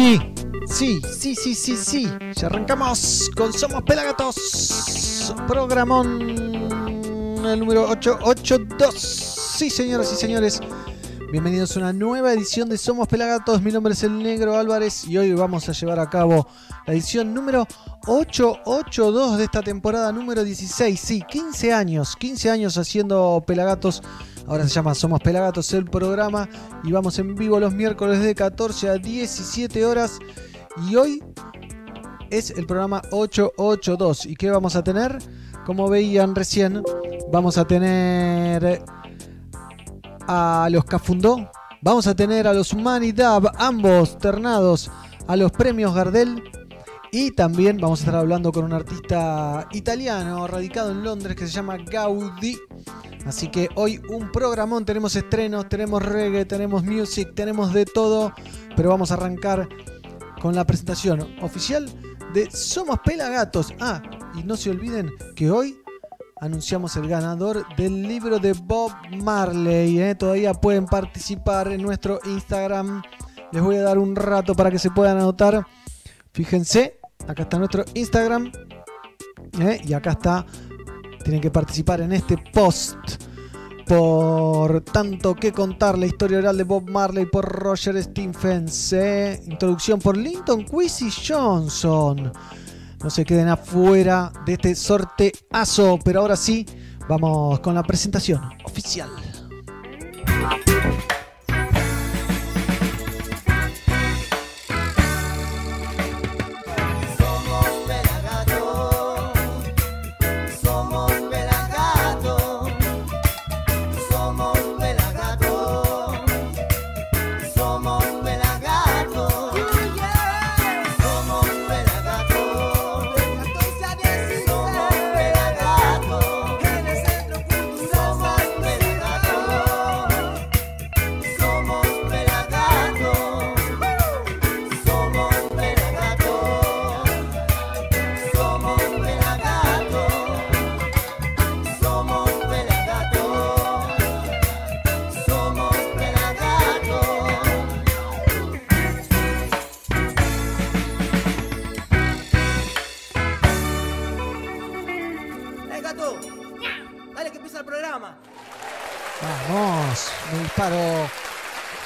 sí, sí, sí, sí, sí, sí. Ya arrancamos con Somos Pelagatos. Programón el número 882. Sí, señoras y señores. Bienvenidos a una nueva edición de Somos Pelagatos. Mi nombre es el Negro Álvarez y hoy vamos a llevar a cabo la edición número 882 de esta temporada número 16. Sí, 15 años, 15 años haciendo Pelagatos. Ahora se llama Somos Pelagatos el programa y vamos en vivo los miércoles de 14 a 17 horas. Y hoy es el programa 882. ¿Y qué vamos a tener? Como veían recién, vamos a tener a los Cafundó, vamos a tener a los Humanidad, ambos ternados a los premios Gardel. Y también vamos a estar hablando con un artista italiano radicado en Londres que se llama Gaudi. Así que hoy un programón, tenemos estrenos, tenemos reggae, tenemos music, tenemos de todo. Pero vamos a arrancar con la presentación oficial de Somos Pelagatos. Ah, y no se olviden que hoy anunciamos el ganador del libro de Bob Marley. ¿eh? Todavía pueden participar en nuestro Instagram. Les voy a dar un rato para que se puedan anotar. Fíjense, acá está nuestro Instagram. ¿eh? Y acá está. Tienen que participar en este post. Por tanto que contar la historia oral de Bob Marley por Roger Stephens. ¿eh? Introducción por Linton Quincy Johnson. No se queden afuera de este sorteazo. Pero ahora sí, vamos con la presentación oficial.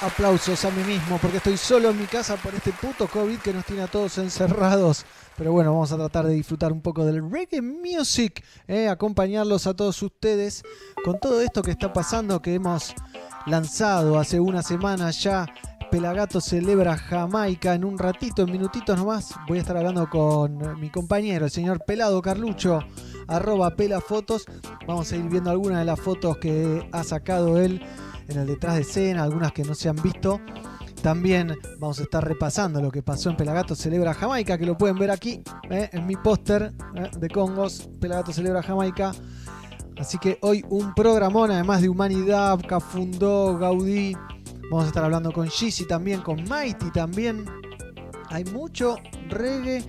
Aplausos a mí mismo porque estoy solo en mi casa por este puto COVID que nos tiene a todos encerrados. Pero bueno, vamos a tratar de disfrutar un poco del reggae music, eh, acompañarlos a todos ustedes con todo esto que está pasando que hemos lanzado hace una semana ya. Pelagato celebra Jamaica en un ratito, en minutitos nomás. Voy a estar hablando con mi compañero, el señor Pelado Carlucho, arroba pelafotos. Vamos a ir viendo algunas de las fotos que ha sacado él en el detrás de escena, algunas que no se han visto. También vamos a estar repasando lo que pasó en Pelagato Celebra Jamaica, que lo pueden ver aquí ¿eh? en mi póster ¿eh? de Congos. Pelagato Celebra Jamaica. Así que hoy un programón, además de Humanidad, Cafundó, Gaudí. Vamos a estar hablando con Jeezy también, con Mighty también. Hay mucho reggae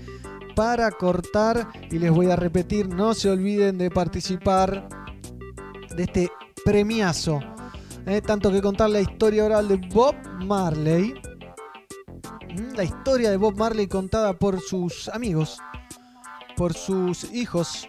para cortar y les voy a repetir, no se olviden de participar de este premiazo. ¿Eh? Tanto que contar la historia oral de Bob Marley. Mm, La historia de Bob Marley contada por sus amigos, por sus hijos.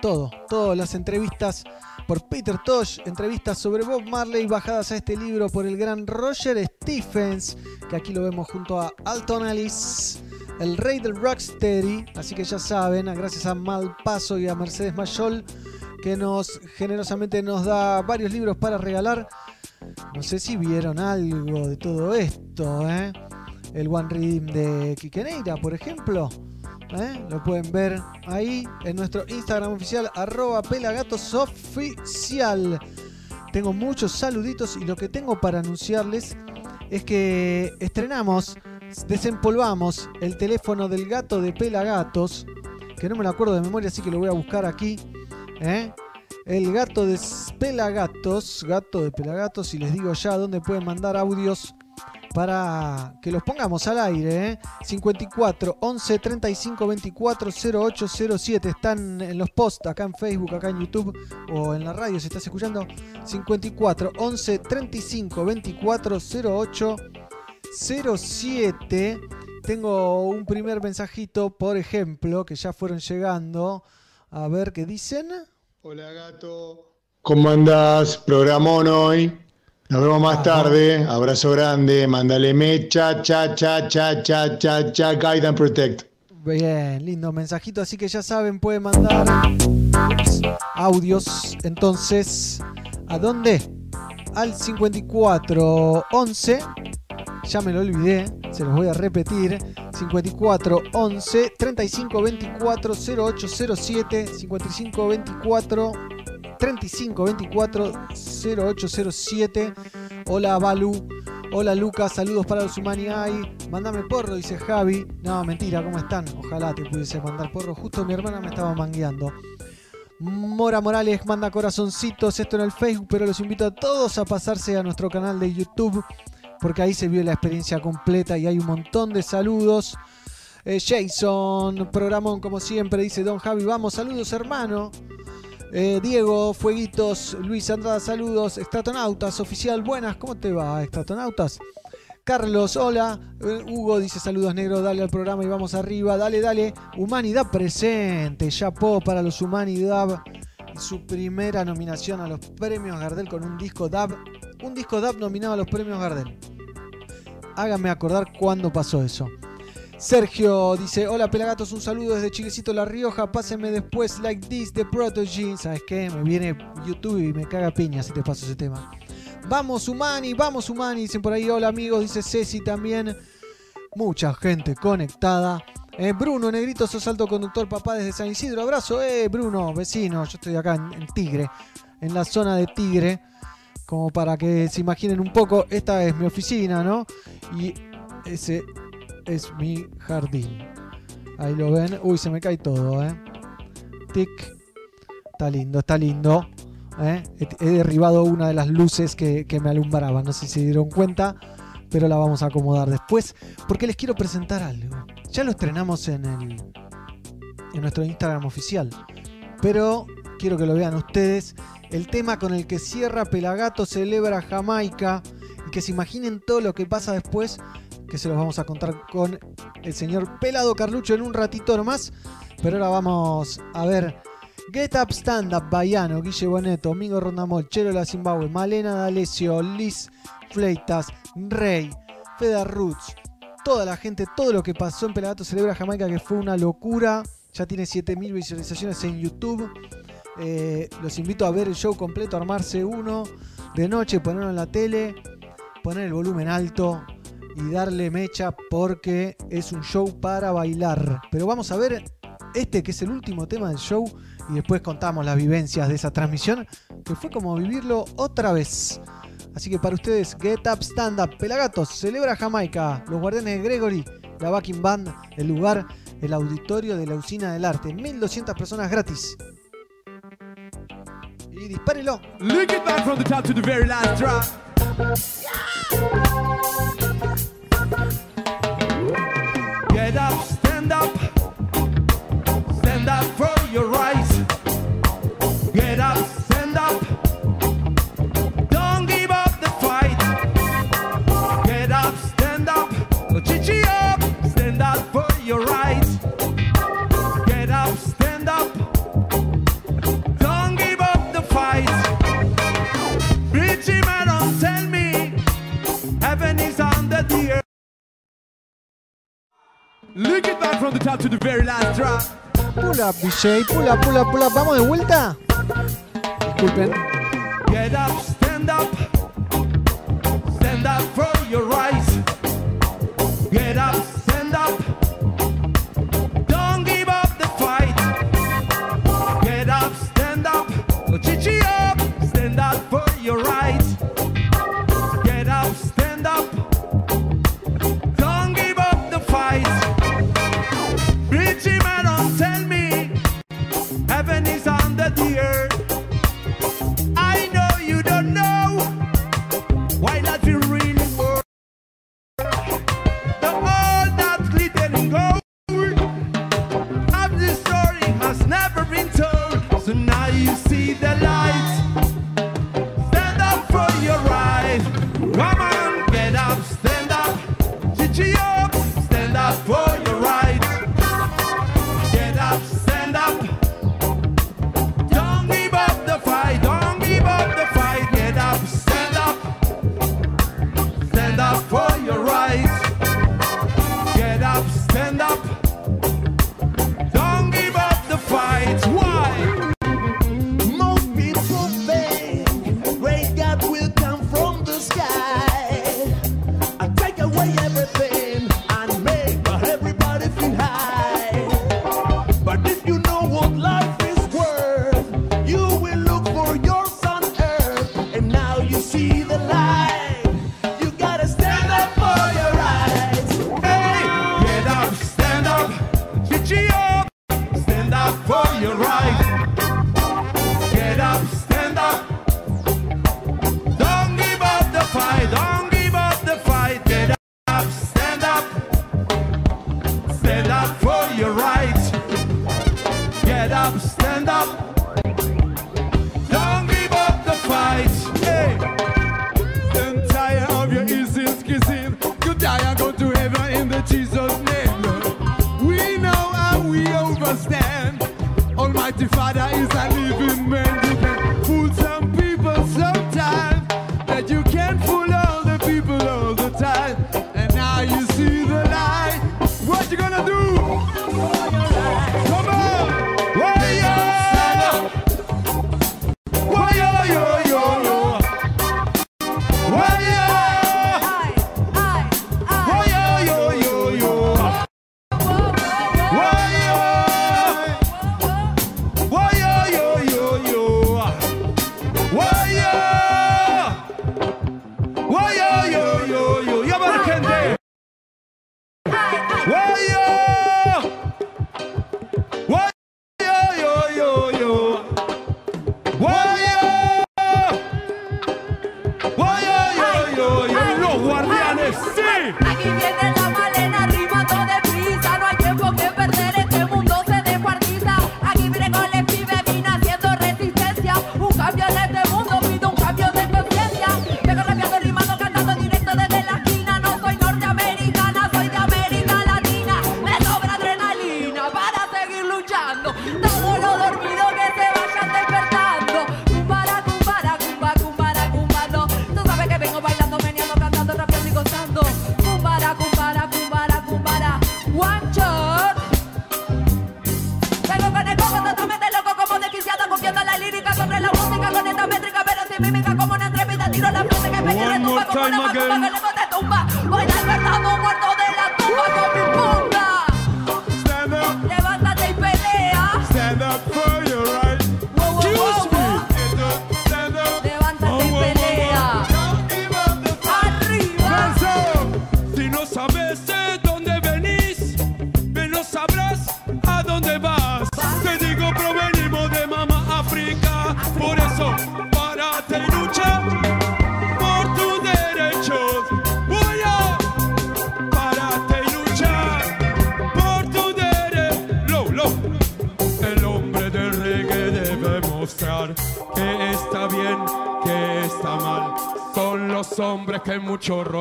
Todo, todas las entrevistas por Peter Tosh, entrevistas sobre Bob Marley bajadas a este libro por el gran Roger Stephens, que aquí lo vemos junto a Alton Ellis, el rey del rocksteady, así que ya saben, gracias a Malpaso y a Mercedes Mayol, que nos generosamente nos da varios libros para regalar. No sé si vieron algo de todo esto, ¿eh? El One Reading de Quiqueneira, por ejemplo. ¿eh? Lo pueden ver ahí en nuestro Instagram oficial, pelagatosoficial. Tengo muchos saluditos y lo que tengo para anunciarles es que estrenamos, desempolvamos el teléfono del gato de Pelagatos, que no me lo acuerdo de memoria, así que lo voy a buscar aquí. ¿Eh? El gato de Pelagatos, gato de Pelagatos, y les digo ya dónde pueden mandar audios para que los pongamos al aire. ¿eh? 54 11 35 24 0807. Están en los posts acá en Facebook, acá en YouTube o en la radio si estás escuchando. 54 11 35 24 08 07. Tengo un primer mensajito, por ejemplo, que ya fueron llegando. A ver qué dicen. Hola gato, ¿cómo andás? Programón hoy. Nos vemos más Ajá. tarde. Abrazo grande. Mándale mecha, cha, cha, cha, cha, cha, cha, guide and protect. Bien, lindo mensajito, así que ya saben, pueden mandar ups, audios. Entonces, ¿a dónde? Al 5411. Ya me lo olvidé, se los voy a repetir. 54 11 35 24 0807 55 24 35 24 0807. Hola Balu. Hola Lucas, saludos para los Humani Ay. Mándame porro, dice Javi. No, mentira, ¿cómo están? Ojalá te pudiese mandar porro. Justo mi hermana me estaba mangueando. Mora Morales manda corazoncitos, esto en el Facebook, pero los invito a todos a pasarse a nuestro canal de YouTube, porque ahí se vio la experiencia completa y hay un montón de saludos. Eh, Jason, programón como siempre, dice Don Javi, vamos, saludos hermano. Eh, Diego, Fueguitos, Luis Andrada, saludos. Extratonautas, oficial, buenas, ¿cómo te va, Extratonautas? Carlos, hola. Eh, Hugo dice saludos negro, dale al programa y vamos arriba. Dale, dale. Humanidad presente. Chapó para los Humanidad. Su primera nominación a los premios Gardel con un disco DAB. Un disco DAB nominado a los premios Gardel. Háganme acordar cuándo pasó eso. Sergio dice, hola Pelagatos, un saludo desde Chilecito La Rioja, pásenme después Like This de Protege. ¿Sabes qué? Me viene YouTube y me caga piña si te paso ese tema. Vamos Humani, vamos Humani, dicen por ahí, hola amigos, dice Ceci también. Mucha gente conectada. Eh, Bruno, negrito, sos alto conductor, papá desde San Isidro. Abrazo, eh, Bruno, vecino. Yo estoy acá en, Tigre, en la zona de Tigre. Como para que se imaginen un poco, esta es mi oficina, ¿no? Y ese es mi jardín. Ahí lo ven. Uy, se me cae todo, ¿eh? Tic. Está lindo, está lindo. ¿eh? He, he derribado una de las luces que, que me alumbraban. No sé si se dieron cuenta, pero la vamos a acomodar después. Porque les quiero presentar algo. Ya lo estrenamos en, el, en nuestro Instagram oficial. Pero quiero que lo vean ustedes. El tema con el que cierra Pelagato celebra Jamaica. Y que se imaginen todo lo que pasa después. Que se los vamos a contar con el señor Pelado Carlucho en un ratito nomás. Pero ahora vamos a ver Get Up Stand Up, Baiano, Guille Boneto, Domingo Rondamol, Chelo La Zimbabue, Malena D'Alessio, Liz Fleitas, Rey, Feda Roots, toda la gente, todo lo que pasó en Pelagato Celebra Jamaica, que fue una locura. Ya tiene 7000 visualizaciones en YouTube. Eh, los invito a ver el show completo, armarse uno de noche, ponerlo en la tele, poner el volumen alto y darle mecha porque es un show para bailar. Pero vamos a ver este que es el último tema del show y después contamos las vivencias de esa transmisión que fue como vivirlo otra vez. Así que para ustedes, Get Up Stand Up, Pelagatos, celebra Jamaica, los guardianes de Gregory, la Backing Band, el lugar, el auditorio de la usina del arte, 1200 personas gratis. Y dispárelo. Look it back from the top to the very last drop. Get up, stand up, stand up for your rights. Get up, Richie don't tell me heaven is under the earth. Look it back from the top to the very last drop. Pull up, DJ, pull up, pull up, pull up. ¿Vamos de vuelta? Disculpen. Get up, stand up, stand up for your rights. Get up, stand up, your rights.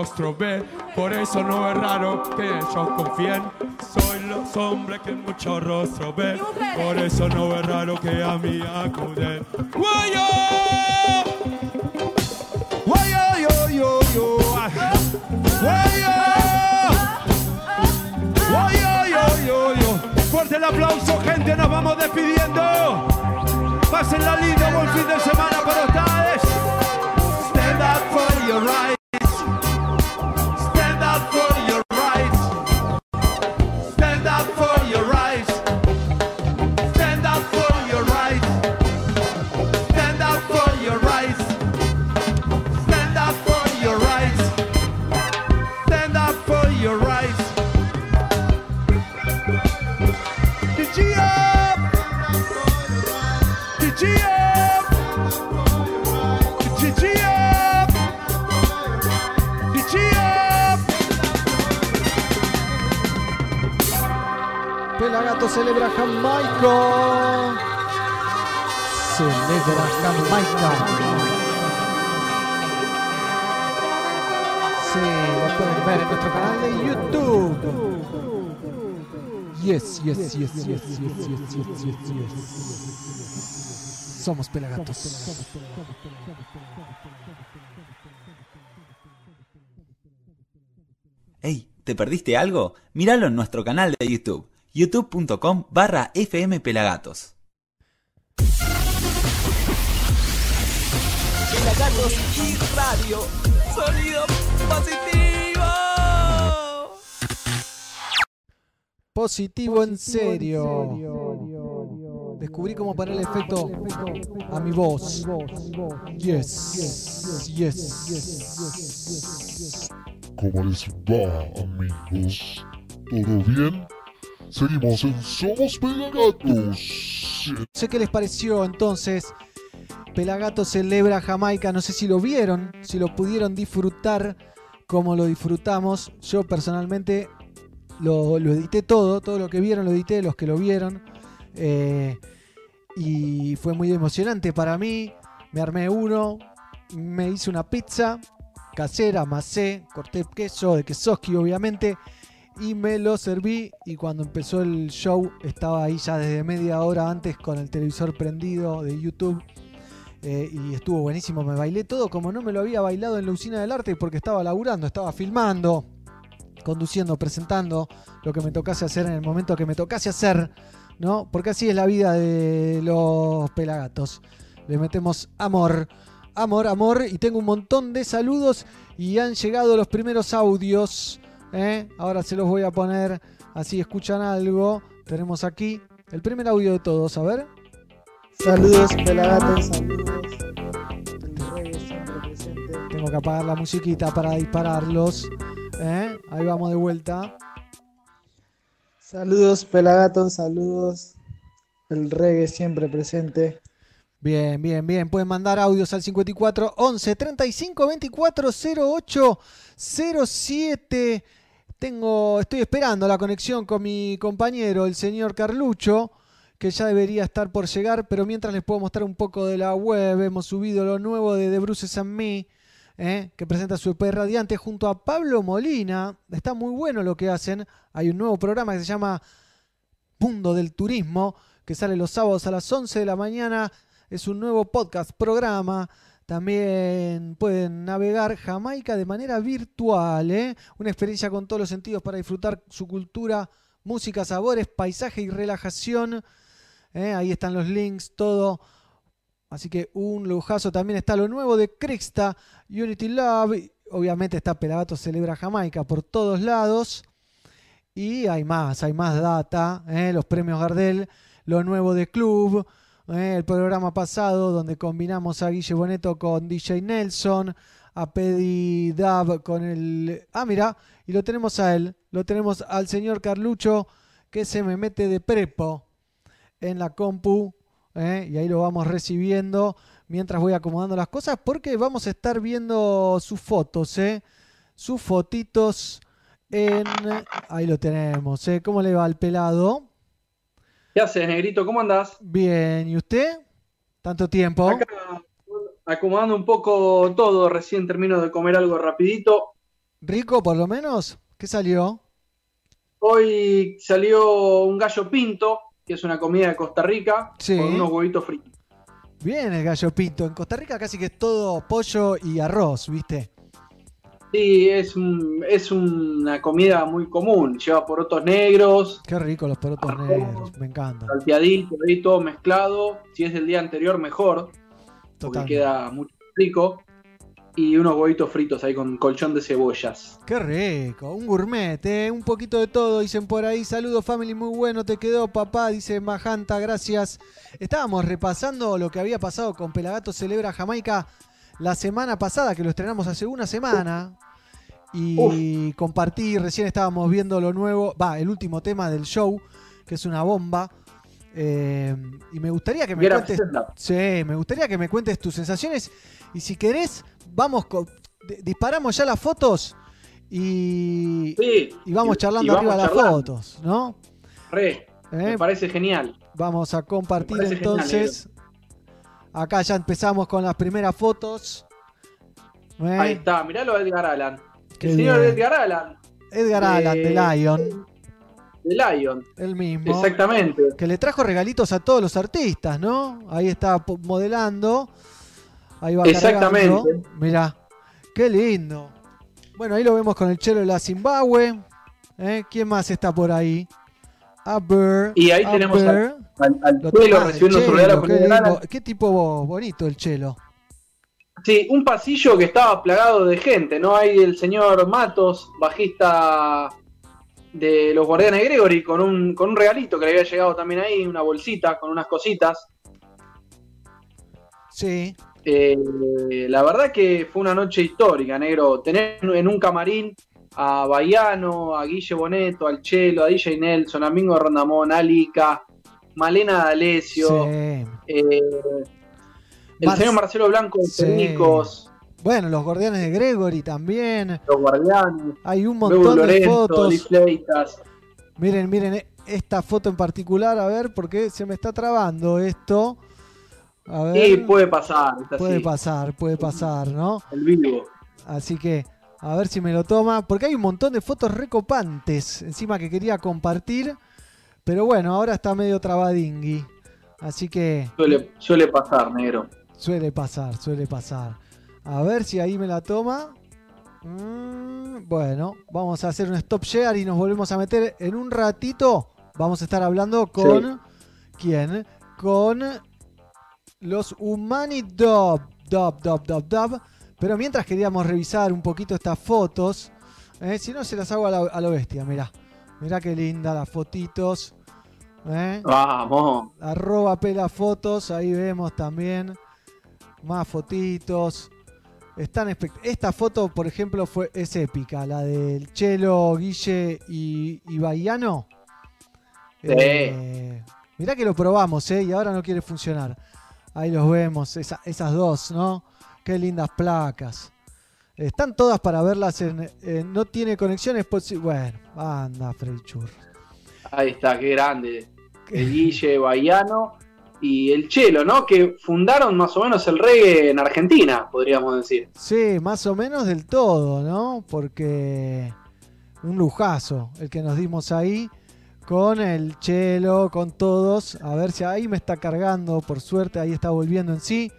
Muchos rostros ven, por eso no es raro que ellos confíen. Soy los hombres que muchos rostros ven, por eso no es raro que a mí acuden. ¡Guayo! ¡Guayo, yo, yo, yo! ¡Guayo! ¡Guayo, yo, yo, yo! Fuerte el aplauso, gente, nos vamos despidiendo. Pasen la linda, buen fin de semana para ustedes. Stand up for your rights. Yes, yes, yes, yes, yes, yes, yes, yes, yes. Somos Pelagatos. Hey, ¿te perdiste algo? Míralo en nuestro canal de YouTube, youtube.com barra fmpelagatos. Pelagatos y radio. Sonido positivo. Positivo en serio. Descubrí cómo ponerle efecto a mi voz. Yes, yes, yes. ¿Cómo les va, amigos? ¿Todo bien? Seguimos en Somos Pelagatos. No sé qué les pareció entonces. Pelagato celebra Jamaica. No sé si lo vieron, si lo pudieron disfrutar como lo disfrutamos. Yo personalmente lo, lo edité todo. Todo lo que vieron lo edité, los que lo vieron. Eh, y fue muy emocionante para mí. Me armé uno, me hice una pizza casera, amasé, corté queso de quesoski obviamente y me lo serví y cuando empezó el show estaba ahí ya desde media hora antes con el televisor prendido de YouTube eh, y estuvo buenísimo, me bailé todo como no me lo había bailado en la usina del arte porque estaba laburando, estaba filmando, conduciendo, presentando lo que me tocase hacer en el momento que me tocase hacer, ¿no? Porque así es la vida de los pelagatos. Le metemos amor, amor, amor y tengo un montón de saludos y han llegado los primeros audios. ¿eh? Ahora se los voy a poner así escuchan algo. Tenemos aquí el primer audio de todos, a ver. Saludos, pelagatos, saludos. El reggae siempre presente. Tengo que apagar la musiquita para dispararlos. ¿Eh? Ahí vamos de vuelta. Saludos, pelagatos, saludos. El reggae siempre presente. Bien, bien, bien. Pueden mandar audios al 54 11 35 24 08 07. Tengo, estoy esperando la conexión con mi compañero, el señor Carlucho, que ya debería estar por llegar, pero mientras les puedo mostrar un poco de la web. Hemos subido lo nuevo de The Bruces and Me, ¿eh? que presenta su EP Radiante junto a Pablo Molina. Está muy bueno lo que hacen. Hay un nuevo programa que se llama Mundo del Turismo, que sale los sábados a las 11 de la mañana. Es un nuevo podcast, programa. También pueden navegar Jamaica de manera virtual. ¿eh? Una experiencia con todos los sentidos para disfrutar su cultura, música, sabores, paisaje y relajación. ¿eh? Ahí están los links, todo. Así que un lujazo. También está lo nuevo de Crixta, Unity Love obviamente está Pelagato Celebra Jamaica por todos lados. Y hay más, hay más data. ¿eh? Los premios Gardel, lo nuevo de Club. ¿eh? El programa pasado donde combinamos a Guille Boneto con DJ Nelson. A Pedi Dab con el... Ah, mira, y lo tenemos a él. Lo tenemos al señor Carlucho que se me mete de prepo en la compu. ¿Eh? Y ahí lo vamos recibiendo mientras voy acomodando las cosas porque vamos a estar viendo sus fotos, ¿eh? sus fotitos en... Ahí lo tenemos, ¿eh? ¿Cómo le va al pelado? ¿Qué haces, negrito? ¿Cómo andás? Bien, ¿y usted? ¿Tanto tiempo? Acá acomodando un poco todo, recién termino de comer algo rapidito. ¿Rico por lo menos? ¿Qué salió? Hoy salió un gallo pinto, que es una comida de Costa Rica, Sí. con unos huevitos fritos. Bien el gallo pinto. En Costa Rica casi que es todo pollo y arroz, ¿viste? Sí, es, un- es una comida muy común, lleva porotos negros, Qué rico los porotos negros, me encantan. salteadito, ahí todo mezclado. Si es del día anterior, mejor, porque Totalmente. queda muy rico. Y unos huevitos fritos ahí con colchón de cebollas. Qué rico, un gourmet, ¿eh? un poquito de todo, dicen por ahí. Saludos, family, muy bueno, te quedó, papá, dice Majanta, gracias. Estábamos repasando lo que había pasado con Pelagato Celebra Jamaica la semana pasada, que lo estrenamos hace una semana. Y compartí, recién estábamos viendo lo nuevo, va, el último tema del show, que es una bomba. Eh, y me gustaría que me Get cuentes. Sí, me gustaría que me cuentes tus sensaciones. Y si querés, vamos, con- disparamos ya las fotos y, Sí, y vamos charlando y vamos arriba las charlando. fotos, ¿no? Re, ¿Eh? me parece genial. Vamos a compartir genial, entonces. Acá ya empezamos con las primeras fotos. ¿Eh? Ahí está, miralo a Edgar Allan. Qué el señor. Edgar Allan, Edgar Allan de Eh, Lion, de Lion. el mismo. Exactamente. Que le trajo regalitos a todos los artistas, ¿no? Ahí está modelando. Ahí va Exactamente. cargando. Mirá, qué lindo. Bueno, ahí lo vemos con el chelo de la Zimbabue. ¿Eh? ¿Quién más está por ahí? Y ahí tenemos. Al, al Lo- Chelo el recibiendo su regalo con qué. Qué tipo bo- bonito el chelo. Sí, un pasillo que estaba plagado de gente, ¿no? Hay el señor Matos, bajista de los Guardianes Gregory, con un, con un regalito que le había llegado también ahí, una bolsita con unas cositas. Sí, Eh, la verdad que fue una noche histórica, negro. Tener en un camarín a Baiano, a Guille Boneto, al Chelo, a DJ Nelson, a Mingo Rondamón, a Lica, Malena D'Alessio, sí. eh, el Mar- señor Marcelo Blanco de Sí. Bueno, los guardianes de Gregory también. los Guardianes, Hay un montón de Lorenzo, fotos. Miren, miren e- esta foto en particular, a ver, porque se me está trabando esto. A ver, Y puede pasar, puede así, pasar, puede pasar, ¿no? el vivo. Así que a ver si me lo toma, porque hay un montón de fotos recopantes encima que quería compartir, pero bueno, ahora está medio trabadingui. Así que Suele, suele pasar, negro. suele pasar, suele pasar. A ver si ahí me la toma. Mm, bueno, vamos a hacer un stop share y nos volvemos a meter en un ratito. Vamos a estar hablando con. ¿Quién? Con los Humani Dub. Dub, dub, dub, dub. Pero mientras queríamos revisar un poquito estas fotos. eh, si no, se las hago a, la- a lo bestia, mirá. Mirá qué linda las fotitos. eh. Vamos. Arroba pela fotos, ahí vemos también más fotitos. Están espect- Esta foto, por ejemplo, fue, es épica, la del Chelo, Guille y, y. Sí. Eh, mirá que lo probamos, ¿eh? Y ahora no quiere funcionar. Ahí los vemos, esa- esas dos, ¿no? Qué lindas placas. Están todas para verlas en... en- no tiene conexiones posi- Bueno, anda, Freddy Churro. Ahí está, qué grande. El Guille, Baiano y el Chelo, ¿no? Que fundaron más o menos el reggae en Argentina, podríamos decir. Sí, más o menos del todo, ¿no? Porque un lujazo el que nos dimos ahí con el chelo, con todos. A ver si ahí me está cargando, por suerte, ahí está volviendo en sí.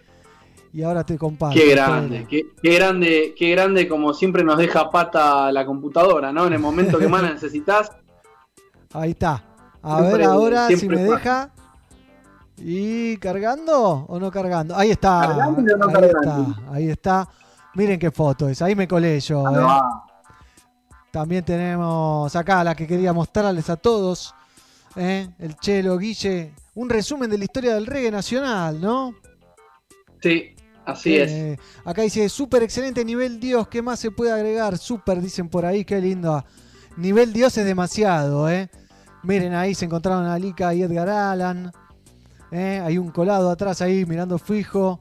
Y ahora te comparto. Qué grande, qué, qué grande, qué grande como siempre nos deja pata la computadora, ¿no? En el momento que más la necesitas. Ahí está. A Siempre- ver ahora si me pasa. deja. ¿Y cargando o no cargando? Ahí está. ¿Cargando o no ahí cargando? está. Ahí está. Miren qué foto es, ahí me colé yo. ¿eh? También tenemos acá la que quería mostrarles a todos. ¿eh? El Chelo, Guille. Un resumen de la historia del reggae nacional, ¿no? Sí, así es. Eh, acá dice, súper excelente nivel Dios, ¿qué más se puede agregar? Súper, dicen por ahí, qué lindo. Nivel Dios es demasiado, ¿eh? Miren, ahí se encontraron a Lika y Edgar Allan. ¿Eh? Hay un colado atrás ahí mirando fijo.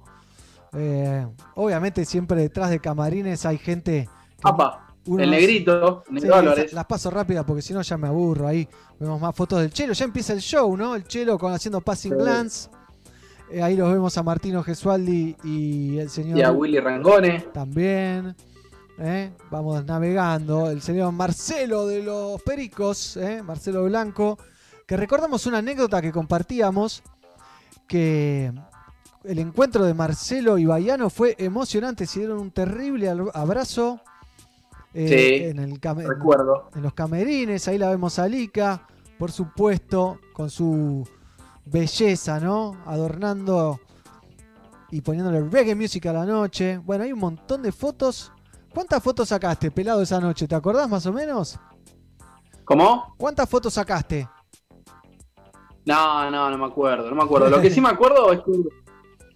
Eh, obviamente siempre detrás de camarines hay gente... que Apa, uno el negrito, Sí, esa- las paso rápidas porque si no ya me aburro. Ahí vemos más fotos del Chelo. Ya empieza el show, ¿no? El Chelo con haciendo passing Sí. glance. Eh, ahí los vemos a Martino Gesualdi y el señor Y a Willy Rangone. también. ¿eh? Vamos navegando. El señor Marcelo de los Pericos, ¿eh? Marcelo Blanco. Que recordamos una anécdota que compartíamos. Que el encuentro de Marcelo y Baiano fue emocionante. Se dieron un terrible abrazo. eh, Sí, en, el Recuerdo. en los camerines. Ahí la vemos a Lika, por supuesto, con su belleza, ¿no? Adornando y poniéndole reggae music a la noche. Bueno, hay un montón de fotos. ¿Cuántas fotos sacaste, pelado, esa noche? ¿Te acordás más o menos? ¿Cómo? ¿Cuántas fotos sacaste? No, no, no me acuerdo, no me acuerdo. Lo que sí me acuerdo es que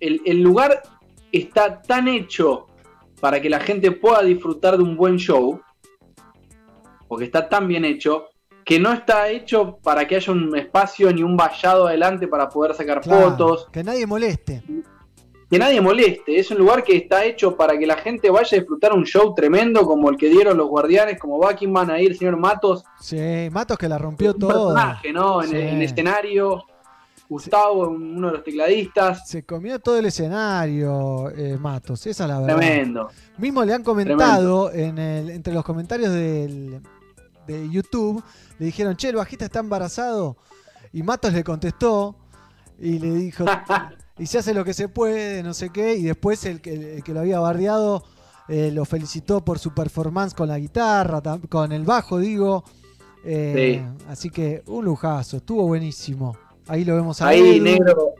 el, el lugar está tan hecho para que la gente pueda disfrutar de un buen show, porque está tan bien hecho, que no está hecho para que haya un espacio ni un vallado adelante para poder sacar Claro, fotos, Que nadie moleste. Que nadie moleste. Es un lugar que está hecho para que la gente vaya a disfrutar un show tremendo como el que dieron los guardianes, como Buckingham, ahí el señor Matos, Sí, Matos que la rompió un todo. personaje, ¿no? En, Sí. en escenario. Gustavo, uno de los tecladistas. Se comió todo el escenario, eh, Matos. Esa es la verdad. Tremendo. Mismo le han comentado en el, entre los comentarios del, de YouTube, le dijeron, che, el bajista está embarazado. Y Matos le contestó y le dijo, y se hace lo que se puede, no sé qué. Y después el que, el que lo había bardeado eh, lo felicitó por su performance con la guitarra, con el bajo, digo. Eh, Así que un lujazo, estuvo buenísimo. Ahí lo vemos a Ahí, Edu. negro.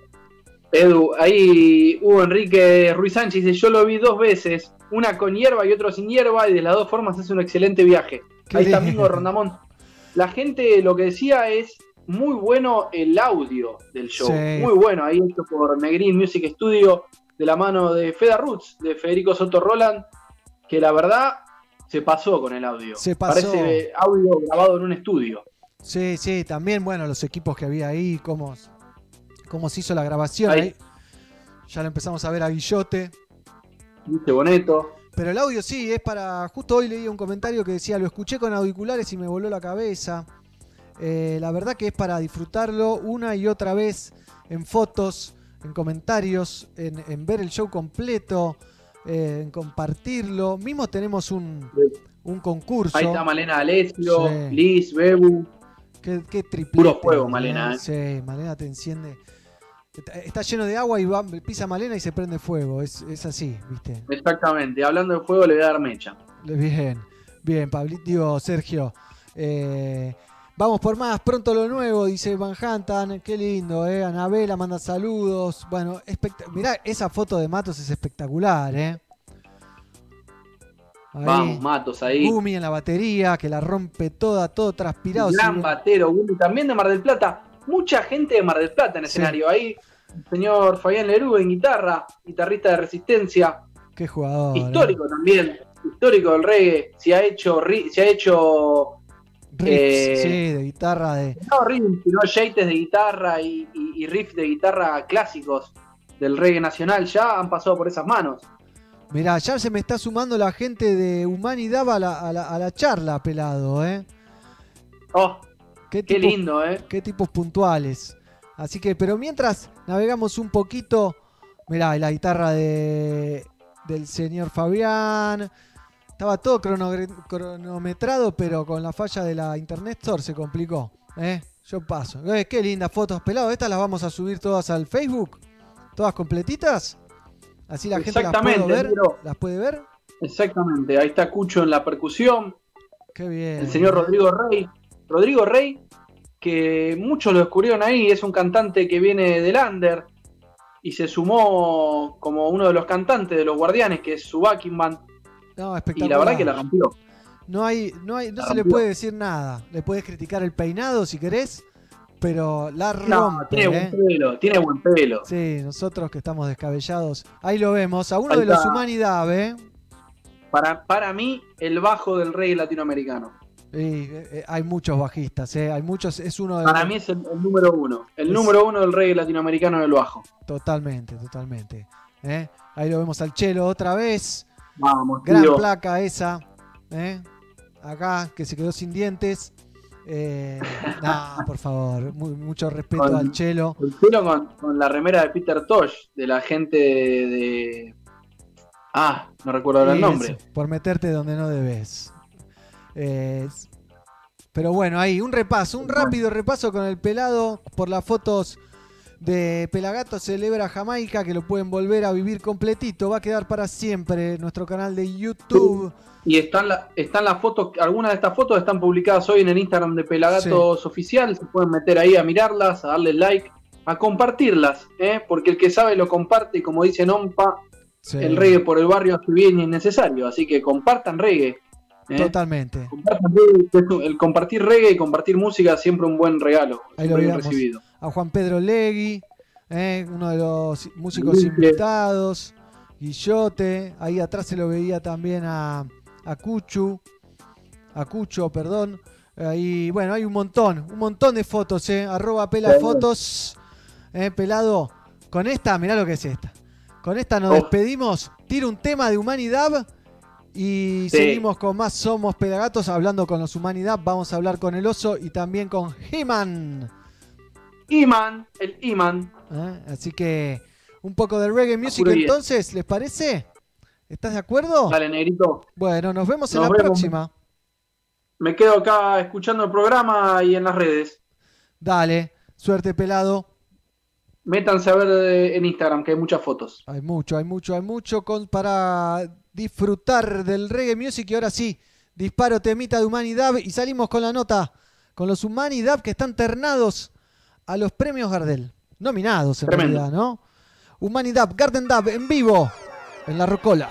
Edu, ahí Hugo Enrique Ruiz Sánchez dice: Yo lo vi dos veces, una con hierba y otro sin hierba, y de las dos formas es un excelente viaje. Qué ahí está. Mingo Rondamón. La gente lo que decía es muy bueno el audio del show. Sí. Muy bueno, ahí hecho por Negrín Music Studio, de la mano de Feda Roots, de Federico Soto Roland, que la verdad se pasó con el audio. Se pasó. Parece audio grabado en un estudio. Sí, sí, también, bueno, los equipos que había ahí, cómo, cómo se hizo la grabación. Ahí. ahí. Ya lo empezamos a ver a Guillote. Viste Boneto. Pero el audio sí, es para. Justo hoy leí un comentario que decía: Lo escuché con auriculares y me voló la cabeza. Eh, la verdad que es para disfrutarlo una y otra vez en fotos, en comentarios, en, en ver el show completo, eh, en compartirlo. Mismo tenemos un, un concurso. Ahí está Malena Alessio, Sí. Liz, Bebu. Qué, qué Puro fuego, ¿no? Malena, ¿eh? Sí, Malena te enciende. Está- Está lleno de agua y va, pisa Malena y se prende fuego. Es, es así, ¿viste? Exactamente. Hablando de fuego, le voy a dar mecha. Bien, bien, Pablito, digo, Sergio. Eh, vamos por más, pronto lo nuevo, dice Van Hantan. Qué lindo, ¿eh? Anabela manda saludos. Bueno, mirá, esa foto de Matos es espectacular, ¿eh? Ahí, Vamos, Matos ahí. Gumi en la batería, que la rompe toda, todo transpirado. Gran batero, Gumi, también de Mar del Plata. Mucha gente de Mar del Plata en Sí. escenario. Ahí, el señor Fabián Lerú en guitarra, guitarrista de resistencia. Qué jugador. ¿eh? Histórico también. Histórico del reggae. Se ha hecho, se ha hecho Riffs, Eh, sí, de guitarra de. no riffs, sino yates de guitarra y, y, y riffs de guitarra clásicos del reggae nacional. Ya han pasado por esas manos. Mirá, ya se me está sumando la gente de Humanidad a la, a la, a la charla, pelado, ¿eh? Oh, Qué, qué tipos- lindo, ¿eh? Qué tipos puntuales. Así que, pero mientras navegamos un poquito, mirá, la guitarra de, del señor Fabián. Estaba todo cronometrado, pero con la falla de la Internet Store se complicó. ¿eh? Yo paso. Eh, qué lindas fotos, pelado. Estas las vamos a subir todas al Facebook. Todas completitas. Así la gente las puede ver. ¿Las puede ver? Exactamente. Ahí está Cucho en la percusión. Qué bien. el señor Rodrigo Rey. Rodrigo Rey, que muchos lo descubrieron ahí, es un cantante que viene del Under y se sumó como uno de los cantantes de los Guardianes, que es su backing band. No, y espectacular. la verdad que la rompió. No hay, no hay, no La se le puede decir nada. Le puedes criticar el peinado si querés, pero la No, rompe. tiene ¿eh? buen pelo, tiene buen pelo. Sí, nosotros que estamos descabellados. Ahí lo vemos, a uno de los. Humanidad, ¿eh? Para, para mí, el bajo del reggae latinoamericano. Y, eh, eh, hay muchos bajistas, ¿eh? Hay muchos, es uno de Para los- mí es el, el número uno. El Es- número uno del reggae latinoamericano en el bajo. Totalmente, totalmente. ¿eh? Ahí lo vemos al Chelo otra vez. Vamos, Gran tío. placa esa. ¿eh? Acá, que se quedó sin dientes. Eh, por favor, mu- mucho respeto Con- al Chelo. El pelo con, con la remera de Peter Tosh, de la gente de. Ah, no recuerdo ahora el nombre. Por meterte donde no debes. Eh, pero bueno, ahí, un repaso, un rápido repaso con el pelado por las fotos de Pelagato Celebra Jamaica, que lo pueden volver a vivir completito. Va a quedar para siempre nuestro canal de YouTube. Y están, la- están las fotos, algunas de estas fotos están publicadas hoy en el Instagram de Pelagatos Oficial. Se pueden meter ahí a mirarlas, a darle like, a compartirlas, ¿eh? porque el que sabe lo comparte y como dice Nompa, Sí, el reggae por el barrio hace bien y es necesario. Así que compartan reggae. ¿Eh? Totalmente. El compartir reggae y compartir música es siempre un buen regalo. Ahí lo bien recibido. A Juan Pedro Legui, eh, uno de los músicos invitados. Guillote. Ahí atrás se lo veía también a, a Cuchu. A Cucho, perdón. Ahí, bueno, hay un montón, un montón de fotos, eh. Arroba pela Sí. fotos. Eh, pelado. Con esta, mirá lo que es esta. Con esta nos Oh. despedimos. Tiro un tema de Humanidad. Y Sí. seguimos con más Somos Pelagatos hablando con los Humanidad. Vamos a hablar con el oso y también con He-Man. Iman, el Iman. ¿eh? Así que un poco de reggae music entonces, ¿les parece? ¿Estás de acuerdo? Dale, negrito. Bueno, nos vemos en la vemos. próxima. Me quedo acá escuchando el programa y en las redes. Dale, suerte pelado. Métanse a ver eh, en Instagram que hay muchas fotos. Hay mucho, hay mucho, hay mucho con, para disfrutar del reggae music y ahora sí, disparo temita de Humanidad y salimos con la nota, con los Humanidad que están ternados a los premios Gardel. Nominados en Tremendo. realidad, ¿no? Humanidad, Garden Dub en vivo en la Rocola.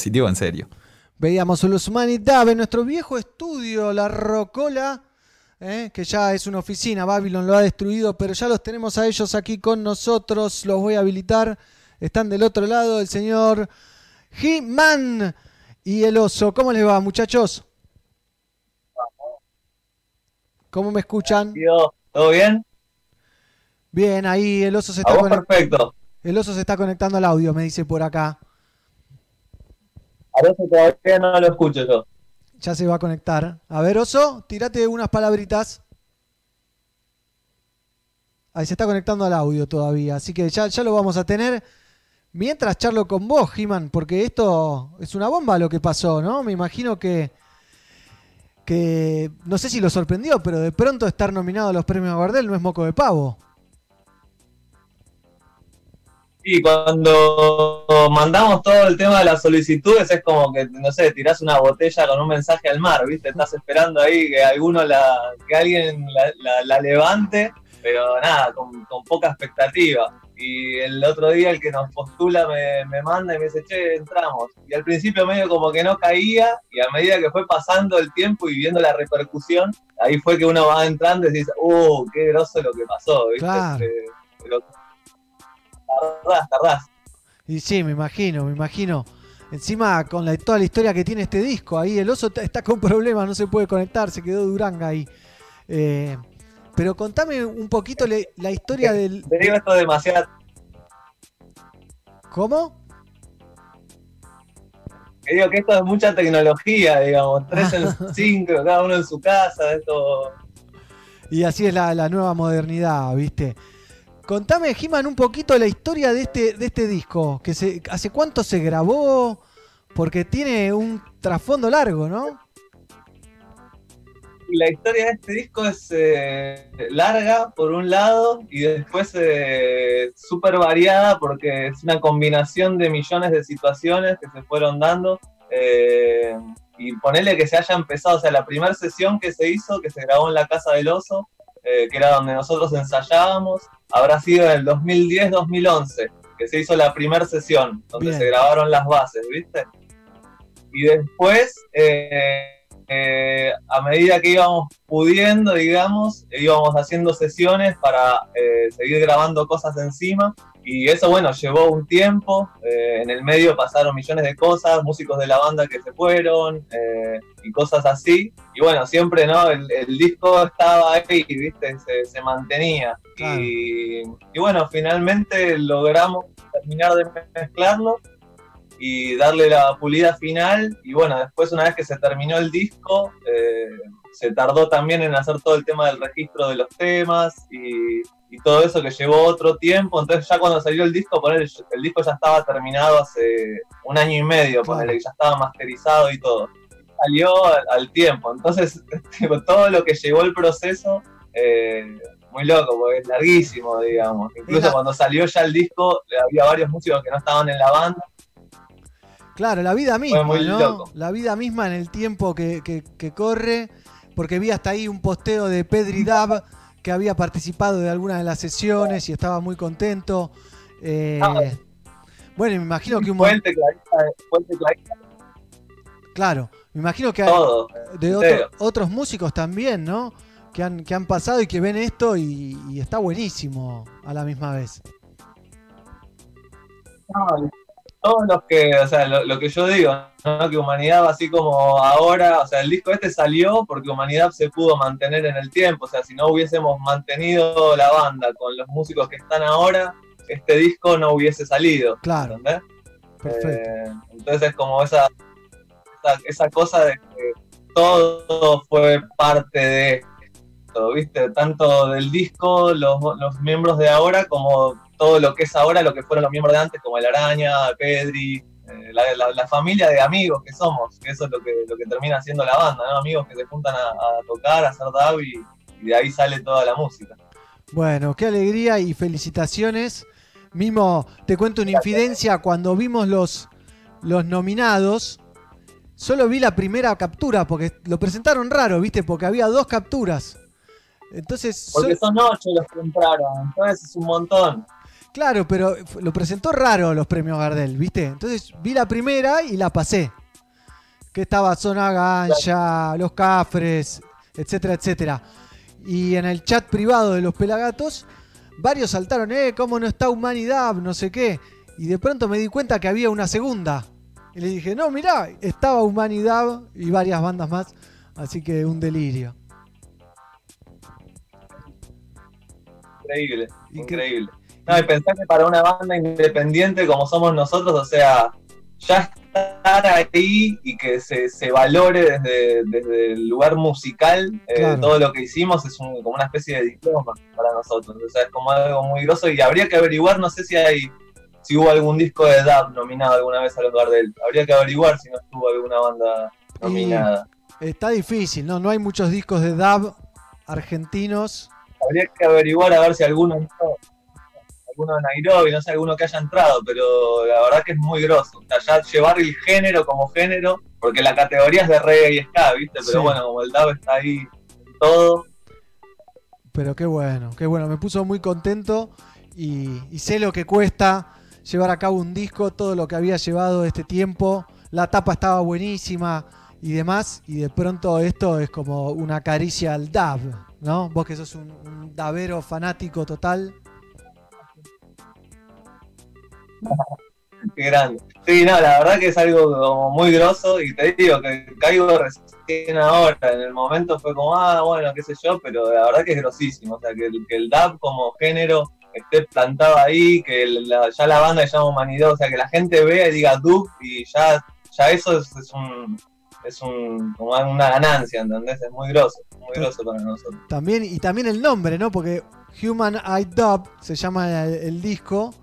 Positivo en serio. Veíamos los Humanidad en nuestro viejo estudio, la Rocola, ¿eh? que ya es una oficina, Babylon lo ha destruido, pero ya los tenemos a ellos aquí con nosotros, los voy a habilitar. Están del otro lado el señor He-Man y el oso. ¿Cómo les va, muchachos? ¿Cómo me escuchan? ¿Todo bien? Bien, ahí el oso se está A conectando. perfecto. El oso se está conectando al audio, me dice por acá. A veces todavía no lo escucho yo. Ya se va a conectar. A ver, oso, tirate unas palabritas. Ahí se está conectando al audio todavía, así que ya, ya lo vamos a tener. Mientras charlo con vos, He-Man, porque esto es una bomba lo que pasó, ¿no? Me imagino que, que no sé si lo sorprendió, pero de pronto estar nominado a los premios Gardel no es moco de pavo. Y cuando mandamos todo el tema de las solicitudes es como que, no sé, tirás una botella con un mensaje al mar, ¿viste? Estás esperando ahí que alguno la, que alguien la, la- la levante, pero nada, con, con poca expectativa. Y el otro día el que nos postula me, me manda y me dice, che, entramos. Y al principio medio como que no caía, y a medida que fue pasando el tiempo y viendo la repercusión, ahí fue que uno va entrando y dice, uh, qué groso lo que pasó, ¿viste? Claro. Pero tardás, tardás. Y sí, me imagino, me imagino. Encima con la, toda la historia que tiene este disco, ahí el oso está con problemas, no se puede conectar, se quedó Duranga ahí. Eh, pero contame un poquito le- la historia del... Te digo esto demasiado. ¿Cómo? Que digo que esto es mucha tecnología, digamos, tres en cinco, cada uno en su casa, esto. Y así es la, la nueva modernidad, ¿viste? Contame, He-Man, un poquito la historia de este, de este disco. Que se, ¿Hace cuánto se grabó? Porque tiene un trasfondo largo, ¿no? La historia de este disco es eh, larga, por un lado, y después eh, súper variada, porque es una combinación de millones de situaciones que se fueron dando. eh, y ponerle que se haya empezado, o sea, la primera sesión que se hizo, que se grabó en la Casa del Oso, eh, que era donde nosotros ensayábamos, habrá sido en el 2010-2011, que se hizo la primera sesión, donde Bien. se grabaron las bases, ¿viste? Y después, eh, eh, a medida que íbamos pudiendo, digamos, íbamos haciendo sesiones para eh, seguir grabando cosas encima. Y eso, bueno, llevó un tiempo. eh, en el medio pasaron millones de cosas, músicos de la banda que se fueron eh, y cosas así. Y bueno, siempre, ¿no? El, el disco estaba ahí, ¿viste? Se, se mantenía. Claro. Y, y bueno, finalmente logramos terminar de mezclarlo y darle la pulida final. Y bueno, después una vez que se terminó el disco, eh, se tardó también en hacer todo el tema del registro de los temas y, y todo eso que llevó otro tiempo. Entonces ya cuando salió el disco, ponele, el disco ya estaba terminado hace un año y medio, ponele, que ya estaba masterizado y todo. Salió al, al tiempo. Entonces tipo, todo lo que llevó el proceso... eh, muy loco, porque es larguísimo, digamos. Incluso cuando salió ya el disco, había varios músicos que no estaban en la banda, Claro, la vida misma, muy ¿no? loco. La vida misma en el tiempo que, que- que corre, porque vi hasta ahí un posteo de Pedri Dab que había participado de alguna de las sesiones y estaba muy contento. Eh, Ah. bueno, me imagino que un Fuente clarita, fuente clarita, claro, me imagino que hay todo. de otro- otros músicos también, ¿no? Que han, que han pasado y que ven esto y, y está buenísimo a la misma vez. No, todos los que, o sea, lo, lo que yo digo, ¿no? que Humanidad, así como ahora, o sea, el disco este salió porque Humanidad se pudo mantener en el tiempo, o sea, si no hubiésemos mantenido la banda con los músicos que están ahora, este disco no hubiese salido. Claro. ¿entendés? Perfecto. Eh, entonces es como esa, esa, esa cosa de que todo fue parte de esto, ¿viste? Tanto del disco, los, los miembros de ahora, como todo lo que es ahora, lo que fueron los miembros de antes, como el Araña, Pedri, eh, la, la- la familia de amigos que somos, que eso es lo que, lo que termina siendo la banda, ¿no? Amigos que se juntan a, a tocar, a hacer dab y, y de ahí sale toda la música. Bueno, qué alegría y felicitaciones. Mismo te cuento una infidencia, cuando vimos los, los nominados, solo vi la primera captura, porque lo presentaron raro, ¿viste? Porque había dos capturas. Entonces, Porque so- son ocho los que entraron, entonces es un montón. Claro, pero lo presentó raro los premios Gardel, ¿viste? Entonces vi la primera y la pasé. Que estaba Zona Gancha, Los Cafres, etcétera, etcétera. Y en el chat privado de los Pelagatos, varios saltaron, eh, ¿cómo no está Humanidad? No sé qué. Y de pronto me di cuenta que había una segunda. Y le dije, no, mirá, estaba Humanidad y varias bandas más. Así que un delirio. Increíble, increíble. No, y pensar que para una banda independiente como somos nosotros, o sea, ya estar ahí y que se, se valore desde, desde el lugar musical eh, Claro. todo lo que hicimos es un- como una especie de diploma para nosotros. O sea, es como algo muy groso y habría que averiguar, no sé si hay si hubo algún disco de dub nominado alguna vez a los Gardel. Habría que averiguar si no estuvo alguna banda nominada. Está difícil, ¿no? No hay muchos discos de dub argentinos. Habría que averiguar a ver si alguno. Alguno de Nairobi, no sé, alguno que haya entrado, pero la verdad que es muy grosso. O sea, ya llevar el género como género, porque la categoría es de reggae y ska, ¿viste? Pero Sí. bueno, como el dub está ahí todo, Pero qué bueno, qué bueno. Me puso muy contento y, y sé lo que cuesta llevar a cabo un disco, todo lo que había llevado este tiempo. La tapa estaba buenísima y demás. Y de pronto esto es como una caricia al dub, ¿no? Vos que sos un, un dabero fanático total. Qué grande. Sí, no, la verdad que es algo como muy grosso y te digo que caigo recién ahora. En el momento fue como, ah, bueno, qué sé yo, pero la verdad que es grosísimo. O sea, que el, que el dub como género esté plantado ahí, que la- ya la banda se llama Humanidad, o sea, que la gente vea y diga dub y ya, ya eso es, es un es un, como una ganancia, ¿entendés? Es muy grosso, muy grosso para nosotros. También, y también el nombre, ¿no? Porque Human Eye Dub se llama el, el disco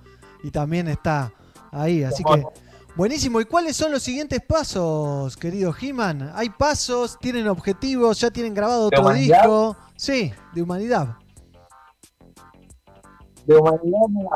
y también está ahí. Así que buenísimo. ¿Y cuáles son los siguientes pasos, querido He-Man? ¿Hay pasos? ¿Tienen objetivos? ¿Ya tienen grabado ¿De otro humanidad? disco? Sí, de humanidad. de humanidad mira,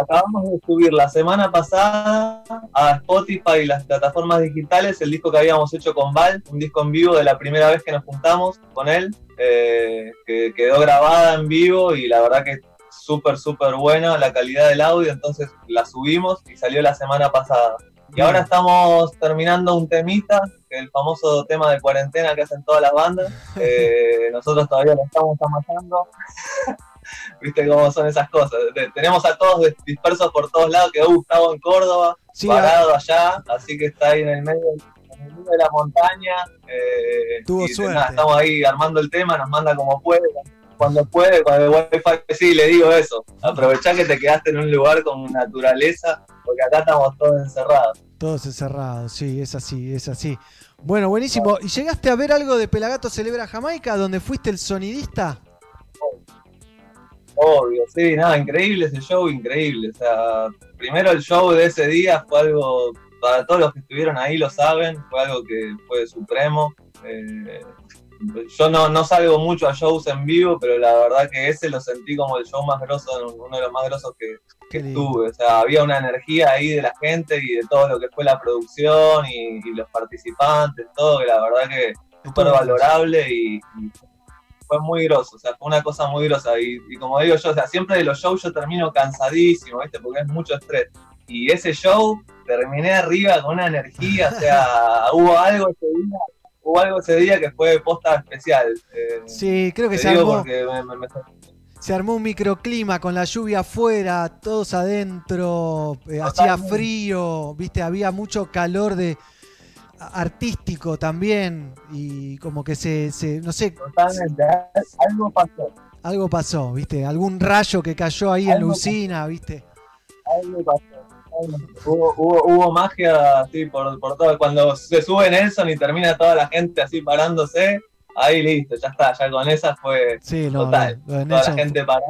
acabamos de subir la semana pasada a Spotify y las plataformas digitales el disco que habíamos hecho con Val, un disco en vivo de la primera vez que nos juntamos con él, eh, que quedó grabada en vivo y la verdad que súper, súper buena la calidad del audio, entonces la subimos y salió la semana pasada. Y ahora estamos terminando un temita, el famoso tema de cuarentena que hacen todas las bandas. Eh, nosotros todavía lo estamos amasando. Viste cómo son esas cosas. Te- Tenemos a todos dis- dispersos por todos lados. Quedó Gustavo en Córdoba, Sí, parado allá, así que está ahí en el medio, en el medio de la montaña. eh, Tuvo y suerte. nada, estamos ahí armando el tema, nos manda como puede. Cuando puede, con el wifi, sí, le digo eso. Aprovechá que te quedaste en un lugar con naturaleza, porque acá estamos todos encerrados. Todos encerrados, sí, es así, es así. Bueno, buenísimo. ¿Y llegaste a ver algo de Pelagato Celebra Jamaica, donde fuiste el sonidista? Obvio, sí, nada, increíble ese show, increíble. O sea, primero el show de ese día fue algo, para todos los que estuvieron ahí lo saben, fue algo que fue supremo. Eh, yo no, no salgo mucho a shows en vivo, pero la verdad que ese lo sentí como el show más grosso, uno de los más grosos que, que tuve. O sea, había una energía ahí de la gente y de todo lo que fue la producción y, y los participantes, todo, que la verdad que súper valorable y, y fue muy groso, o sea, fue una cosa muy grosa. Y, y como digo yo, o sea, siempre de los shows yo termino cansadísimo, ¿viste? Porque es mucho estrés. Y ese show terminé arriba con una energía, o sea, hubo algo ese día, hubo algo ese día que fue posta especial. eh, Sí, creo que se armó, me- me- me- se armó un microclima con la lluvia afuera, todos adentro, eh, hacía frío, viste, había mucho calor de artístico también y como que se, se no sé, totalmente, algo pasó. algo pasó, viste, algún rayo que cayó ahí en la usina, viste. Algo pasó. Hubo, hubo, hubo magia así por, por todo. Cuando se sube Nelson y termina toda la gente así parándose, ahí listo, ya está, ya con esa fue Sí, no, total. lo- lo de toda la gente parada.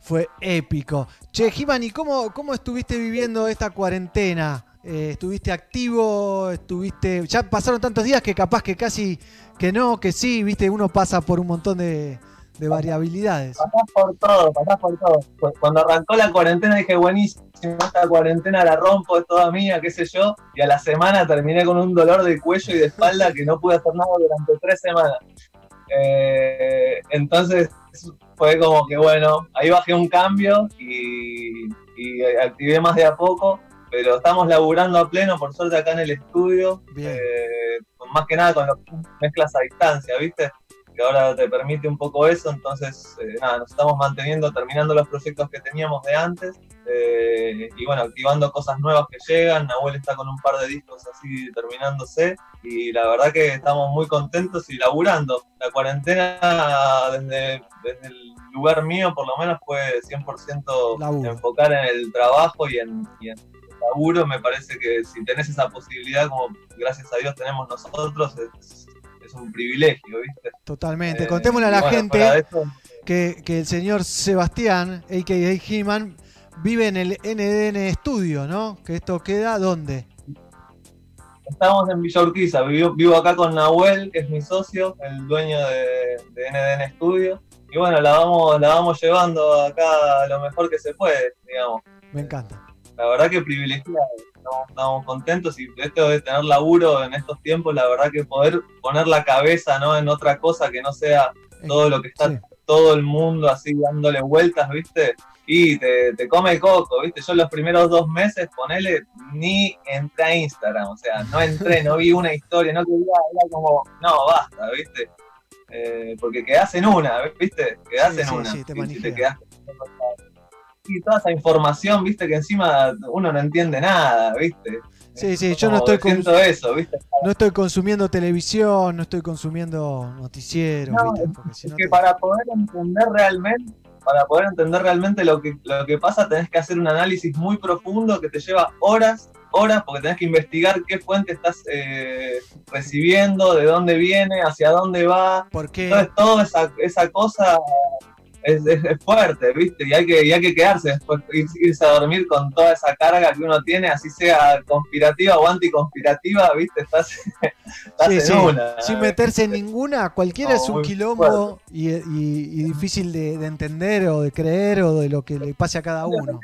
Fue épico. Che, Jimani, ¿cómo, ¿cómo estuviste viviendo esta cuarentena? Eh, ¿Estuviste activo? ¿Estuviste.? Ya pasaron tantos días que capaz que casi que no, que sí, viste, uno pasa por un montón de, de variabilidades. Pasás por todo, pasás por todo. Cu- Cuando arrancó la cuarentena dije, buenísimo, esta cuarentena la rompo, es toda mía, qué sé yo. Y a la semana terminé con un dolor de cuello y de espalda que no pude hacer nada durante tres semanas. Eh, entonces fue como que bueno, ahí bajé un cambio y, y activé más de a poco, pero estamos laburando a pleno, por suerte acá en el estudio, eh, más que nada con las mezclas a distancia, ¿viste? Que ahora te permite un poco eso, entonces eh, nada, nos estamos manteniendo, terminando los proyectos que teníamos de antes eh, y bueno, activando cosas nuevas que llegan. Nahuel está con un par de discos así terminándose y la verdad que estamos muy contentos y laburando. La cuarentena desde, desde el lugar mío por lo menos fue 100% enfocar en el trabajo y en, y en el laburo. Me parece que si tenés esa posibilidad, como gracias a Dios tenemos nosotros, es, es un privilegio, ¿viste? Totalmente. Eh, Contémosle a la bueno, gente que, que el señor Sebastián, a.k.a. He-Man, vive en el NDN Studio, ¿no? Que esto queda ¿dónde? Estamos en Villa Urquiza, vivo, vivo acá con Nahuel, que es mi socio, el dueño de, de NDN Studio. Y bueno, la vamos, la vamos llevando acá lo mejor que se puede, digamos. Me encanta. La verdad que privilegiado, estamos, estamos contentos y esto de tener laburo en estos tiempos, la verdad que poder poner la cabeza ¿no? en otra cosa que no sea todo lo que está todo el mundo así dándole vueltas, ¿viste? Y te, te come el coco, ¿viste? Yo los primeros dos meses, ponele, ni entré a Instagram, o sea, no entré, no vi una historia, no quería, era como, no, basta, ¿viste? Eh, porque quedás en una, ¿viste? Quedás Sí, en sí, una. te y si te quedás y toda esa información, viste, que encima uno no entiende nada, viste. Sí, sí, yo no estoy, eso, viste. no estoy consumiendo televisión, no estoy consumiendo noticieros, Es que te- para poder entender realmente, para poder entender realmente lo que, lo que pasa, tenés que hacer un análisis muy profundo que te lleva horas, horas, porque tenés que investigar qué fuente estás eh, recibiendo, de dónde viene, hacia dónde va. ¿Por qué? Entonces, toda esa, esa cosa es, es- es fuerte, ¿viste? Y hay que, y hay que quedarse después, ir- irse a dormir con toda esa carga que uno tiene, así sea conspirativa o anticonspirativa, ¿viste? Estás, estás Sí, en sí, una. sin meterse en ninguna, cualquiera No, es un quilombo y, y- y difícil de, de entender o de creer o de lo que le pase a cada uno.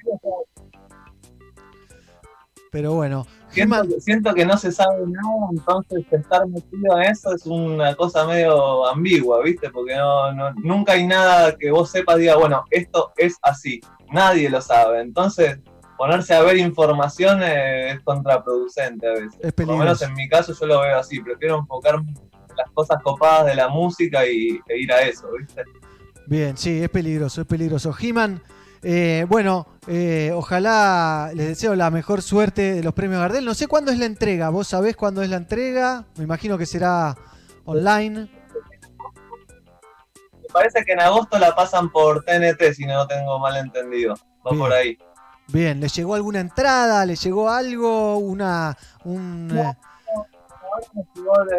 Pero bueno, Siento, que- siento que no se sabe nada, entonces estar metido en eso es una cosa medio ambigua, ¿viste? Porque no, no- nunca hay nada que vos sepas, diga, bueno, esto es así. Nadie lo sabe. Entonces, ponerse a ver información es contraproducente a veces. Es Por lo menos peligroso. en mi caso yo lo veo así. Prefiero enfocarme en las cosas copadas de la música y, e ir a eso, ¿viste? Bien, sí, es peligroso, es peligroso. He-Man, eh, bueno, eh, ojalá les deseo la mejor suerte de los premios Gardel. No sé cuándo es la entrega, ¿vos sabés cuándo es la entrega? Me imagino que será online. Me parece que en agosto la pasan por TNT, si no tengo mal entendido. Va Bien. por ahí. Bien, ¿les llegó alguna entrada? ¿Les llegó algo? Una, un, eh,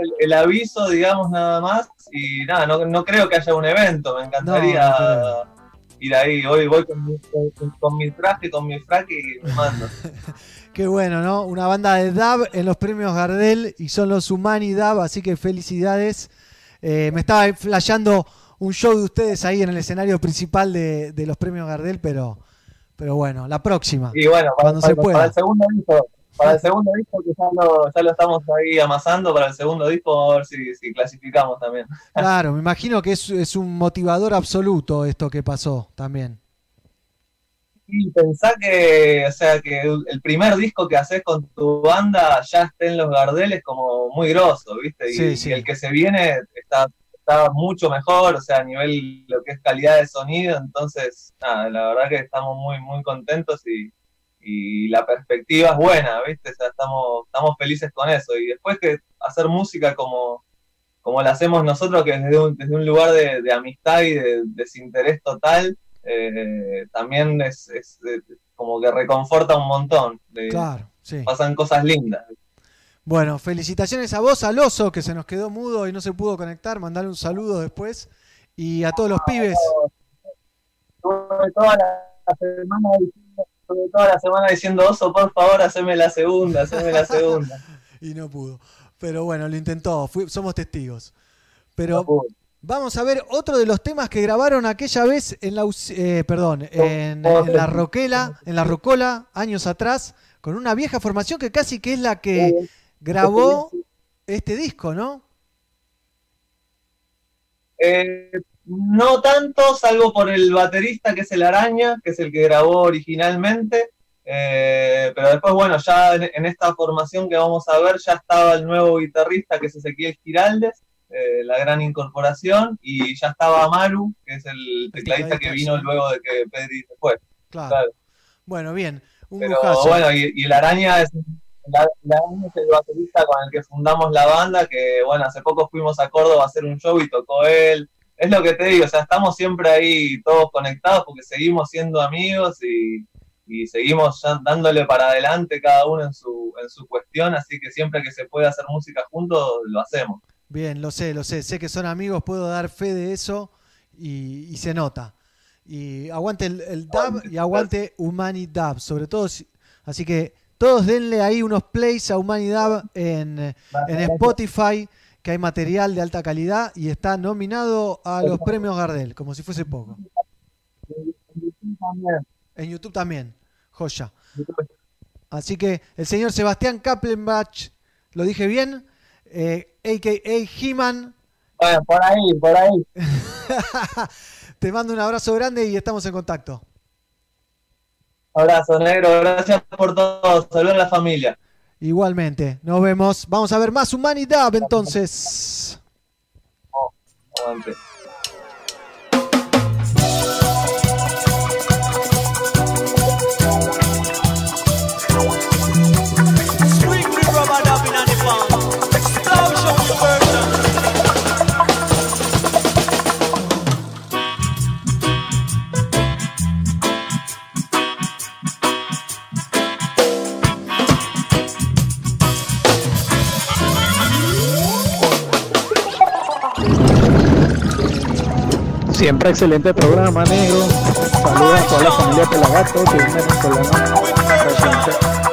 el, el aviso, digamos, nada más. Y nada, no, no creo que haya un evento. Me encantaría No, no ir ahí. Hoy voy con mi, con, con mi traje, con mi frac y me mando. Qué bueno, ¿no? Una banda de DAB en los premios Gardel y son los Humani DAB, así que felicidades. Eh, me estaba flasheando un show de ustedes ahí en el escenario principal de, de los premios Gardel, pero, pero bueno, la próxima. Y bueno, para, cuando se pueda. para el segundo disco, para el segundo disco que ya lo, ya lo estamos ahí amasando, para el segundo disco a ver si, si clasificamos también. Claro, me imagino que es, es un motivador absoluto esto que pasó también. Y pensá que, o sea, que el primer disco que haces con tu banda ya esté en los Gardeles como muy grosso, ¿viste? Y, Sí, sí. y el que se viene está, está mucho mejor, o sea, a nivel lo que es calidad de sonido, entonces, nada, la verdad que estamos muy, muy contentos y, y la perspectiva es buena, ¿viste? O sea, estamos, estamos felices con eso. Y después que hacer música como, como la hacemos nosotros, que desde un, desde un lugar de, de amistad y de desinterés total, eh, también es, es, eh, como que reconforta un montón. de- Claro, sí. Pasan cosas lindas. Bueno, felicitaciones a vos, al oso, que se nos quedó mudo y no se pudo conectar. Mandale un saludo después. Y a todos los pibes. Toda la semana estuve toda la semana diciendo, oso, por favor, haceme la segunda, haceme la segunda. y no pudo. Pero bueno, lo intentó, fui- somos testigos. Pero vamos a ver otro de los temas que grabaron aquella vez en la, eh, perdón, en, en la Roquela, en la Rocola, años atrás, con una vieja formación que casi que es la que grabó este disco, ¿no? Eh, No tanto, salvo por el baterista que es el Araña, que es el que grabó originalmente. Eh, pero después, bueno, ya en, en esta formación que vamos a ver, ya estaba el nuevo guitarrista que es Ezequiel Giraldes, eh, la gran incorporación, y ya estaba Maru, que es el tecladista que vino luego de que Pedri se fue. Claro. Claro. Bueno, bien. Un Pero bueno, y, y el Araña es, la- el Araña es el baterista con el que fundamos la banda, que bueno, hace poco fuimos a Córdoba a hacer un show y tocó él. Es lo que te digo, o sea, estamos siempre ahí todos conectados porque seguimos siendo amigos y, y seguimos ya dándole para adelante cada uno en su, en su cuestión, así que siempre que se puede hacer música juntos, lo hacemos. Bien, lo sé, lo sé. Sé que son amigos, puedo dar fe de eso y, y se nota. Y aguante el, el dub y aguante Humani Dub, sobre todo. si- así que todos denle ahí unos plays a Humani Dub en, en Spotify, que hay material de alta calidad y está nominado a los premios Gardel, como si fuese poco. En YouTube también, joya. Así que el señor Sebastián Kaplenbach, ¿lo dije bien? Eh, AKA He-Man. Bueno, por ahí, por ahí. Te mando un abrazo grande y estamos en contacto. Abrazo, negro, gracias por todo. Saludos a la familia. Igualmente, nos vemos. Vamos a ver más humanidad entonces. Aguante. Siempre excelente programa, negro. Saludos a toda la familia Pelagato que viene venezolana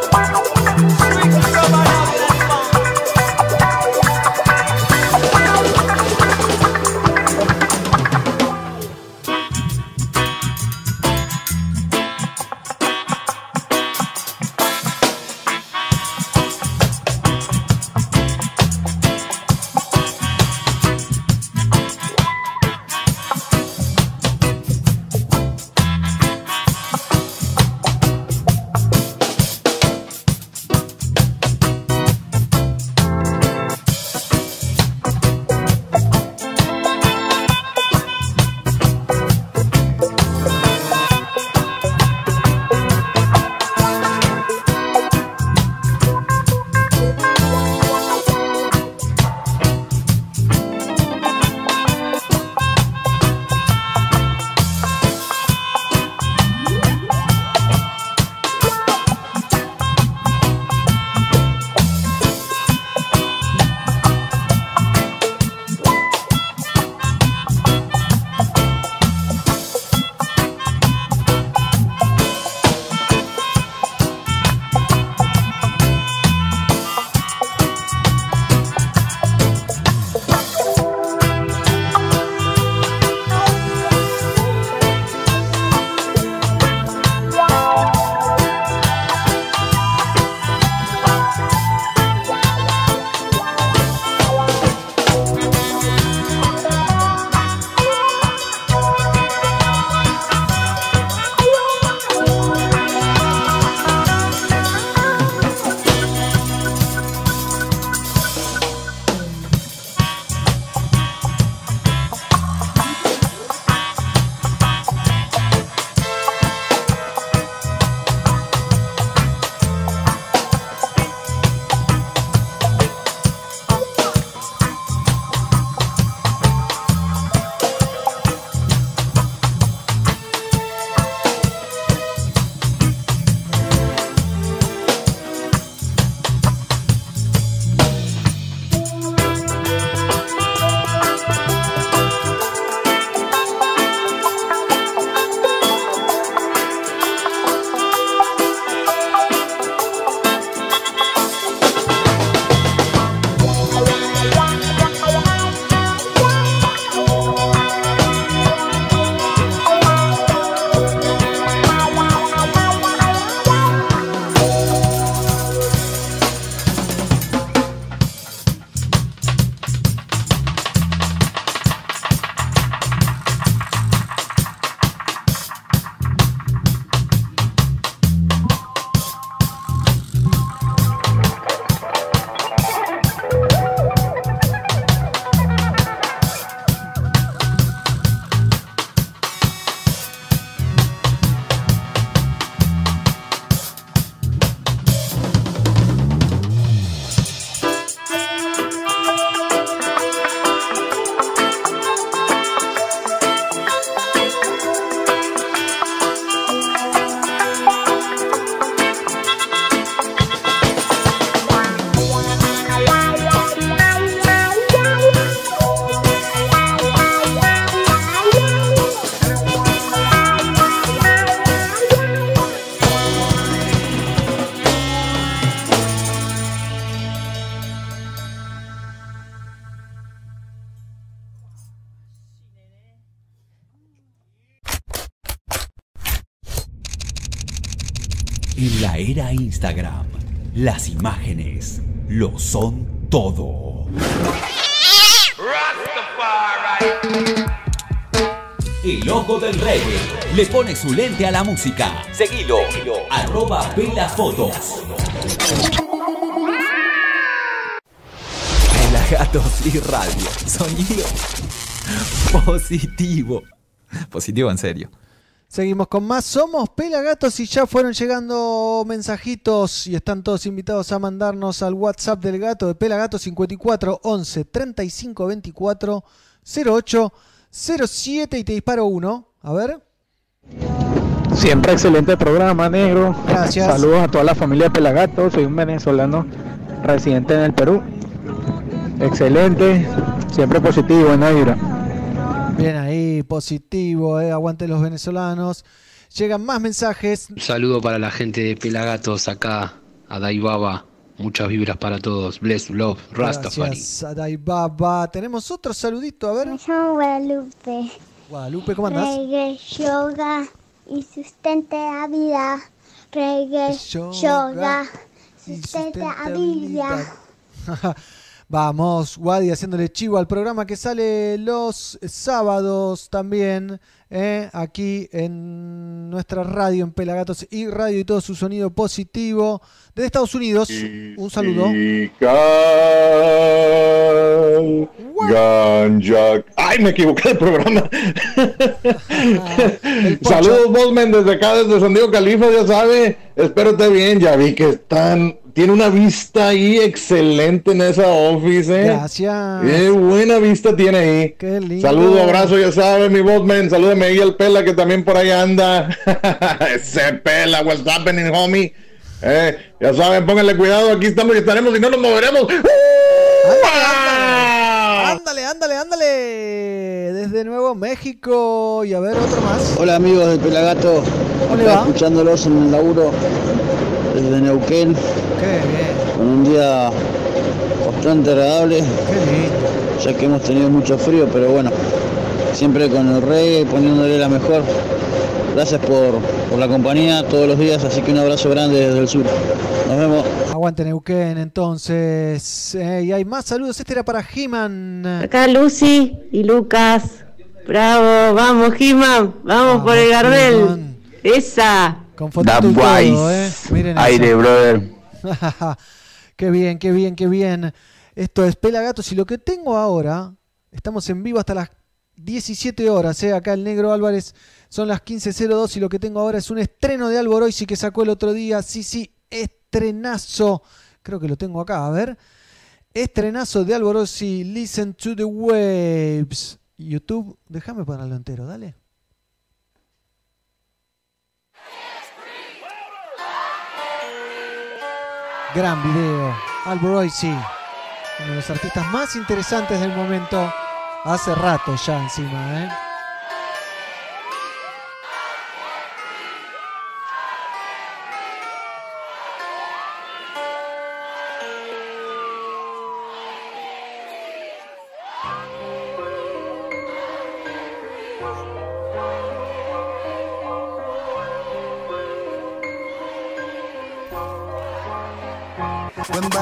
son todo. El ojo del reggae le pone su lente a la música. Seguilo. Arroba Pelafotos. Pelagatos y radio. Sonido positivo. Positivo en serio. Seguimos con más. Somos Pelagatos y ya fueron llegando mensajitos y están todos invitados a mandarnos al WhatsApp del gato de Pelagato 54 11 35 24 08 07 y te disparo uno. A ver. Siempre excelente programa, negro. Gracias. Saludos a toda la familia Pelagato. Soy un venezolano residente en el Perú. Excelente, siempre positivo, buena vibra. Bien ahí, positivo, eh, aguante los venezolanos. Llegan más mensajes. Un saludo para la gente de Pelagatos acá, a Daibaba. Muchas vibras para todos. Bless, love, Rastafari. Gracias, Adai Baba. Tenemos otro saludito, a ver. Me llamo Guadalupe. Guadalupe, ¿cómo andás? Reggae, yoga y sustente la vida. Reggae, yoga, sustente la vida. Vamos, Wadi haciéndole chivo al programa que sale los sábados también, eh, aquí en nuestra radio en Pelagatos y Radio y todo su sonido positivo. Desde Estados Unidos, un saludo. Ganja. Ay, me equivoqué del programa. Saludos, Bosman, desde acá, desde San Diego, Califa, ya sabe. Espero esté bien. Ya vi que están. Tiene una vista ahí excelente en esa office. ¿eh? Gracias. Qué buena vista tiene ahí. Qué lindo. Saludos, abrazo, ya sabe, mi Bosman. Salúdame ahí al Pela que también por ahí anda. Ese Pela, what's happening, homie. Eh, ya saben, pónganle cuidado. Aquí estamos y estaremos y no nos moveremos. Ándale, ándale, ándale. Desde Nuevo México. Y a ver, otro más. Hola amigos del Pelagato, ¿Cómo le va? escuchándolos en el laburo desde Neuquén, con un día bastante agradable, ya que hemos tenido mucho frío, pero bueno, siempre con el reggae poniéndole la mejor. Gracias por, por la compañía todos los días, así que un abrazo grande desde el sur. Nos vemos. Aguante Neuquén, entonces. Eh, y hay más saludos. Este era para He-Man. Acá Lucy y Lucas. Bravo, vamos He-Man, vamos, por el Gardel. Esa. Con eh. Miren Aire, eso. brother. qué bien, qué bien, qué bien. Esto es Pelagatos y lo que tengo ahora, estamos en vivo hasta las 17 horas, eh. acá el Negro Álvarez son las 15.02 y lo que tengo ahora es un estreno de Alboroisi que sacó el otro día. Sí, sí, estrenazo. Creo que lo tengo acá, a ver. Estrenazo de Alborosi, Listen to the Waves. YouTube, déjame ponerlo entero, dale. Gran video. Alboroisi, uno de los artistas más interesantes del momento. Hace rato ya encima, ¿eh?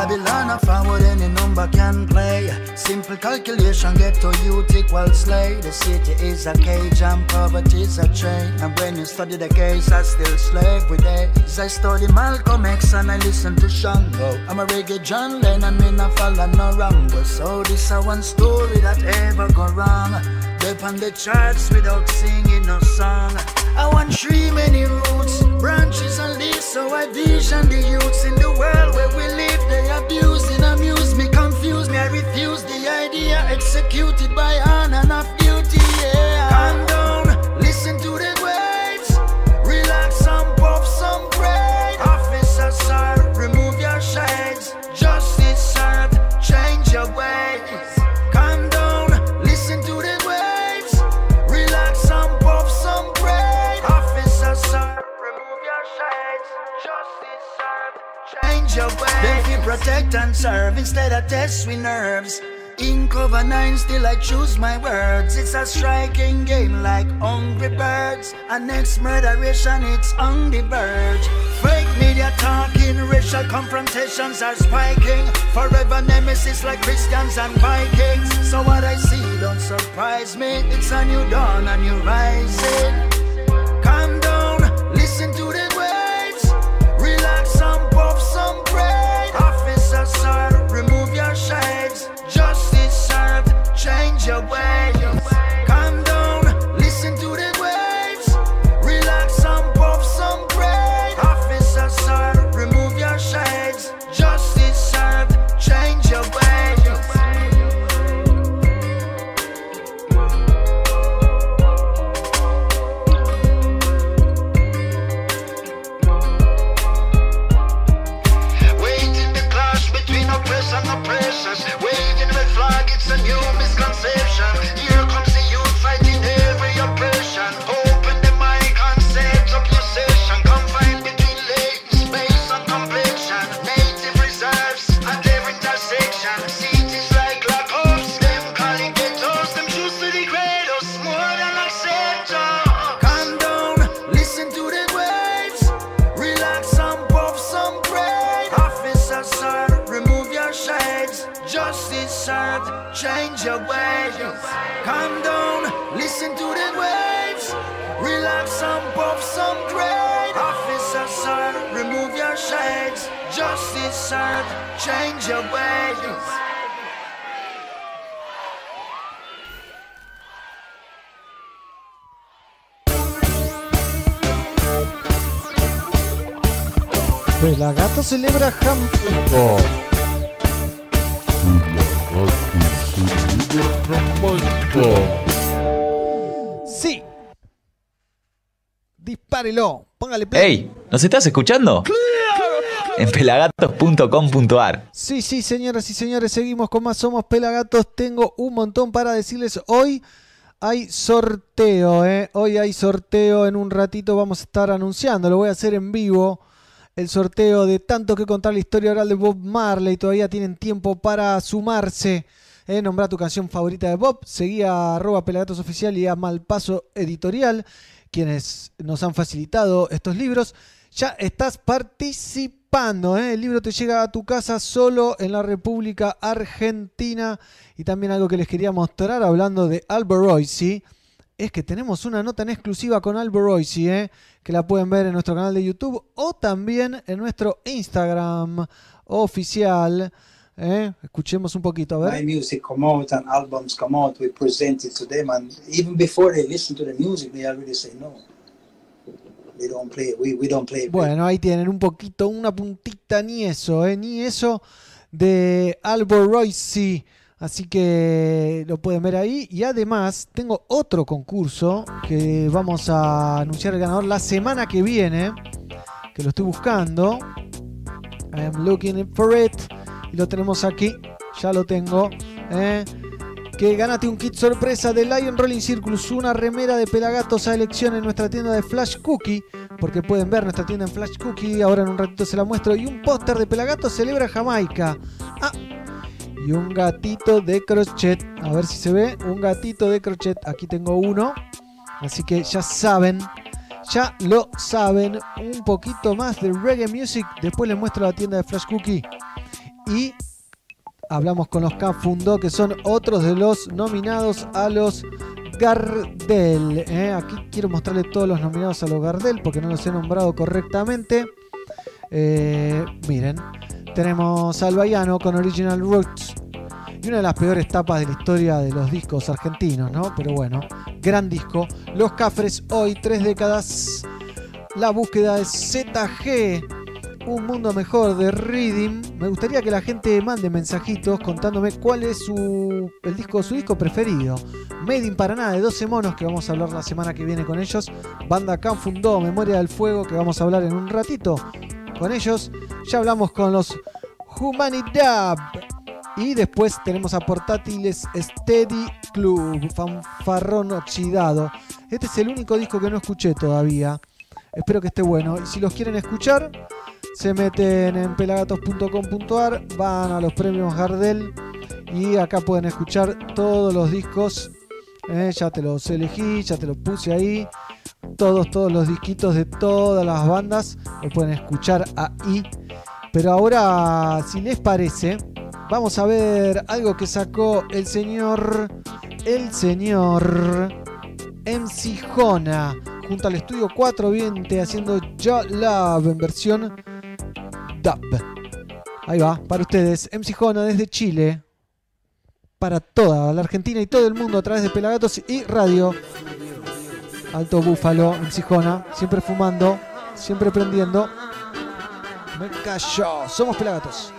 Babylon a forward, any number can play. Simple calculation get to youth equals slay. The city is a cage and poverty's a chain. And when you study the case, I still slave with days. I study Malcolm X and I listen to Shango. I'm a reggae John Lennon, me not follow no Rambo. So this a one story that ever go wrong. Dip on the charts without singing no song. I want three many roots, branches and leaves. So I vision the youths in the world where we live. They abuse and amuse me, confuse me. I refuse the idea executed by honor of beauty. Yeah. Then we protect and serve instead of test with nerves. In cover nine, still I choose my words. It's a striking game like Hungry Birds. And next murderation, it's on the verge. Fake media talking, racial confrontations are spiking. Forever nemesis like Christians and Vikings. So what I see don't surprise me. It's a new dawn, a new rising. Calm down, Change your ways. Pelagato celebra Jamaico. Sí. Dispárelo. Póngale play. ¡Ey! ¿Nos estás escuchando? En pelagatos.com.ar Sí, sí, señoras y señores, seguimos con más Somos Pelagatos. Tengo un montón para decirles hoy. Hay sorteo, ¿eh? Hoy hay sorteo. En un ratito vamos a estar anunciando. Lo voy a hacer en vivo. El sorteo de tanto que contar la historia oral de Bob Marley. Todavía tienen tiempo para sumarse. ¿eh? Nombrar tu canción favorita de Bob. Seguí a arroba Pelagatos Oficial y a Malpaso Editorial. Quienes nos han facilitado estos libros. Ya estás participando. ¿eh? El libro te llega a tu casa solo en la República Argentina. Y también algo que les quería mostrar hablando de Alboroisi. Es que tenemos una nota en exclusiva con Alboroisi, ¿eh? que la pueden ver en nuestro canal de YouTube o también en nuestro Instagram oficial. ¿eh? Escuchemos un poquito, a my ver. music come out and albums come out, we present it to them, and even before they listen to no. They don't play. We, don't play. Bueno, ahí tienen un poquito, una puntita, ni eso, ¿eh? ni eso de Alboroisi. Así que lo pueden ver ahí. Y además tengo otro concurso que vamos a anunciar el ganador la semana que viene. Que lo estoy buscando. I am looking for it. Y lo tenemos aquí. Ya lo tengo. ¿eh? Que ganate un kit sorpresa de Lion Rolling Circus. Una remera de Pelagatos a elección en nuestra tienda de Flash Cookie. Porque pueden ver nuestra tienda en Flash Cookie. Ahora en un ratito se la muestro. Y un póster de Pelagatos celebra Jamaica. Ah, y un gatito de crochet. A ver si se ve. Un gatito de crochet. Aquí tengo uno. Así que ya saben. Ya lo saben. Un poquito más de reggae music. Después les muestro la tienda de Flash Cookie. Y hablamos con los Cafundo, que son otros de los nominados a los Gardel. ¿eh? Aquí quiero mostrarle todos los nominados a los Gardel porque no los he nombrado correctamente. Eh, miren, tenemos al Baiano con Original Roots. Y una de las peores tapas de la historia de los discos argentinos, ¿no? Pero bueno, gran disco. Los Cafres hoy, tres décadas. La búsqueda de ZG. Un mundo mejor de Reading. Me gustaría que la gente mande mensajitos contándome cuál es su, el disco, su disco preferido. Made in Paraná de 12 monos, que vamos a hablar la semana que viene con ellos. Banda Canfundó, Memoria del Fuego, que vamos a hablar en un ratito con ellos. Ya hablamos con los Humanidad. Y después tenemos a Portátiles Steady Club, Fanfarrón Oxidado. Este es el único disco que no escuché todavía. Espero que esté bueno. Y si los quieren escuchar, se meten en pelagatos.com.ar, van a los premios Gardel y acá pueden escuchar todos los discos. Eh, ya te los elegí, ya te los puse ahí. todos, todos los disquitos de todas las bandas. Lo pueden escuchar ahí. Pero ahora, si les parece, vamos a ver algo que sacó el señor. El señor. MC Jona. Junto al estudio 420 haciendo Ya Love en versión Ahí va, para ustedes. MC Jona desde Chile. Para toda la Argentina y todo el mundo a través de Pelagatos y Radio. Alto Búfalo, MC Jona. Siempre fumando, siempre prendiendo. Me callo. Somos Pelagatos.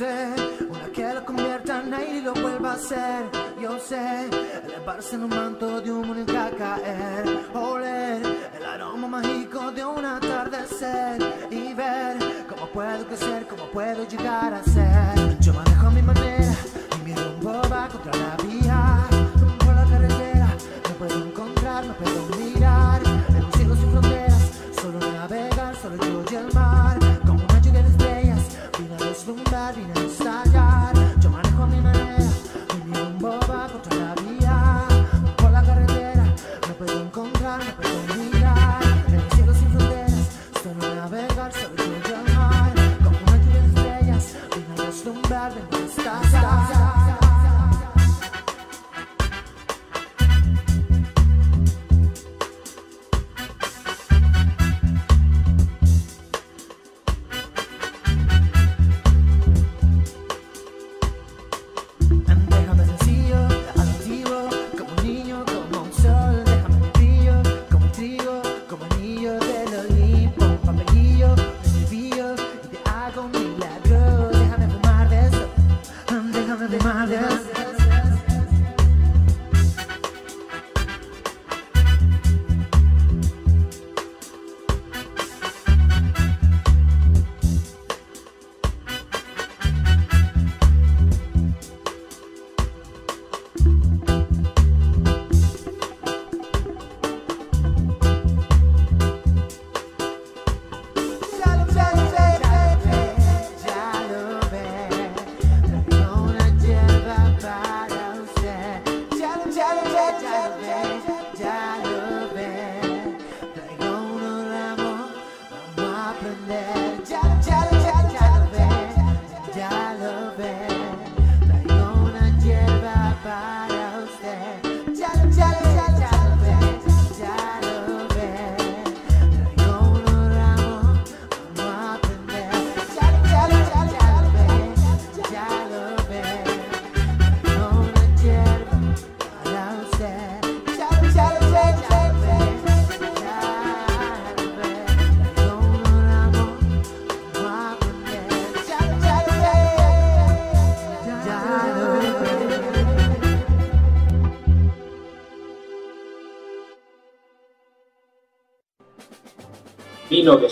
Sé, una que lo convierta en aire y lo vuelva a ser. Yo sé, elevarse en un manto de humo nunca caer. Oler el aroma mágico de un atardecer y ver cómo puedo crecer, cómo puedo llegar a ser. Yo manejo mi manera y mi rumbo va contra la vía.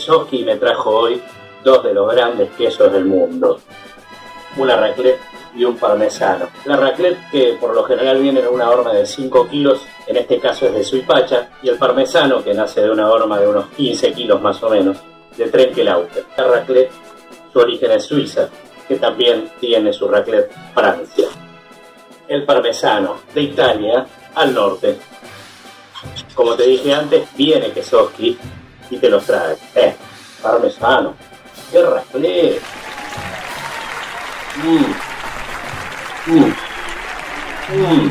Quesoski me trajo hoy dos de los grandes quesos del mundo. Una raclette y un parmesano. La raclette que por lo general viene en una horma de 5 kilos, en este caso es de Suipacha, y el parmesano que nace de una horma de unos 15 kilos más o menos, de Trenkelauter. La raclette, su origen es Suiza, que también tiene su raclette Francia. El parmesano, de Italia al norte. Como te dije antes, viene Quesoski y te los trae. Eh, parmesano. ¡Qué raclette! Mm. Mm. Mm.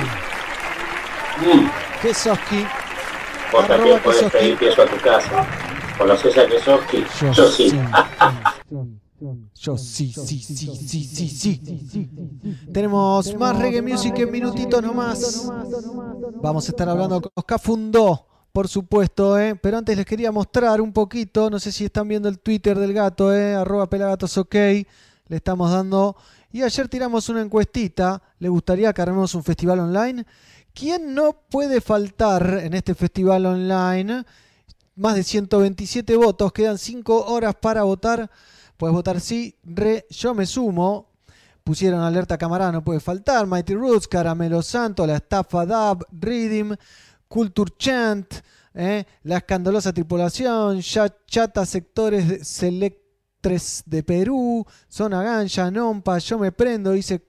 Mm. Kesoski. Vos Arroba también podés Kesoski. pedir queso a tu casa. ¿Conoces a Kesoski? Yo, sí. Yo sí, sí, sí, sí, sí, sí. Tenemos más reggae music en minutitos nomás. Vamos a estar hablando con Oscar Fundó, por supuesto, ¿eh? pero antes les quería mostrar un poquito, no sé si están viendo el Twitter del gato, ¿eh? arroba pelagatosok, le estamos dando... Y ayer tiramos una encuestita, ¿le gustaría que armemos un festival online? ¿Quién no puede faltar en este festival online? Más de 127 votos, quedan 5 horas para votar. Puedes votar sí, re, yo me sumo. Pusieron alerta cámara, no puede faltar. Mighty Roots, Caramelo Santo, La Estafa Dub, Rhythm, Culture Chant, eh, La Escandalosa Tripulación, Chata Sectores Selectres de Perú, Zona Ganja, Nompa, Yo Me Prendo, dice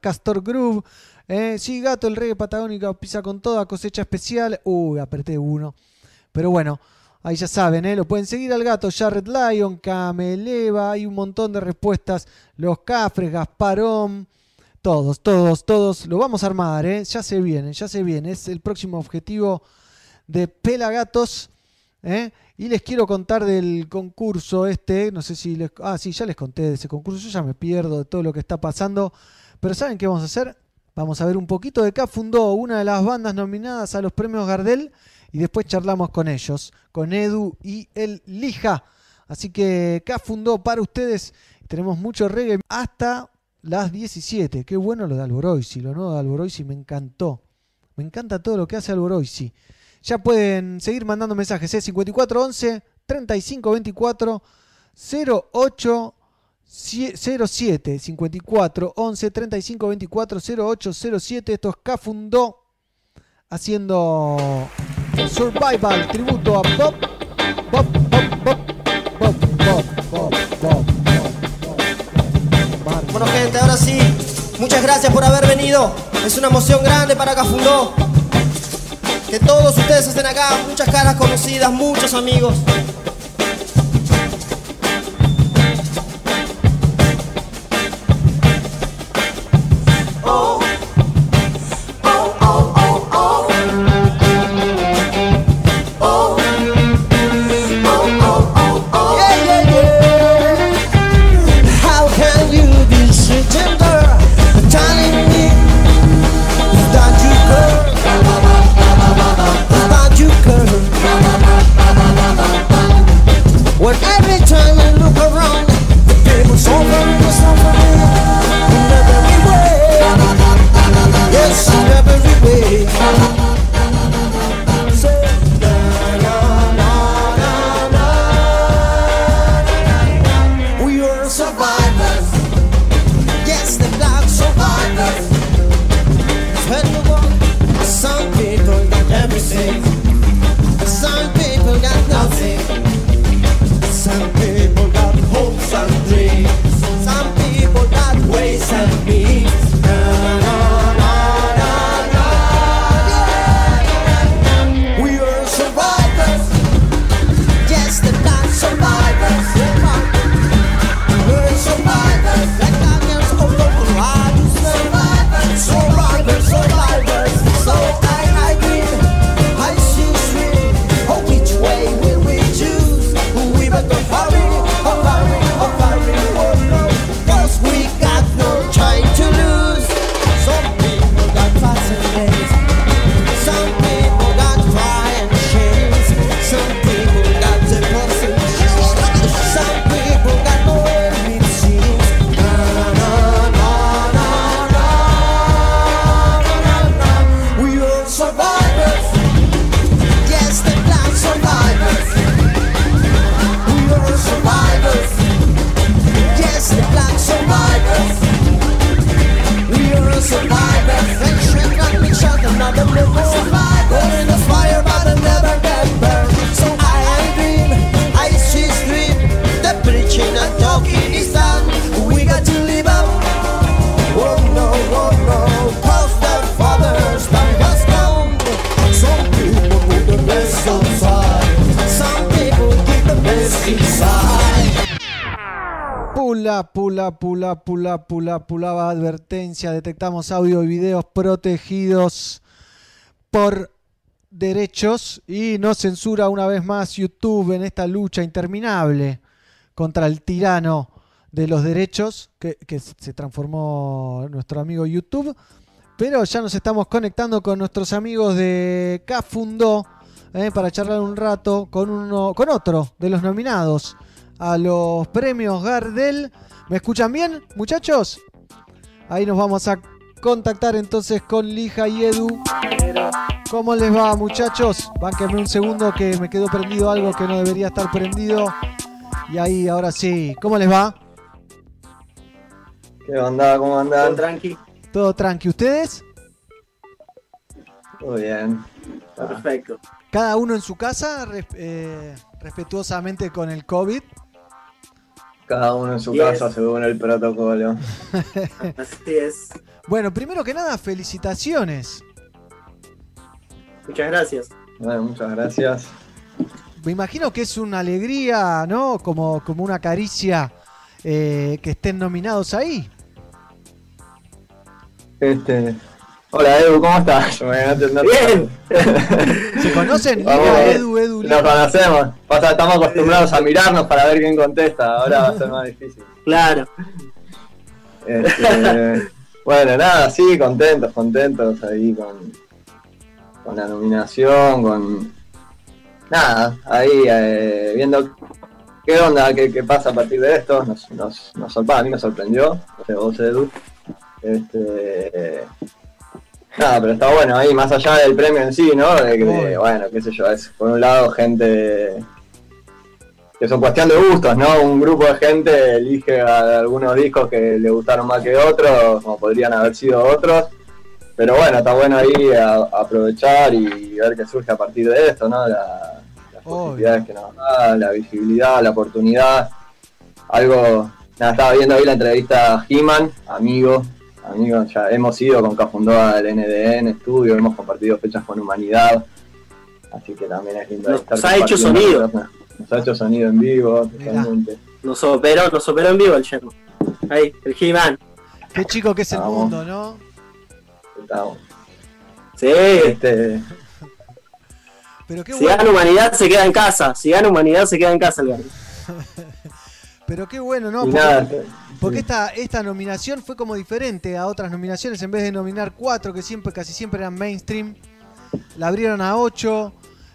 Castor Groove. Eh, sí, Gato, el reggae patagónico pisa con toda cosecha especial. Uy, apreté uno. Pero bueno, Ahí ya saben, ¿eh? lo pueden seguir al gato Jared Lyon, Cameleva, hay un montón de respuestas. Los Cafres, Gasparón, todos, todos, todos. Lo vamos a armar, ¿eh? ya se viene, ya se viene. Es el próximo objetivo de Pelagatos. ¿eh? Y les quiero contar del concurso este. No sé si les. Ah, sí, ya les conté de ese concurso. Yo ya me pierdo de todo lo que está pasando. Pero ¿saben qué vamos a hacer? Vamos a ver un poquito de qué fundó una de las bandas nominadas a los premios Gardel y después charlamos con ellos, con Edu y el Lija. Así que acá fundó para ustedes. Tenemos mucho reggae hasta las 17. Qué bueno lo de Alboroisi, lo nuevo de Alboroisi me encantó. Me encanta todo lo que hace Alboroisi. Ya pueden seguir mandando mensajes, ¿eh? 5411 3524 08 07 54 11 35 24 08 07 esto es Cafundó haciendo Survival, tributo a Bob, Bob, Bob, Bob, Bob, Bob, Bueno gente, ahora sí, muchas gracias por haber venido. Es una emoción grande para Cafundó. Que todos ustedes estén acá, muchas caras conocidas, muchos amigos. Detectamos audio y videos protegidos por derechos y no censura una vez más YouTube en esta lucha interminable contra el tirano de los derechos que, que se transformó nuestro amigo YouTube. Pero ya nos estamos conectando con nuestros amigos de Cafundó eh, para charlar un rato con, uno, con otro de los nominados a los premios Gardel. ¿Me escuchan bien, muchachos? Ahí nos vamos a contactar entonces con Lija y Edu. ¿Cómo les va, muchachos? Bánquenme un segundo que me quedó prendido algo que no debería estar prendido. Y ahí, ahora sí. ¿Cómo les va? ¿Qué onda? ¿Cómo andan? Todo tranqui. Todo tranqui. ¿Ustedes? Todo bien. Perfecto. Cada uno en su casa, eh, respetuosamente con el COVID. Cada uno en su Yes. casa según el protocolo. Así es. Bueno, primero que nada, felicitaciones. Muchas gracias. Bueno, muchas gracias. Me imagino que es una alegría, ¿no? Como, como una caricia eh, que estén nominados ahí. Este. Hola Edu, ¿cómo estás? Yo me voy a atender. Bien. ¿Se conocen? Vamos. Edu, Edu, Nos conocemos. Pasa, estamos acostumbrados a mirarnos para ver quién contesta. Ahora va a ser más difícil. Claro. Este, bueno, nada, sí, contentos, contentos ahí con, con la nominación, con. Nada, ahí eh, viendo qué onda, qué, qué pasa a partir de esto. Nos, nos, nos a mí me sorprendió, vos, Edu. Este, nada, pero está bueno ahí, más allá del premio en sí, ¿no? De, que, de, bueno, qué sé yo, es por un lado gente que son cuestión de gustos, ¿no? Un grupo de gente elige a algunos discos que le gustaron más que otros, como podrían haber sido otros. Pero bueno, está bueno ahí a- aprovechar y ver qué surge a partir de esto, ¿no? La- las posibilidades que nos da, la visibilidad, la oportunidad. Algo, nada, estaba viendo ahí la entrevista a He-Man, amigo, amigo, ya hemos ido con Cafundó al NDN Estudio, hemos compartido fechas con Humanidad. Así que también es lindo Nos estar ha hecho sonido. Nos ha hecho sonido en vivo, totalmente. Nos operó, nos operó en vivo el Sherman. Ahí, el He-Man. Qué chico que es el mundo, ¿no? Estamos. Sí. Este, Pero qué Si bueno. gana humanidad se queda en casa. Si gana humanidad se queda en casa el. Pero qué bueno, ¿no? Y Porque, nada, porque esta, esta nominación fue como diferente a otras nominaciones. En vez de nominar cuatro, que siempre, casi siempre eran mainstream, la abrieron a ocho.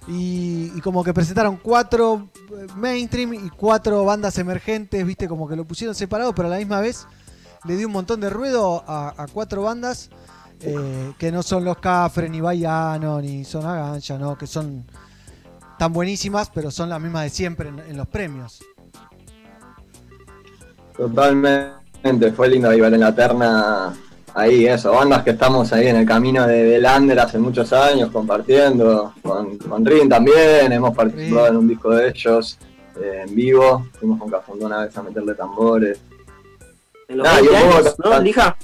Y, y como que presentaron cuatro eh, mainstream y cuatro bandas emergentes, viste, como que lo pusieron separado, pero a la misma vez le dio un montón de ruedo a, a cuatro bandas eh, que no son los Cafre, ni Baiano, ni Zona Gancha, ¿no? Que son tan buenísimas, pero son las mismas de siempre en- en los premios. Totalmente, fue lindo ahí ver en la terna ahí eso, bandas que estamos ahí en el camino de, de Lander hace muchos años compartiendo, con, con Rin también, hemos participado en un disco de ellos eh, en vivo, fuimos con Cafundó una vez a meterle tambores. En los Nada, 20 y un poco años, ¿no, Lija?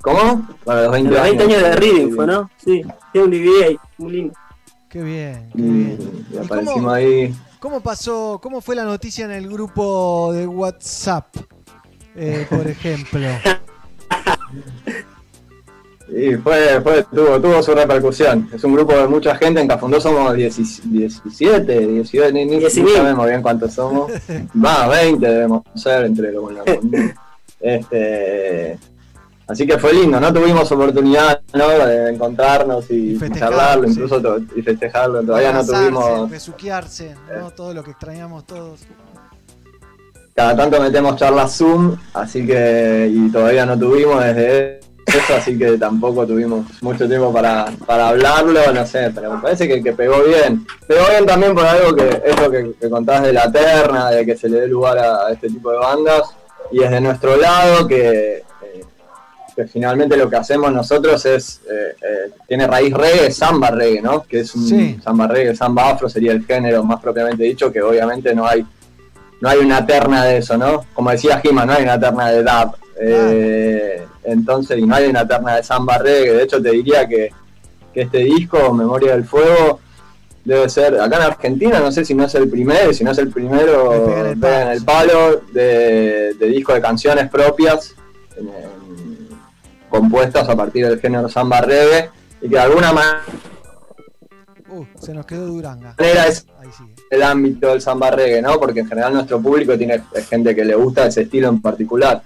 ¿Cómo? Para los 20 En los 20 años de Reading sí. fue, ¿no? Sí. Tiene un DVD ahí, muy lindo. Qué bien. Y, y aparecimos ahí. ¿Cómo pasó, cómo fue la noticia en el grupo de WhatsApp, eh, por ejemplo? Y fue, fue, tuvo, tuvo su repercusión. Es un grupo de mucha gente, en Cafundó somos 10 17, 18, ni, ni, sabemos bien cuántos somos. Más, 20 debemos ser entre lo bueno Este, así que fue lindo, no tuvimos oportunidad ¿no? de encontrarnos y, charlarlo, sí. incluso y festejarlo. Todavía no tuvimos, besuquearse, ¿no? Todo lo que extrañamos todos. Cada tanto metemos charlas Zoom, así que, y todavía no tuvimos desde eso, así que tampoco tuvimos mucho tiempo para, para hablarlo, no sé, pero me parece que, que pegó bien. Pegó bien también por algo que, eso que, que contás de la terna, de que se le dé lugar a, este tipo de bandas, y desde nuestro lado que, eh, que finalmente lo que hacemos nosotros es, eh, eh, tiene raíz reggae, samba reggae, ¿no? Que es un Sí. samba reggae, samba afro sería el género más propiamente dicho, que obviamente no hay no hay una terna de eso, ¿no? Como decía Gima, no hay una terna de dub. Eh, entonces, y no hay una terna de samba reggae. De hecho, te diría que, que este disco, Memoria del Fuego, debe ser, acá en Argentina, no sé si no es el primero, si no es el primero, pega en el pega el palo de, de disco de canciones propias, compuestas a partir del género samba reggae, y que de alguna manera Uh, se nos quedó Duranga. manera es el ámbito del samba reggae, ¿no? Porque en general nuestro público tiene gente que le gusta ese estilo en particular.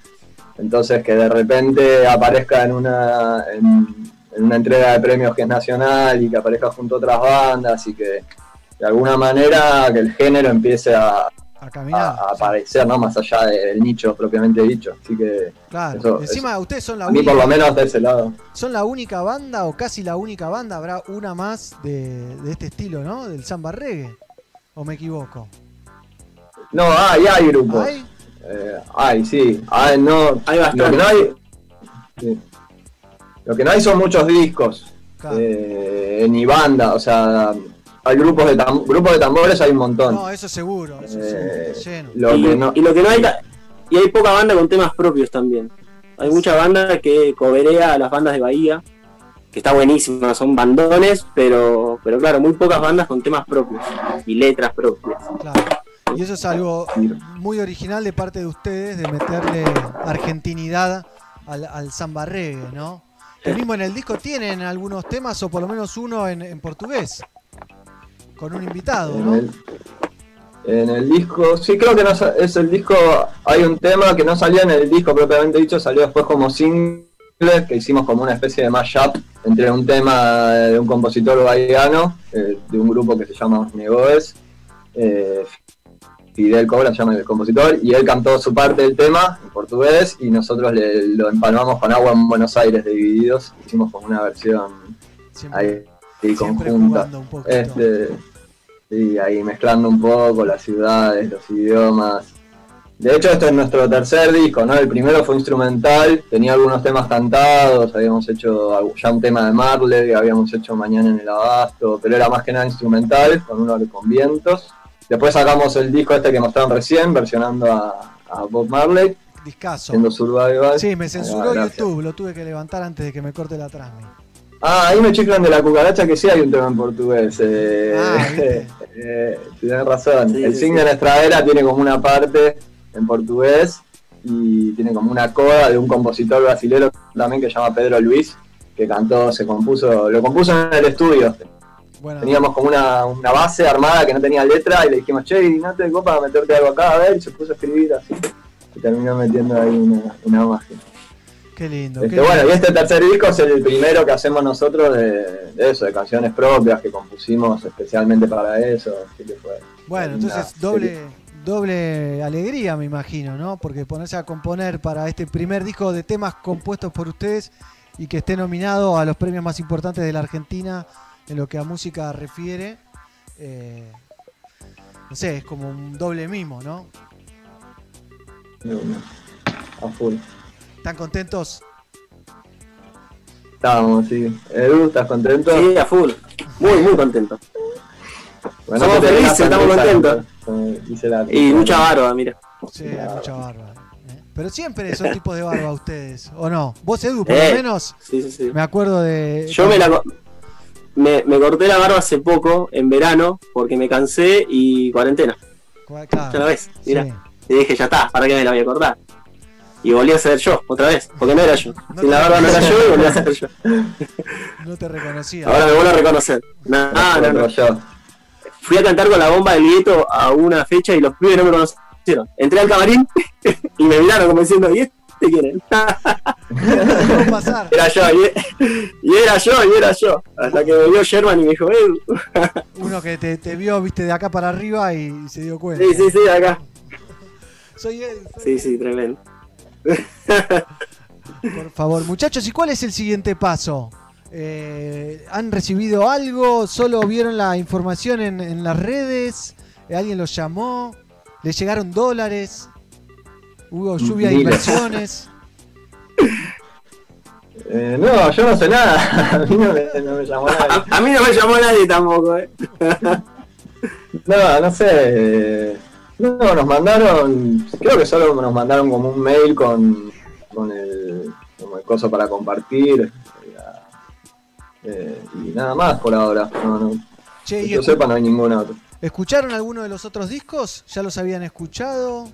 Entonces que de repente aparezca en una, en, en una entrega de premios que es nacional y que aparezca junto a otras bandas y que de alguna manera que el género empiece a, caminar, a aparecer, ¿no? Más allá del nicho propiamente dicho. Así que Claro. eso- Encima ustedes son la a mí única. por lo menos de ese lado. Son la única banda o casi la única banda, habrá una más de, de este estilo, ¿no? Del samba reggae. ¿O me equivoco? No, hay, hay grupos. ¿Hay? Eh, hay, sí. Hay, no, Hay bastante. Lo que no hay, sí. Lo que no hay son muchos discos. eh, ni banda, o sea, hay grupos de, tam- grupos de tambores, hay un montón. No, eso seguro. Eso Eh, lleno. lo y, que no- y lo que no hay y hay poca banda con temas propios también. Hay mucha banda que coberea a las bandas de Bahía, que está buenísima, son bandones, pero, pero claro, muy pocas bandas con temas propios y letras propias. Y eso es algo muy original de parte de ustedes, de meterle argentinidad al, al samba reggae, ¿no? Que mismo en el disco tienen algunos temas, o por lo menos uno en, en portugués, con un invitado, En ¿no? el, en el disco, sí, creo que no es el disco. Hay un tema que no salió en el disco propiamente dicho, salió después como single, que hicimos como una especie de mashup entre un tema de un compositor bahiano, eh, de un grupo que se llama Negoes. eh, Fidel Cobra se llama el compositor, y él cantó su parte del tema en portugués y nosotros le- lo empalmamos con Agua en Buenos Aires de Divididos, hicimos como una versión ahí, ahí conjunta. Este, y ahí mezclando un poco las ciudades, los idiomas. De hecho, esto es nuestro tercer disco, ¿no? El primero fue instrumental, tenía algunos temas cantados, habíamos hecho ya un tema de Marley, habíamos hecho Mañana en el Abasto, pero era más que nada instrumental, con uno con vientos. Después sacamos el disco este que mostraron recién, versionando a, a Bob Marley, Discaso. siendo Survival. Sí, me censuró. YouTube, lo tuve que levantar antes de que me corte la transmisión. Ah, ahí me chiflan de la cucaracha que sí hay un tema en portugués. Eh, Ah, eh, razón. Sí, el sí, Signo sí. de nuestra era tiene como una parte en portugués y tiene como una coda de un compositor brasilero también que se llama Pedro Luis, que cantó, se compuso, lo compuso en el estudio. Bueno, Teníamos como una, una base armada que no tenía letra y le dijimos, che, ¿y ¿no te copa meterte algo acá? A ver, y se puso a escribir así. Y terminó metiendo ahí una, una magia. Qué lindo. Este, qué bueno, y este tercer disco es el primero que hacemos nosotros de, de eso, de canciones propias que compusimos especialmente para eso. Así que fue. Bueno, una entonces doble, doble alegría, me imagino, ¿no? Porque ponerse a componer para este primer disco de temas compuestos por ustedes y que esté nominado a los premios más importantes de la Argentina en lo que a música refiere, eh, no sé, es como un doble mimo, ¿no? A full. ¿Están contentos? Estábamos, sí. Edu, ¿estás contento? Sí, a full. Muy, muy contento. Bueno, Somos felices, estamos contentos. eh, Y mucha barba, mira. Sí, mucha barba. ¿eh? Pero siempre son tipos de barba ustedes, ¿o no? Vos, Edu, por Eh, lo menos, Sí, sí, sí. me acuerdo de... Yo me la me, me corté la barba hace poco, en verano, porque me cansé y cuarentena. Claro, Ya la ves, mira. sí. Y dije, ya está, ¿para qué me la voy a cortar? Y volví a ser yo, otra vez, porque no era yo. Sin la barba no era yo y volví a ser yo. No te reconocía. Ahora me vuelvo a reconocer. No, no, no, no. Yo. Fui a cantar con la bomba del gueto a una fecha y los pibes no me conocieron. Entré al camarín y me miraron como diciendo, ¿y este quién es? Era yo, y, y era yo, y era yo. Hasta que me vio Sherman y me dijo, eh, Uno que te, te vio, viste, de acá para arriba y se dio cuenta. sí, sí, sí, acá. Soy él. Sí, sí, tremendo. Por favor, muchachos, ¿y cuál es el siguiente paso? Eh, ¿Han recibido algo? ¿Solo vieron la información en, en las redes? ¿Eh, ¿Alguien los llamó? ¿Les llegaron dólares? ¿Hubo lluvia de inversiones? Eh, no, yo no sé nada. A mí no me, no me llamó nadie. A mí no me llamó nadie tampoco, eh. No, no sé. No, nos mandaron. Creo que solo nos mandaron como un mail con, con el, como el coso para compartir. eh, y nada más por ahora. No, no. Che, que yo sepa, no hay ningún otro. ¿Escucharon alguno de los otros discos? ¿Ya los habían escuchado?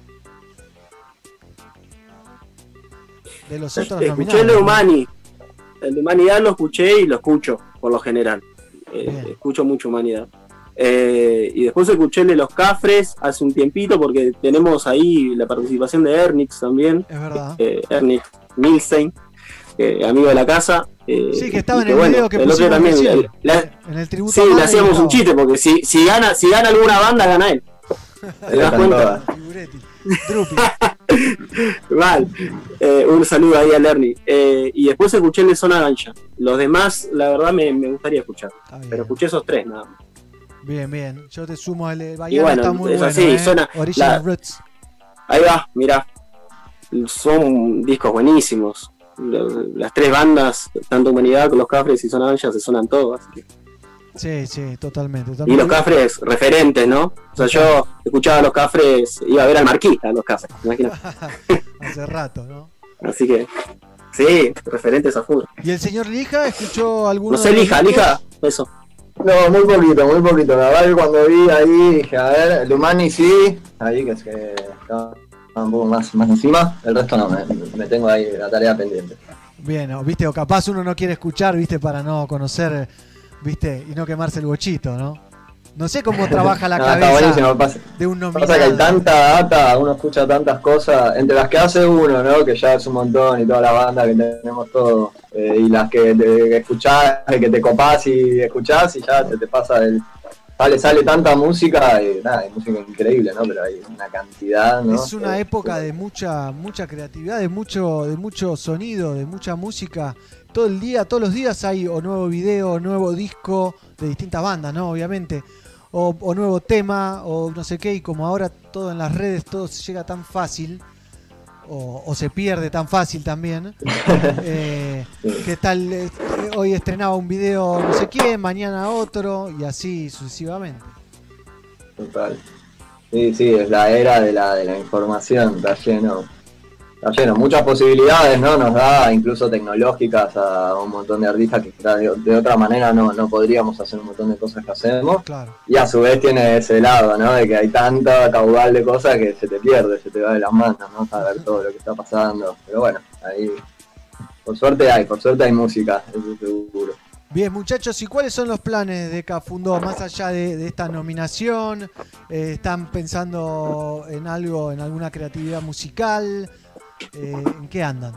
De los otros Escuché el de. Humani. El de Humanidad lo escuché y lo escucho, por lo general. Eh, escucho mucho Humanidad. Eh, y después escuché el de los Cafres hace un tiempito porque tenemos ahí la participación de Ernix también. Es verdad. Eh, Ernix Milstein, eh, amigo de la casa. eh, Sí, que estaba en el bueno, video que el otro pusimos también, recién. el- la- En el tributo Sí, le hacíamos un estaba. chiste porque si, si gana si gana alguna banda gana él. ¿Te das cuenta? Mal. Eh, un saludo ahí a Lerny. Eh, y después escuché el de Zona Gancha. Los demás, la verdad, me, me gustaría escuchar. Pero escuché esos tres nada más. Bien, bien. Yo te sumo el de Y Bayana, bueno, está muy es bueno. así, eh. suena- Original la- Roots. Ahí va, mirá. Son discos buenísimos. Las tres bandas, tanto Humanidad como los Cafres y Zona se suenan todos. así que- Sí, sí, totalmente. Y los Cafres, referentes, ¿no? O sea, yo escuchaba a los Cafres, iba a ver al Marquista, los Cafres, imagínate. Hace rato, ¿no? Así que, sí, referentes a full. ¿Y el señor Lija escuchó alguno No sé, de Lija? Lija, eso. No, muy poquito, muy poquito. La verdad que cuando vi ahí dije, a ver, Lumani sí, ahí que es que estaba un poco más, más encima, el resto no, me, tengo ahí la tarea pendiente. Bien, viste, o capaz uno no quiere escuchar, viste, para no conocer, viste, y no quemarse el bochito, ¿no? No sé cómo trabaja la No, cabeza pasa- de un Pasa que hay nominado. tanta data, uno escucha tantas cosas, entre las que hace uno, ¿no? Que ya es un montón y toda la banda que tenemos todo, eh, y las que, te, que escuchás, que te copás y escuchás y ya se te pasa el... Sale, sale tanta música, y nada, hay música increíble, ¿no? Pero hay una cantidad, ¿no? Es una época de mucha mucha creatividad, de mucho de mucho sonido, de mucha música. Todo el día, todos los días hay o nuevo video, o nuevo disco de distintas bandas, ¿no? Obviamente. O, o nuevo tema, o no sé qué, y como ahora todo en las redes, todo se llega tan fácil, o, o se pierde tan fácil también. eh, ¿Qué tal? eh, hoy estrenaba un video no sé quién, mañana otro, y así sucesivamente. Total. Sí, sí, es la era de la, de la información, está lleno, está lleno. Muchas posibilidades, ¿no? Nos da, incluso tecnológicas, a un montón de artistas que de, de otra manera no, no podríamos hacer un montón de cosas que hacemos. Claro. Y a su vez tiene ese lado, ¿no? De que hay tanta caudal de cosas que se te pierde, se te va de las manos, ¿no? Saber todo lo que está pasando. Pero bueno, ahí, por suerte hay, por suerte hay música, eso seguro. Bien, muchachos, ¿y cuáles son los planes de Cafundó más allá de, de esta nominación? Eh, ¿Están pensando en algo, en alguna creatividad musical? Eh, ¿En qué andan?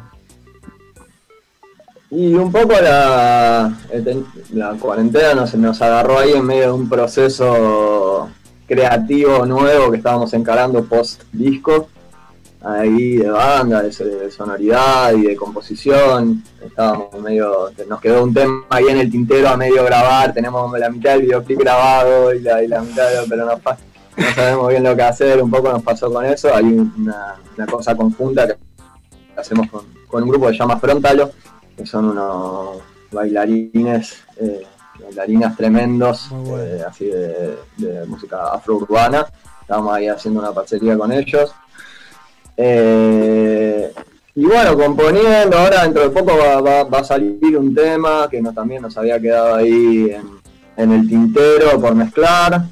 Y un poco la, ten- la cuarentena nos, nos agarró ahí en medio de un proceso creativo nuevo que estábamos encarando post disco, ahí de banda, de, sonoridad y de composición. Estábamos medio, nos quedó un tema ahí en el tintero a medio grabar, tenemos la mitad del videoclip grabado y la, y la mitad de, pero no, no sabemos bien lo que hacer, un poco nos pasó con eso, hay una, una cosa conjunta que hacemos con, con un grupo que se llama Frontalo, que son unos bailarines, eh, bailarinas tremendos, eh, así de, de música afrourbana. Estamos ahí haciendo una parcería con ellos. Eh, y bueno, componiendo, ahora dentro de poco va, va- va a salir un tema que no, también nos había quedado ahí en, en el tintero por mezclar,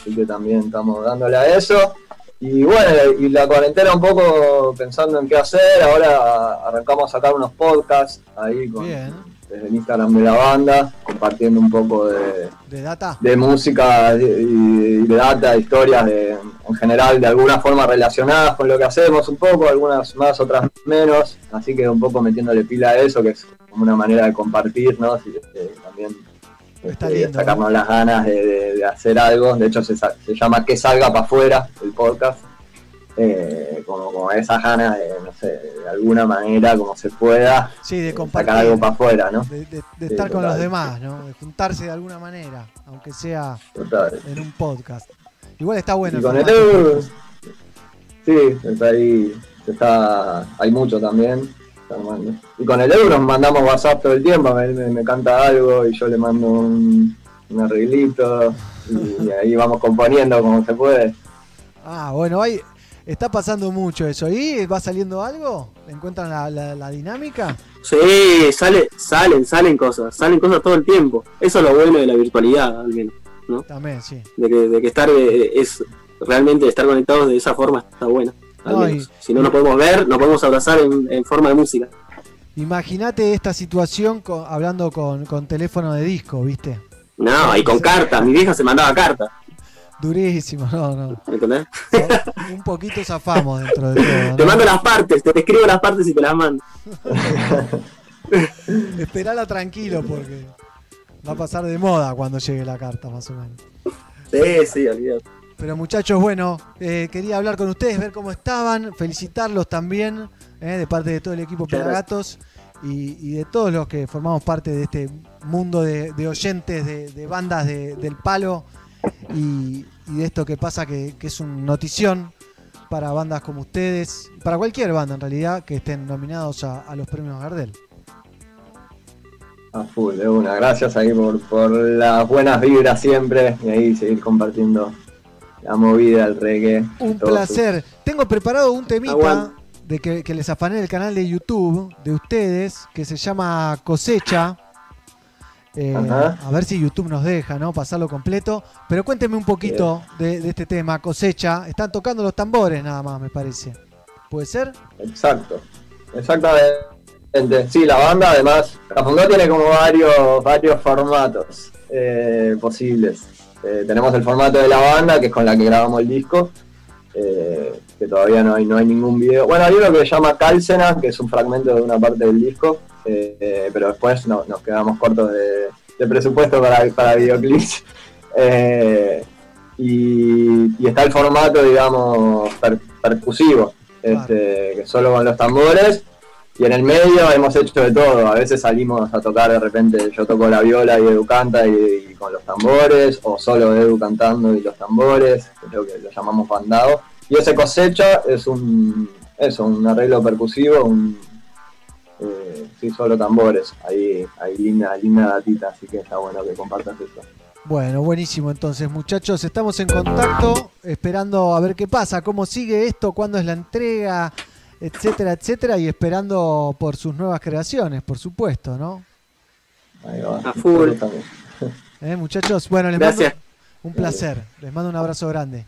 así que también estamos dándole a eso. Y bueno, y la cuarentena un poco pensando en qué hacer, ahora arrancamos a sacar unos podcasts ahí con, desde el Instagram de la banda, compartiendo un poco de, ¿De data? de música y, y de data, historias de, en general de alguna forma relacionadas con lo que hacemos un poco, algunas más, otras menos, así que un poco metiéndole pila a eso, que es como una manera de compartir, ¿no? Así que, eh, también Está este, lindo, sacarnos ¿no? las ganas de, de- de hacer algo, de hecho se, se llama Que salga para afuera el podcast, eh, como, como esas ganas de, no sé, de alguna manera, como se pueda, Sí, de eh, compartir. sacar algo para afuera, ¿no? De, de- de Sí, estar con los demás, ¿no? De juntarse de alguna manera, aunque sea Total. en un podcast. Igual está bueno. Y con el sí, está ahí, está, hay mucho también. Y con el Euro nos mandamos WhatsApp todo el tiempo, me, me- me canta algo y yo le mando un, un arreglito y, y ahí vamos componiendo como se puede. Ah, bueno, ahí está pasando mucho eso. ¿Y va saliendo algo? ¿Encuentran la, la- la dinámica? Sí, sale, salen, salen cosas, salen cosas todo el tiempo. Eso es lo bueno de la virtualidad, al menos, ¿no? También, sí. De que, de que estar eh, es realmente estar conectados de esa forma está bueno. Al No, menos. Si no nos podemos ver, nos podemos abrazar en, en forma de música. Imagínate esta situación hablando con, con teléfono de disco, ¿viste? No, y con carta, mi vieja se mandaba carta. Durísimo, no, no. ¿Me entendés? Un poquito zafamos dentro de todo. Te mando las partes, te escribo las partes y te las mando. Esperala tranquilo porque va a pasar de moda cuando llegue la carta, más o menos. Sí, sí, olvídate. Pero muchachos, bueno, eh, quería hablar con ustedes, ver cómo estaban, felicitarlos también eh, de parte de todo el equipo Pelagatos y, y de todos los que formamos parte de este mundo de, de oyentes de, de bandas de- del palo y, y de esto que pasa que, que es un notición para bandas como ustedes, para cualquier banda en realidad que estén nominados a, a los premios Gardel. A full, de una. Gracias ahí por, por las buenas vibras siempre y ahí seguir compartiendo la movida, el reggae. Un placer. Tengo preparado un temita de que, que les afané del canal de YouTube de ustedes que se llama Cosecha. Eh, a ver si YouTube nos deja, ¿no? Pasarlo completo. Pero cuéntenme un poquito de, de este tema, Cosecha. Están tocando los tambores nada más, me parece. ¿Puede ser? Exacto, exactamente. Sí, la banda además, Cafundó tiene como varios, varios formatos eh, posibles. Eh, tenemos el formato de la banda, que es con la que grabamos el disco, eh, que todavía no hay, no hay ningún video. Bueno, hay uno que se llama Cálcena, que es un fragmento de una parte del disco, eh, pero después no- nos quedamos cortos de, de presupuesto para, para videoclips. Y, y está el formato, digamos, per- percusivo, este, que solo con los tambores. Y en el medio hemos hecho de todo. A veces salimos a tocar de repente, yo toco la viola y Edu canta y, con los tambores, o solo Edu cantando y los tambores, creo que lo llamamos bandado. Y ese cosecha es un, eso, un arreglo percusivo, un, eh, sí, solo tambores. Ahí, ahí linda, linda datita, así que está bueno que compartas eso. Bueno, buenísimo entonces, muchachos. Estamos en contacto, esperando a ver qué pasa, cómo sigue esto, cuándo es la entrega, etcétera, etcétera, y esperando por sus nuevas creaciones, por supuesto, ¿no? Ahí va. A full. ¿Eh, muchachos, bueno, les Gracias. mando un placer. Les mando un abrazo grande.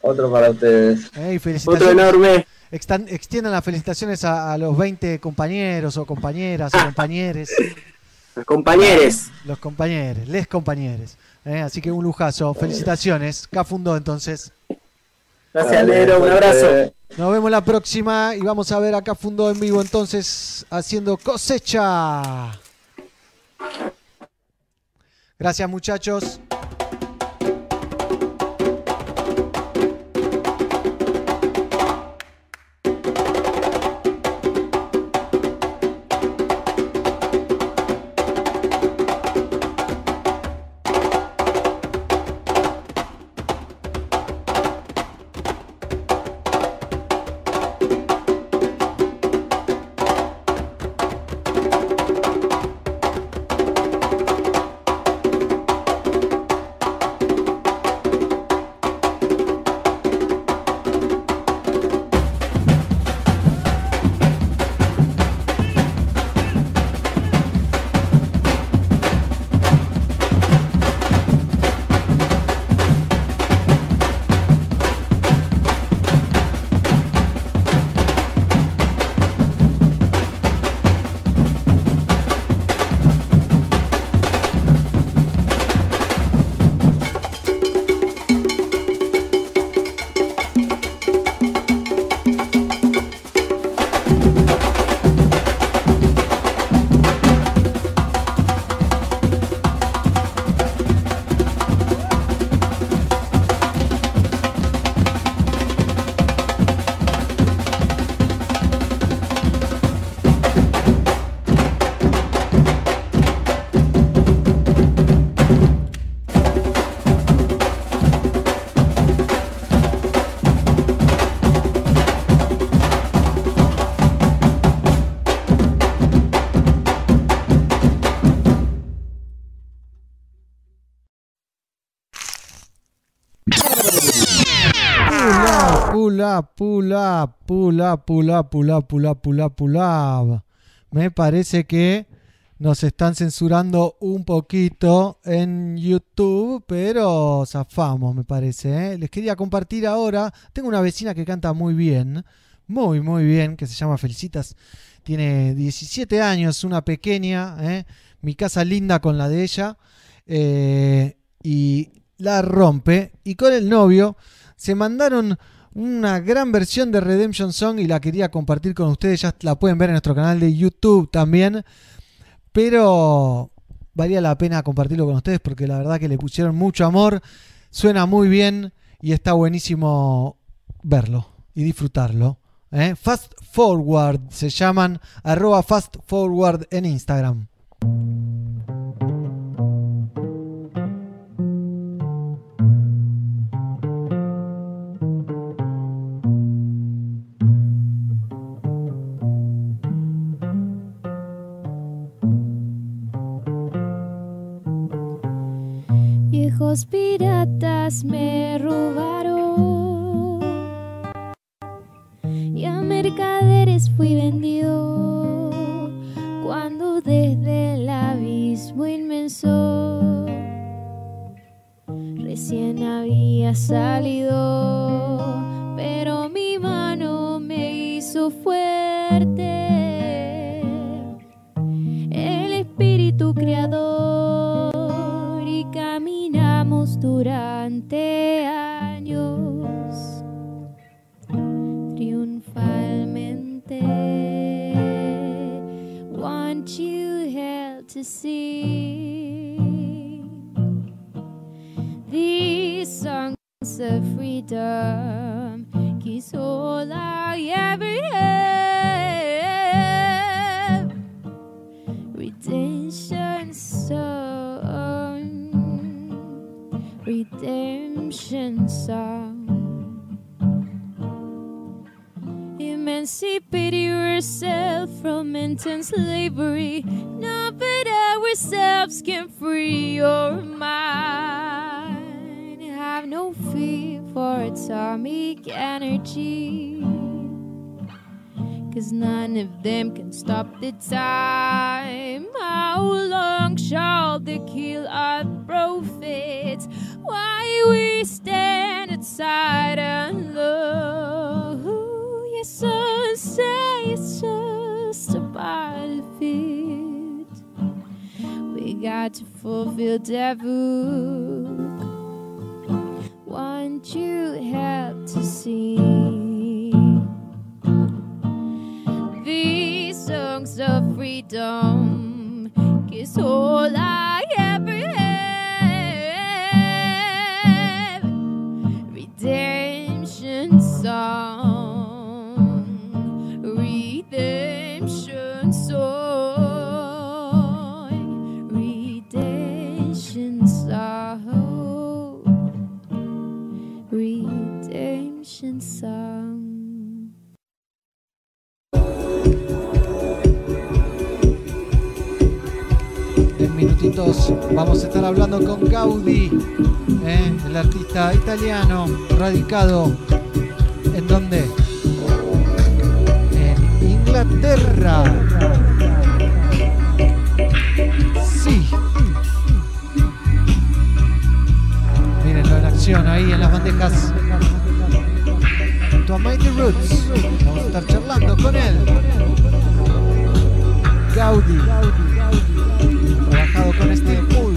Otro para ustedes. ¿eh? y felicitaciones. Otro enorme. Extan- extiendan las felicitaciones a, a los 20 compañeros o compañeras o compañeres. Los compañeros. Los compañeros, les compañeros. ¿eh? Así que un lujazo. Felicitaciones. Cafundó entonces. Gracias, Negro. Un abrazo. Nos vemos la próxima y vamos a ver a Cafundó en vivo entonces haciendo cosecha. Gracias muchachos. Pull up, pull up, pull. Me parece que nos están censurando un poquito en YouTube, pero zafamos, me parece. ¿eh? Les quería compartir ahora. Tengo una vecina que canta muy bien, muy, muy bien, que se llama Felicitas. Tiene 17 años, una pequeña. ¿eh? Mi casa linda con la de ella. eh, y la rompe. Y con el novio se mandaron una gran versión de Redemption Song y la quería compartir con ustedes. Ya la pueden ver en nuestro canal de YouTube también. Pero valía la pena compartirlo con ustedes porque la verdad que le pusieron mucho amor. Suena muy bien y está buenísimo verlo y disfrutarlo. ¿eh? Fast Forward se llaman arroba Fast Forward en Instagram. Viejos piratas me robaron y a mercaderes fui vendido cuando desde el abismo inmenso recién había salido, pero mi mano me hizo fuerte. See these songs of freedom. Kiss all I ever have. Redemption song. Redemption song. Emancipate yourself from intense slavery. Not but ourselves can free your mind. Have no fear for atomic energy. Cause none of them can stop the time. How long shall they kill our prophets? Why we stand aside and look? Got to fulfill book. Want you help to see these songs of freedom? Kiss all I Vamos a estar hablando con Gaudí, ¿eh? el artista italiano radicado en donde? En Inglaterra. Sí. Mírenlo en acción ahí en las bandejas. A Mighty Roots. Vamos a estar charlando con él. Gaudí. Con Steel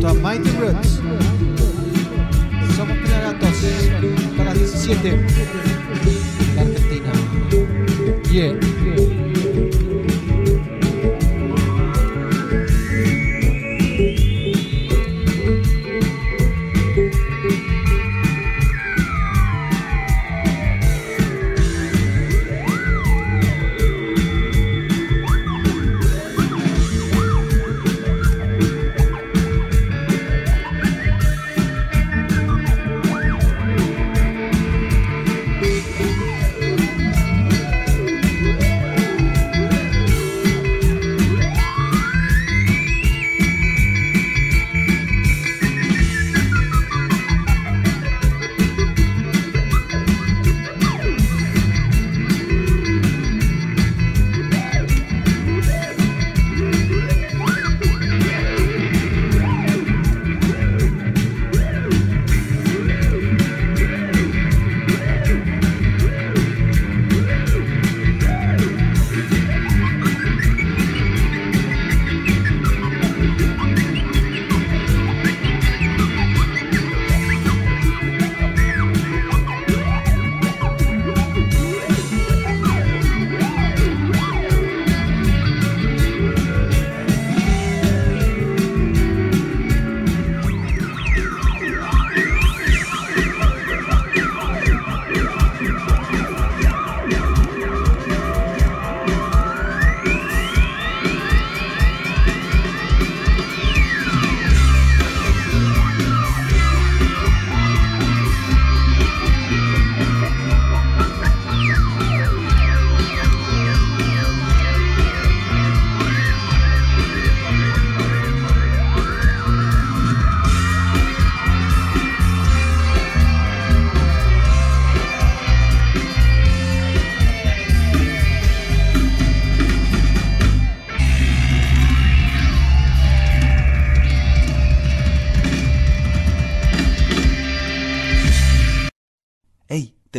con Mighty Roots. Somos Pelagatos hasta las 17 en la Argentina. Yeah.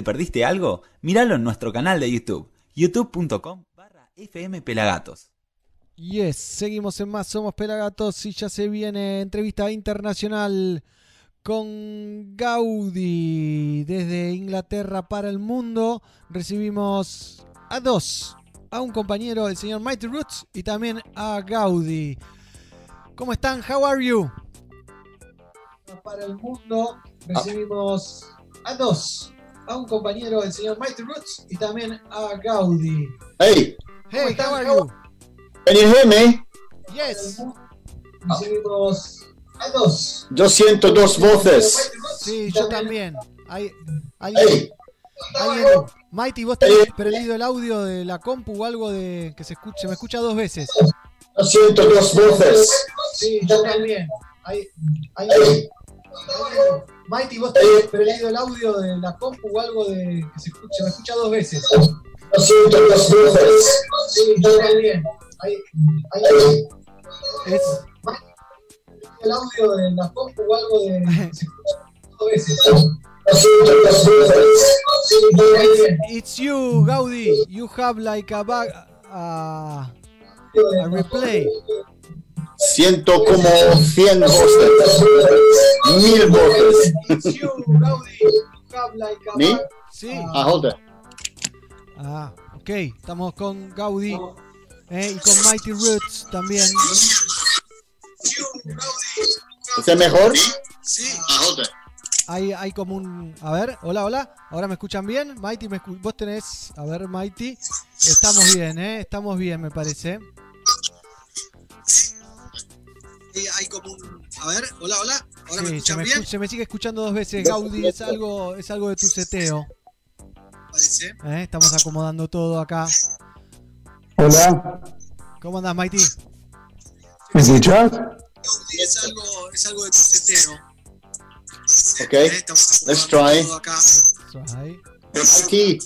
¿Te perdiste algo? Míralo en nuestro canal de YouTube, youtube.com barra fmpelagatos. Yes, seguimos en más, somos Pelagatos y ya se viene entrevista internacional con Gaudi desde Inglaterra para el mundo. Recibimos a dos, a un compañero, el señor Mighty Roots, y también a Gaudi. ¿Cómo están? How are you? Para el mundo recibimos a dos, a un compañero, el señor Mighty Roots, y también a Gaudi. Hey, Hey, how are you? can you hear me? Yes. Recibimos a dos. Yo siento dos voces. Sí, yo también. Hay, alguien, alguien- Mighty, vos tenés prendido el audio de la compu o algo de que se escuche, se me escucha dos veces. Yo siento dos voces. Sí, yo también. Hay, alguien- alguien- Mighty, vos tenés prendido el audio de la compu o algo de que se me escucha dos veces. Yo siento dos voces. Sí, yo también. Hay, hay- es el audio de la compu o algo de que se escucha dos veces. Siento. It's, it's you, Gaudi. You have like a bag, a, a replay. Siento como cien voces. Mil voces. ¿Me? Sí. Ah, it. Ah, ok. Estamos con Gaudi eh, y con Mighty Roots también. ¿Es el mejor? Sí. Ah, hold it. Hay, hay como un. A ver, hola, hola. ¿Ahora me escuchan bien? Mighty, me escu- vos tenés. A ver, Mighty. Estamos bien, ¿eh? Estamos bien, me parece. Hay como un. A ver, hola, hola. ¿Ahora me escuchan bien? se me sigue escuchando dos veces, Gaudi. Es algo, es algo de tu seteo. Parece. ¿Eh? Estamos acomodando todo acá. Hola, ¿Cómo andás, Mighty? ¿me escuchas? Es algo, es algo de tu seteo. Okay, let's try. Aquí.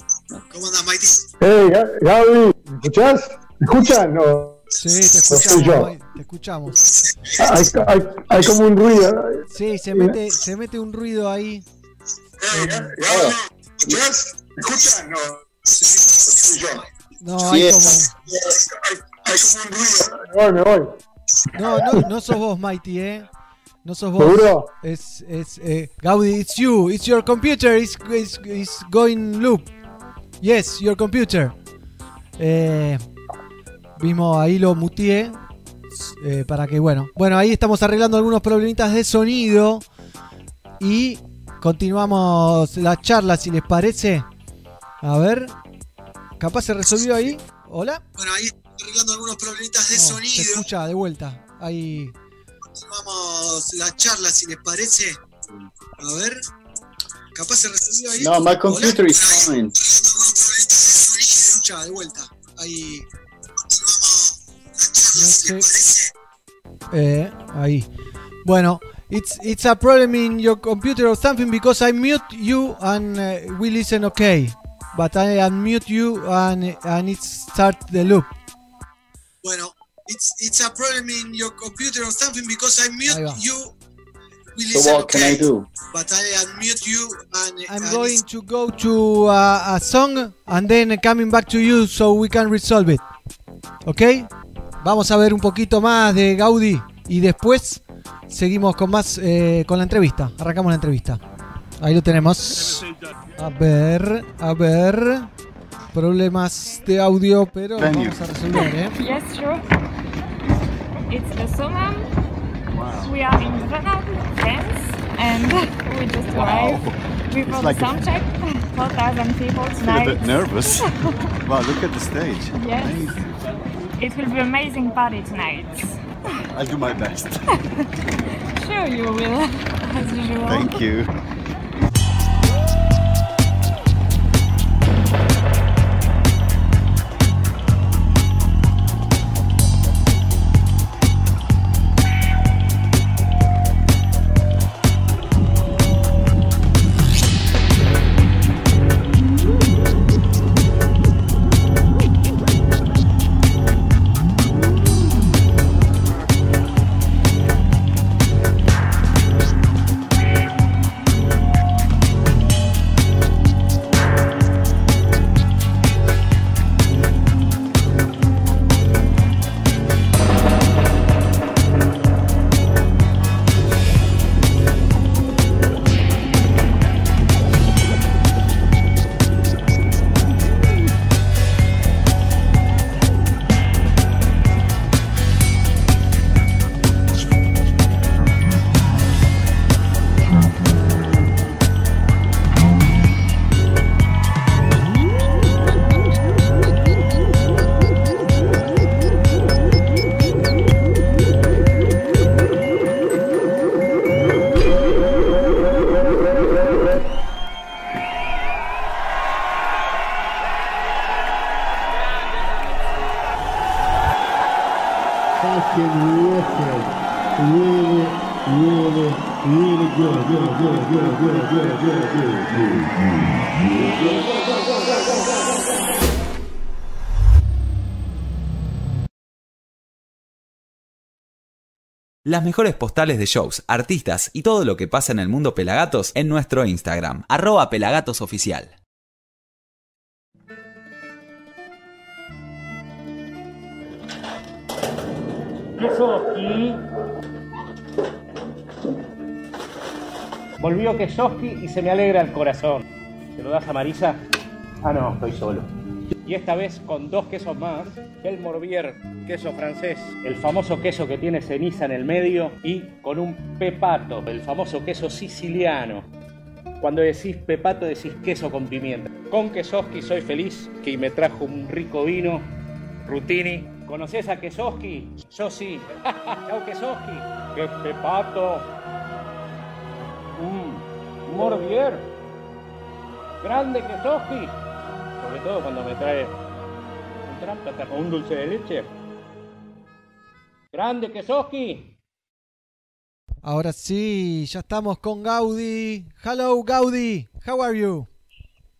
¿Cómo andás, Mighty? Hey, Ga- Gaby, ¿me escuchas? ¿Me escuchan? No. Sí, te soy escuchamos. Te escuchamos. Hay, hay, hay como un ruido. Sí, se mete, se mete un ruido ahí. ¿Me escuchan? No. Soy yo. No, hay como. Hay como un ruido. Me voy, me voy. No, no, no sos vos, Mighty, ¿eh? No sos vos. ¿Seguro? Es, es eh, Gaudi, it's you. It's your computer. It's, it's, it's going loop. Yes, your computer. Eh, vimos ahí lo mutié. eh, para que, bueno. Bueno, ahí estamos arreglando algunos problemitas de sonido. Y continuamos la charla, si les parece. A ver. Capaz se resolvió ahí. Hola. Bueno, ahí arreglando algunos problemitas de sonido. Se escucha de vuelta. Ahí. Continuamos la charla, si les parece. A ver. Capaz se resolvió ahí. No, my computer is fine. Se escucha de vuelta. Ahí. No sé. Eh, ahí. Bueno, it's it's a problem in your computer or something because I mute you and uh, we listen okay, but I unmute you and and it start the loop. Bueno, it's it's a problem in your computer or something because I mute you. We So what can I do? But I unmute you and I'm going to go to uh, a song and then coming back to you so we can resolve it. ¿Ok? Vamos a ver un poquito más de Gaudi y después seguimos con más eh, con la entrevista. Arrancamos la entrevista. Ahí lo tenemos. A ver, a ver. Problemas de audio, pero vamos a resolver, ¿eh? Yes, sure. It's the summer. We are in Grenada, France, and we just Wow. arrived before It's like a- sound check. 4,000 people I feel a tonight. bit nervous. wow, look at the stage. Yes. Amazing. It will be amazing party tonight. I'll do my best. Sure you will, as usual. Thank you. Las mejores postales de shows, artistas y todo lo que pasa en el mundo Pelagatos en nuestro Instagram, arroba pelagatosoficial. Kesoski. Volvió Kesoski y se me alegra el corazón. ¿Se lo das a Marisa? Ah, no, estoy solo. Y esta vez con dos quesos más. El Morbier, queso francés, el famoso queso que tiene ceniza en el medio, y con un pepato, el famoso queso siciliano. Cuando decís pepato decís queso con pimienta. Con Kesoski soy feliz, que me trajo un rico vino, Rutini. ¿Conoces a Kesoski? Yo sí. Chau Kesoski. ¡Qué pepato! Mm, Morbier. Grande Kesoski. Sobre todo cuando me trae un trámpata o un dulce de leche. Grande Kesoski. Ahora sí, ya estamos con Gaudi. Hello, Gaudi. How are you?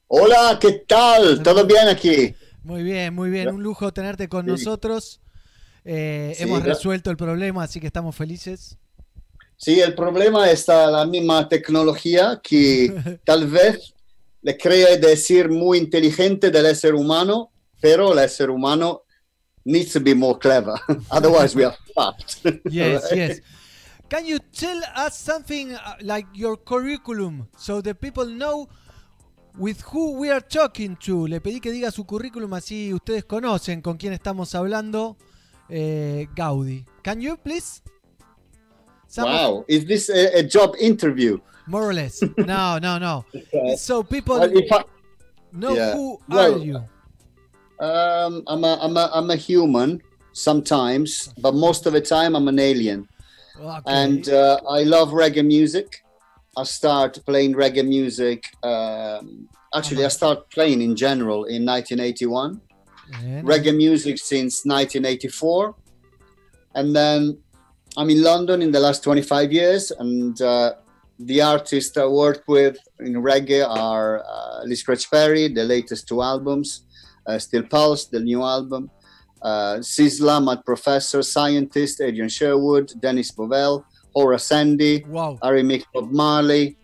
Hola, ¿qué tal? ¿Todo bien aquí? Muy bien, muy bien. Un lujo tenerte con Sí. nosotros. Eh, Sí, hemos resuelto el problema, así que estamos felices. Sí, el problema está la misma tecnología que tal vez le cree decir muy inteligente del ser humano, pero el ser humano needs to be more clever. Otherwise we are fucked. Yes, yes. Can you tell us something uh, like your curriculum so the people know with who we are talking to? Le pedí que diga su currículum así ustedes conocen con quién estamos hablando. Eh, Gaudi. Can you please? Some Wow, is this a, a job interview? More or less. No, no, no. Okay. So people I- know Yeah. who Well, are you. Um, I'm a, I'm a, I'm a human sometimes, but most of the time I'm an alien. And uh, I love reggae music. I start playing reggae music. Um, actually, I start playing in general in 1981. Reggae music since 1984, and then I'm in London in the last 25 years. And uh, the artists I work with in reggae are uh, Lee Scratch Perry, the latest two albums, uh, Still Pulse, the new album, uh, Sizzla, Mad Professor, Scientist, Adrian Sherwood, Dennis Bovell, Horace Sandy, wow. Harry Mick Bob Marley,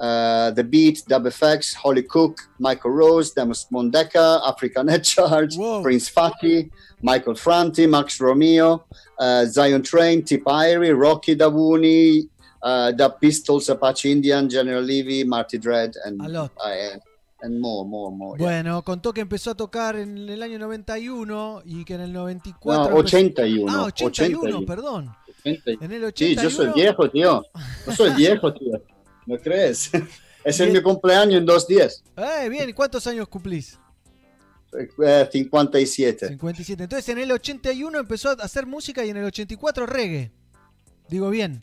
uh, The Beat, Dub FX, Holly Cook, Michael Rose, Demos Mondeka, African Head Charge, Prince Fatty, Michael Franti, Max Romeo, uh, Zion Train, Tip Irie, Rocky Davuni, uh, The Pistols, Apache Indian, General Levy, Marty Dredd, and, uh, and more, more, more. yeah. Bueno, contó que empezó a tocar en el año 91 y que en el 94. No, empezó- 81, Ah, 81, 81. perdón. 80. En el Sí, yo soy 81. viejo, tío. Yo soy viejo, tío. ¿No crees? Es el mi cumpleaños en dos días. Eh, bien, ¿y cuántos años cumplís? Eh, 57. 57. Entonces en el 81 empezó a hacer música y en el 84 reggae. Digo bien.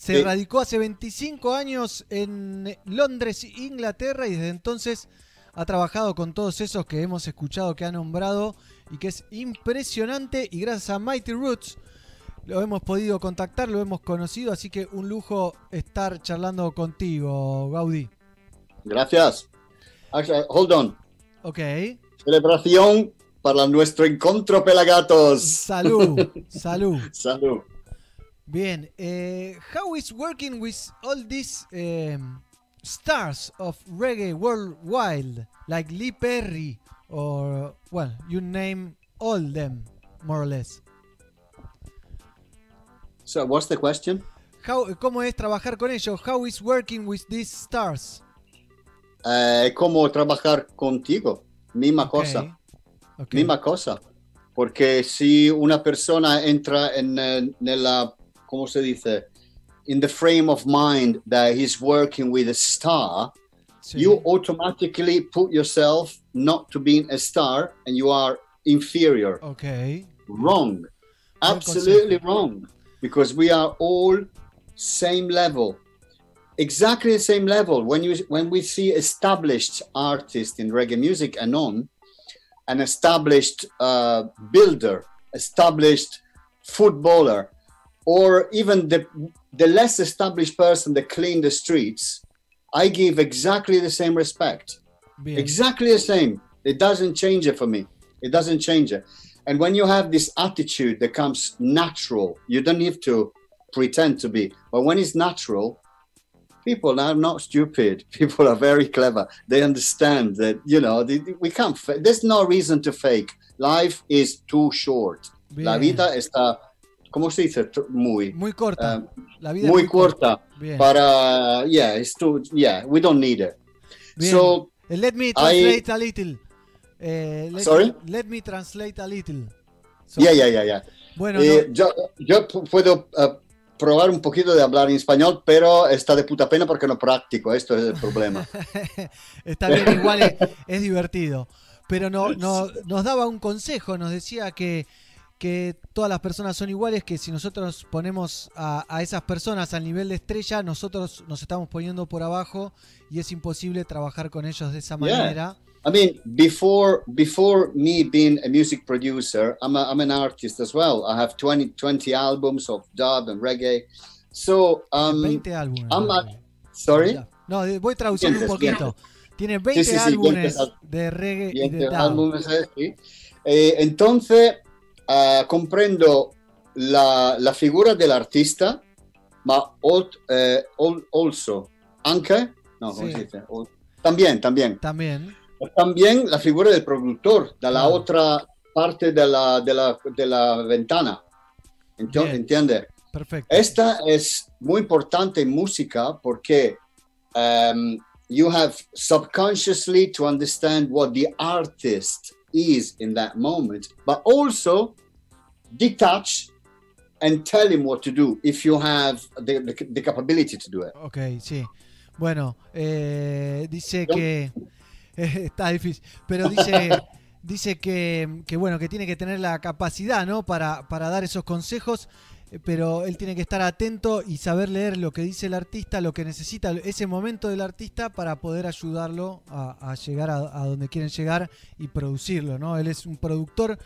Se Sí. radicó hace 25 años en Londres, Inglaterra, y desde entonces ha trabajado con todos esos que hemos escuchado, que ha nombrado, y que es impresionante. Y gracias a Mighty Roots lo hemos podido contactar, lo hemos conocido, así que un lujo estar charlando contigo, Gaudí. Gracias. Actually, hold on. Ok. Celebración para nuestro encuentro pelagatos. Salud, salud. Salud. Bien, eh, how is working with all these um, stars of reggae worldwide, like Lee Perry, or well, you name all them, more or less. So, what's the question? How, ¿Cómo es trabajar con ellos? How is working with these stars? Eh, ¿Cómo trabajar contigo? Misma cosa. ok. Misma cosa. Porque si una persona entra en, eh, nella, ¿cómo se dice? In the frame of mind that he's working with a star, you automatically put yourself not to being a star and you are inferior. Okay. Wrong. Absolutely wrong. Because we are all same level. Exactly the same level. When you when we see established artists in reggae music and on, an established uh, builder, established footballer, or even the the less established person that clean the streets, I give exactly the same respect. Bien. Exactly the same. It doesn't change it for me. It doesn't change it. And when you have this attitude that comes natural, you don't have to pretend to be. But when it's natural, people are not stupid. People are very clever. They understand that, you know, they- we can't, there's no reason to fake. Life is too short. La vida está, ¿cómo se dice? Muy. Muy corta. uh, La vida muy muy corta. corta. Para, yeah, it's too, yeah, we don't need it. Bien. So, Eh, let me I- translate a little. Eh, let, Sorry? Let me translate a little. So- yeah, yeah, yeah, yeah. Bueno, Eh, no- yo, yo pu- puedo eh, probar un poquito de hablar en español, pero está de puta pena porque no practico. Esto es el problema. Está bien, igual es, es divertido. Pero no, no- nos daba un consejo, nos decía que, que todas las personas son iguales, que si nosotros ponemos a, a esas personas al nivel de estrella, nosotros nos estamos poniendo por abajo y es imposible trabajar con ellos de esa Yeah. manera. I mean, before before me being a music producer, I'm, a, I'm an artist as well. I have 20, 20 albums of dub and reggae. So, um, 20 álbumes. I'm a- sorry? No, voy traduciendo un poquito. Tiene 20 Sí, sí, sí, álbumes de reggae y Bien, de dub. álbumes, eh. Eh, entonces, ah, comprendo la, la figura dell'artista, ma ol- eh, ol- also, anche, no, ¿cómo Sí. Ol- también, también. También. También la figura del productor, dalla Claro. otra parte della, della, della ventana. Ento- Bien. ¿Entiende? Perfecto. Esta es muy importante en música porque um, you have subconsciously to understand what the artist is in that moment, but also detach and tell him what to do if you have the, the, the capability to do it. Ok, sí. Bueno, eh, dice que está difícil, pero dice dice que, que, bueno que tiene que tener la capacidad, ¿no? Para, para dar esos consejos, eh, pero él tiene que estar atento y saber leer lo que dice el artista, lo que necesita ese momento del artista para poder ayudarlo a, a llegar a, a, donde quieren llegar y producirlo, ¿no? Él es un productor.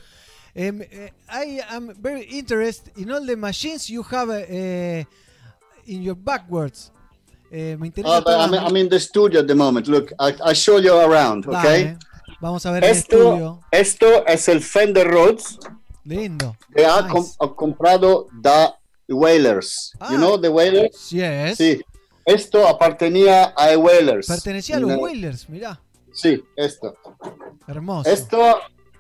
Um, I am very interested in all the machines you have uh, in your backwards. Eh, me interesa. Oh, I'm, I'm, in the studio at the moment. Look, I, I show you around, okay? Dale. Vamos a ver esto, el estudio. Esto es el Fender Rhodes. Lindo. Ha, nice. com ha comprado da Whalers. Ah, you know the Whalers? Yes. Sí. Esto apartenía a Whalers. Pertenecía a los Whalers, mirá. Sí, esto. Hermoso. Esto,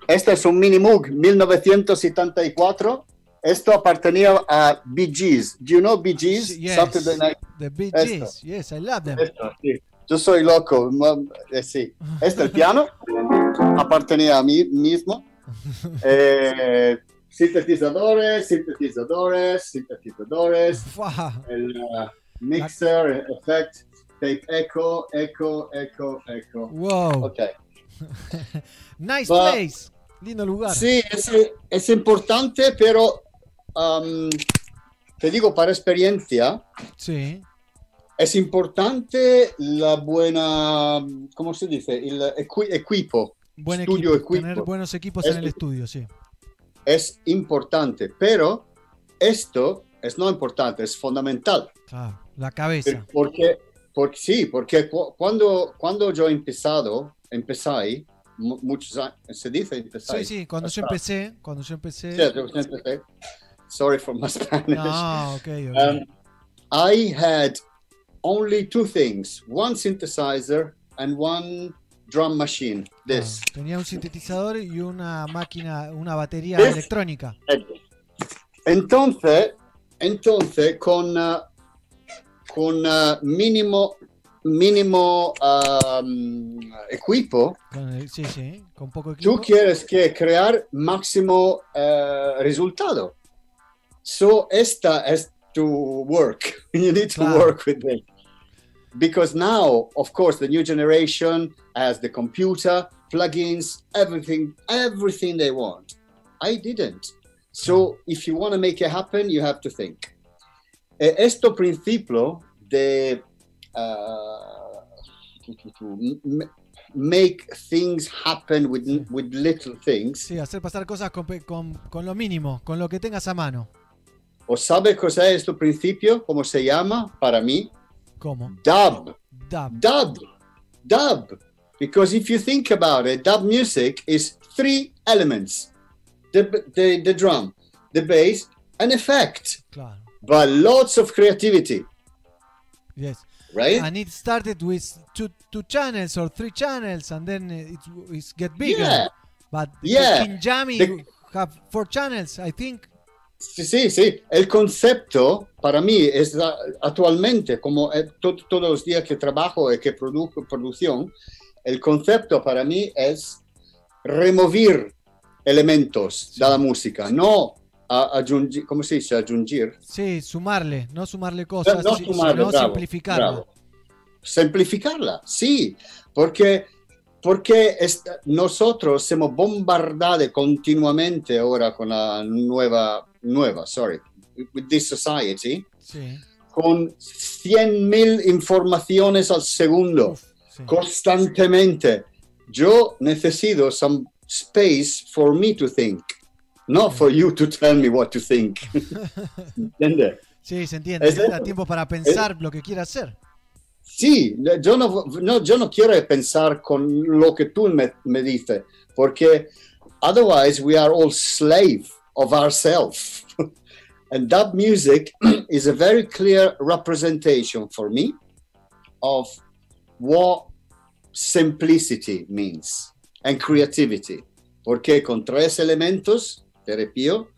este es un Mini Moog 1974. Esto apartenía a Bee Gees. Do you know Bee Gees? Yes. Saturday Night. The Bee Esto. Gees. Yes, I love them. Esto, sí. Yo soy loco. Eh, sí. Este el piano. apartenía a mí mismo. Eh, sintetizadores, sintetizadores, sintetizadores. El uh, mixer, el effect, tape echo, echo, echo, echo. Wow. Ok. nice But- place. Lindo lugar. Sí, es, es importante, pero um, te digo para experiencia, Sí. es importante la buena, ¿cómo se dice? El equi- equipo. Buen Estudio equipo. equipo. Tener buenos equipos Es- en el estudio, sí. Es importante, pero esto es no importante, es fundamental. Claro, la cabeza. Porque, porque sí, porque cu- cuando, cuando yo he empezado, empecé, mu- muchos años, se dice empezar. Sí, sí, cuando yo empecé, cuando yo empecé. Sí, yo empecé. Sorry for my Spanish. No, ok, ok. Um, I had only two things: one synthesizer and one drum machine. This. Tenía un sintetizador y una máquina, una batería electrónica. Entonces, entonces con, uh, con uh, mínimo, mínimo um, equipo, Con sí, sí, con poco equipo. tú quieres que crear máximo uh, resultado. So esta es to work. You need to work with it. Because now, of course, the new generation has the computer, plugins, everything, everything they want. I didn't. So if you want to make it happen, you have to think. Esto principio de uh, make things happen with, with little things. Sí, hacer pasar cosas con, con- con lo mínimo, con lo que tengas a mano. ¿O sabe cosa es este principio? ¿Cómo se llama para mí? ¿Cómo? Dub. Dub. Dub. Dub. Because if you think about it, dub music is three elements the, the, the drum, the bass, and effect. Claro. But lots of creativity, Yes. right? And it started with two two channels or three channels, and then it it get bigger. Yeah. But Yeah. in Jammy The- have four channels, I think. Sí, sí, sí. El concepto para mí es ah, actualmente, como eh, to- todos los días que trabajo y que produzco producción, el concepto para mí es remover elementos de la música, no a- ¿cómo se dice? Aggiungir. Sí, sumarle, no sumarle cosas, no sumarle, sino bravo, simplificarla. bravo. Simplificarla, sí, porque, porque nosotros somos bombardados continuamente ahora con la nueva, nueva, sorry, with this society, Sí. con 100.000 informaciones al segundo, constantemente. Yo necesito some space for me to think, not for you to tell me what to think. ¿Entiendes? Sí, se entiende. Es eso. tiempo para pensar lo que quiera hacer. Sí, yo no, no- yo no quiero pensar con lo que tú me, me dices, porque otherwise we are all slave of ourselves. and that music is a very clear representation for me of what simplicity means and creativity. Porque con tres elementos, te repito,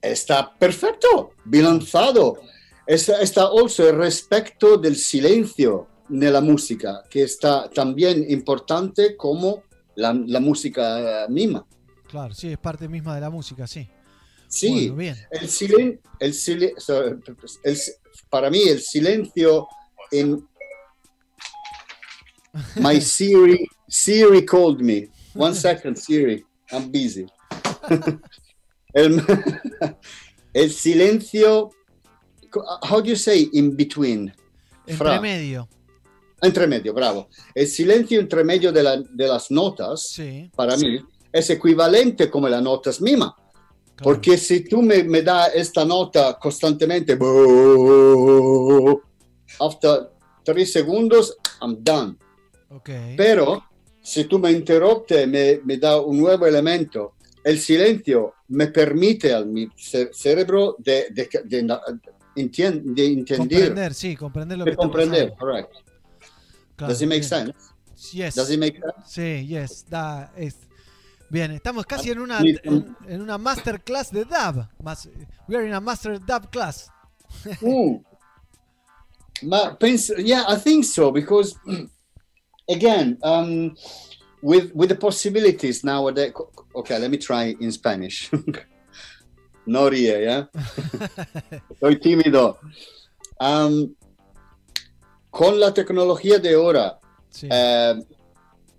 está perfecto, bilanzado. Está, also el respecto del silencio en la música, que está también importante como la, la música misma. Claro, sí, es parte misma de la música, sí. Sí, Bueno, bien. el silen, el silen- el- para mí el silencio en my Siri Siri called me. One second, Siri, I'm busy. el, el silencio, how do you say in between? Fra. Entre medio. Entre medio, bravo. El silencio entre medio de, la- de las notas, Sí. para mí, es equivalente como las notas mismas. Porque si tú me, me das esta nota constantemente, after tres segundos, I'm done. Ok. Pero si tú me interruptes, me, me da un nuevo elemento, el silencio me permite al mi ce- cerebro de, de, de, entender, Comprender, sí, comprender lo que comprender, pasando. correct. Claro, Does it make sense? Yes. Does it make sense? Sí, yes, da, es. Bien, estamos casi en una, en, en una masterclass de dub. Mas- we are in a master dub class. Mm. Ma penso, yeah, I think so because again, um, with with the possibilities nowadays. Okay, let me try in Spanish. no ríe, yeah. Soy tímido. Um, con la tecnología de ahora, eh,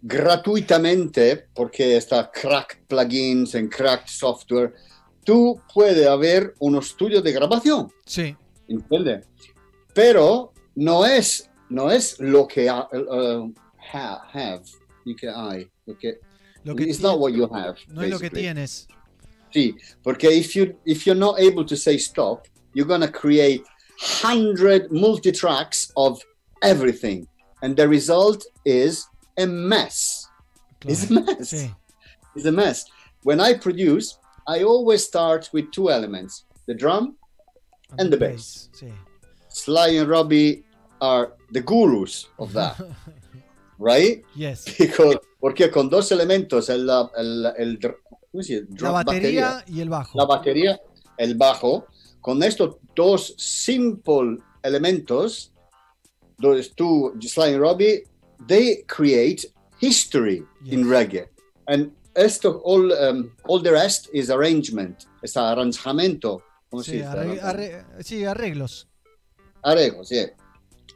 gratuitamente, porque está cracked plugins en cracked software, tú puedes haber un estudio de grabación. Sí. ¿Entiendes? Pero no es, no es lo que ha- uh, ha- have, you que hay. Lo que, Lo que it's not what you have. No es lo que basically. tienes. Sí, porque if you if you're not able to say stop, you're gonna create hundred multi tracks of everything, and the result is a mess. It's a mess. Sí. It's a mess. When I produce, I always start with two elements: the drum and the bass. Sí. Sly and Robbie are the gurus of that, right? Yes. Because, porque con dos elementos, el, el, el, dr- ¿cómo se dice? La Drum- batería y el bajo. la batería, el bajo, con estos dos simple elementos, those two, Sly and Robbie, they create history in reggae. And esto, all, um, all the rest is arrangement, es arranjamiento. ¿Cómo se Sí, dice? arre- arre- sí, arreglos. Arreglo, sí.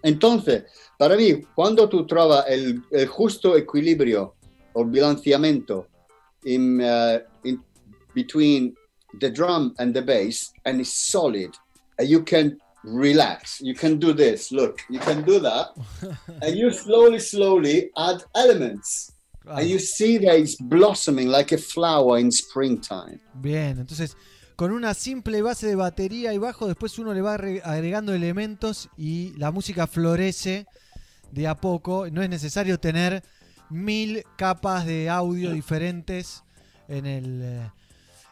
Entonces, para mí, cuando tú trovas el, el justo equilibrio o bilanciamiento in, uh, in between the drum and the bass, and it's solid, and you can relax, you can do this, look, you can do that, and you slowly, slowly add elements, and you see that it's blossoming like a flower in springtime. Bien, entonces con una simple base de batería y bajo, después uno le va agre- agregando elementos y la música florece de a poco. No es necesario tener mil capas de audio diferentes en, el, eh,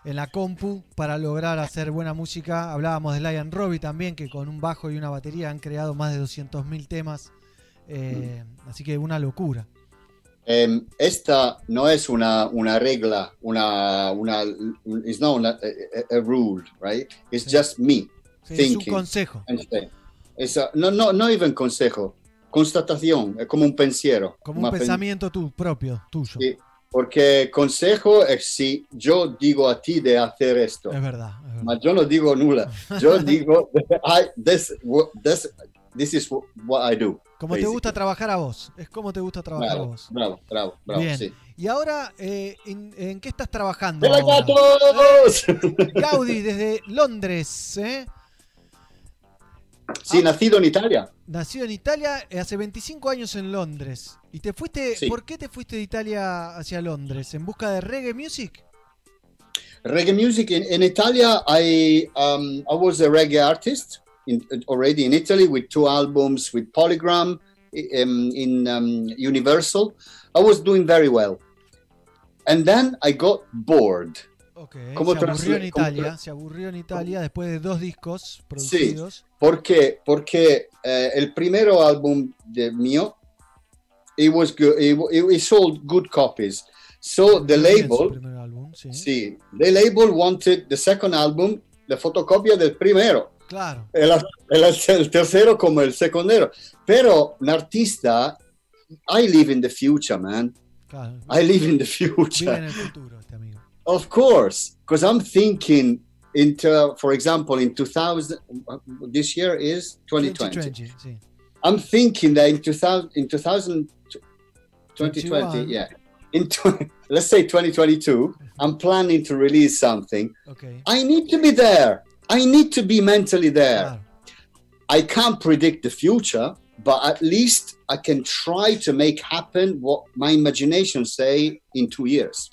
en la compu para lograr hacer buena música. Hablábamos de Lion Robbie también, que con un bajo y una batería han creado más de 200.000 temas. Eh, Así que una locura. Em, esta no es una, una regla, una, una, it's not una, a, a- a rule, right? It's just me Sí, es un thinking. consejo. It's a- no, no, no even consejo, constatación, es como un pensiero. Como un Una pen- pensamiento tu, propio, tuyo. Sí, porque consejo es si yo digo a ti de hacer esto. Es verdad. Ma yo no digo nula. Yo digo, I, this, this, this is what I do. Como te gusta trabajar a vos. Es como te gusta trabajar a Bravo, vos. bravo, bravo, bravo, Bien. sí. Y ahora, eh, ¿en, en qué estás trabajando? ¡Hola, ahora? gatos! Gaudí, desde Londres, ¿eh? Sí, nacido en Italia. Nacido en Italia, eh, hace 25 años en Londres. ¿Y te fuiste, Sí. por qué te fuiste de Italia hacia Londres? ¿En busca de reggae music? reggae music in, in Italia. I um, I was a reggae artist in, already in Italy with two albums with Polygram um, in um, Universal. I was doing very well, and then I got bored. Ok, ¿Cómo se aburrió en cómo Italia, tra- se aburrió en Italia después de dos discos Sí, producidos. porque porque eh, el primero álbum de mío, it was good. It, it, it sold good copies. So the label, primer álbum, sí. see, the label wanted the second album. de fotocopia del primero. Claro. El, el, el tercero como el secundero. Pero un artista, I live in the future, man. Claro. I live in the Vive future. en el futuro. Of course, because I'm thinking into, for example, in 2000, this year is 2020. 2020. I'm thinking that in 2000, in 2000, 2020, 21. yeah, in tw- let's say 2022, I'm planning to release something. Okay. I need to be there. I need to be mentally there. I can't predict the future, but at least I can try to make happen what my imagination say in two years,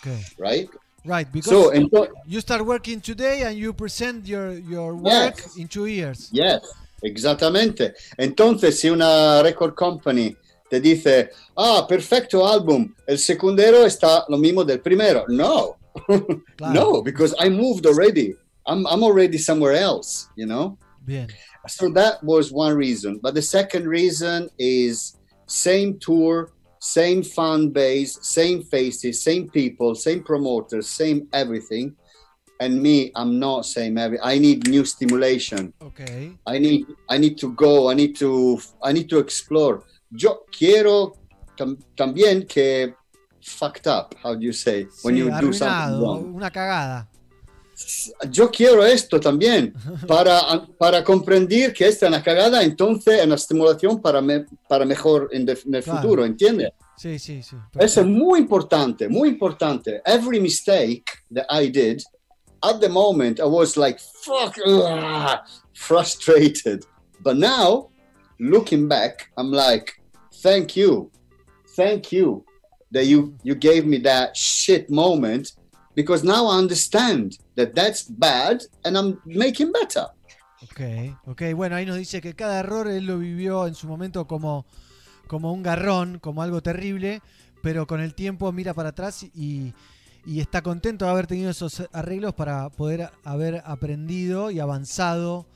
Okay. right? Right, because So, ento- you start working today and you present your, your work Yes. in two years. Yes, exactamente. Entonces, si una record company te dice, ah, perfecto álbum, el secundero está lo mismo del primero. No, no, because I moved already. I'm, I'm already somewhere else, you know? Bien. So that was one reason. But the second reason is same tour, same fan base, same faces, same people, same promoters, same everything. And me, I'm not same every. I need new stimulation. Okay. I need I need to go. I need to I need to explore. Yo quiero tam- también que fucked up. How do you say when Sí, you do something wrong? una cagada. Yo quiero esto también para para comprender que esta es una cagada. Entonces, en la estimulación para me- para mejor en, de- en el Claro. futuro. ¿Entiendes? Sí, sí, sí. Eso es muy importante, muy importante. Every mistake that I did, at the moment, I was like, fuck, ugh, frustrated. But now, looking back, I'm like, thank you, thank you that you you gave me that shit moment because now I understand that that's bad and I'm making better. Ok, ok. Bueno, ahí nos dice que cada error él lo vivió en su momento como, como un garrón, como algo terrible, pero con el tiempo mira para atrás y, y está contento de haber tenido esos arreglos para poder haber aprendido y avanzado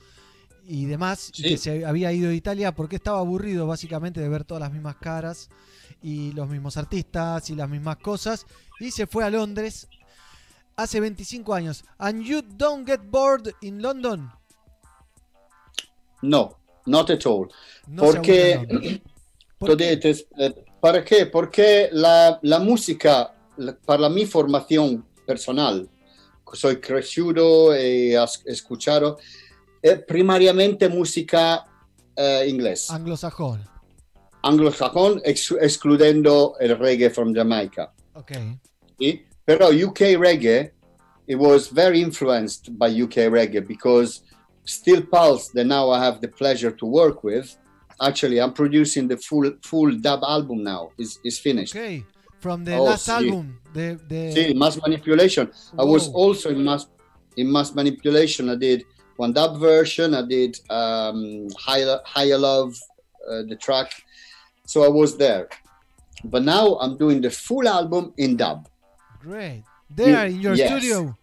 y demás, y que se había ido de Italia porque estaba aburrido básicamente de ver todas las mismas caras y los mismos artistas y las mismas cosas, y se fue a Londres hace 25 años. And you don't get bored in London? No, not at all. No Porque, Te- te- eh, ¿para qué? Porque la, la música, la- para mi formación personal, soy crecido y escuchado, es primariamente música eh, inglés, Anglosajón. anglosajón, ex- excluyendo el reggae from Jamaica. Ok. ¿sí? Pero UK reggae, it was very influenced by UK reggae because Steel Pulse, that now I have the pleasure to work with, actually I'm producing the full full dub album now. is is finished. Ok. From the Oh, last sí. album. De, de- See, mass manipulation. I was also in mass in mass manipulation. I did one dub version. I did um, higher higher love, uh, the track. So I was there. But now I'm doing the full album in dub. Great. There in your Yes. studio.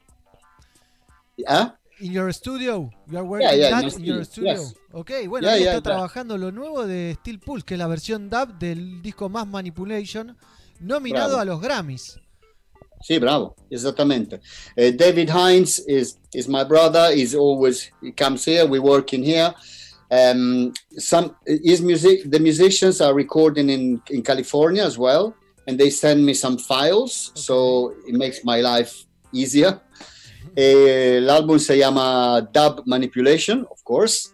Huh? In your studio. You are working Yeah, yeah, that in your studio, yes. Ok, bueno, Yeah, ahí yeah, está trabajando lo nuevo de Steel Pulse, que es la versión dub del disco Mass Manipulation, nominado Bravo. a los Grammys. Sí, bravo, exactamente. Uh, David Hines is is my brother. He's always he comes here. We work in here. Um, some his music. The musicians are recording in in California as well, and they send me some files, so it makes my life easier. Eh, el álbum se llama Dub Manipulation, of course,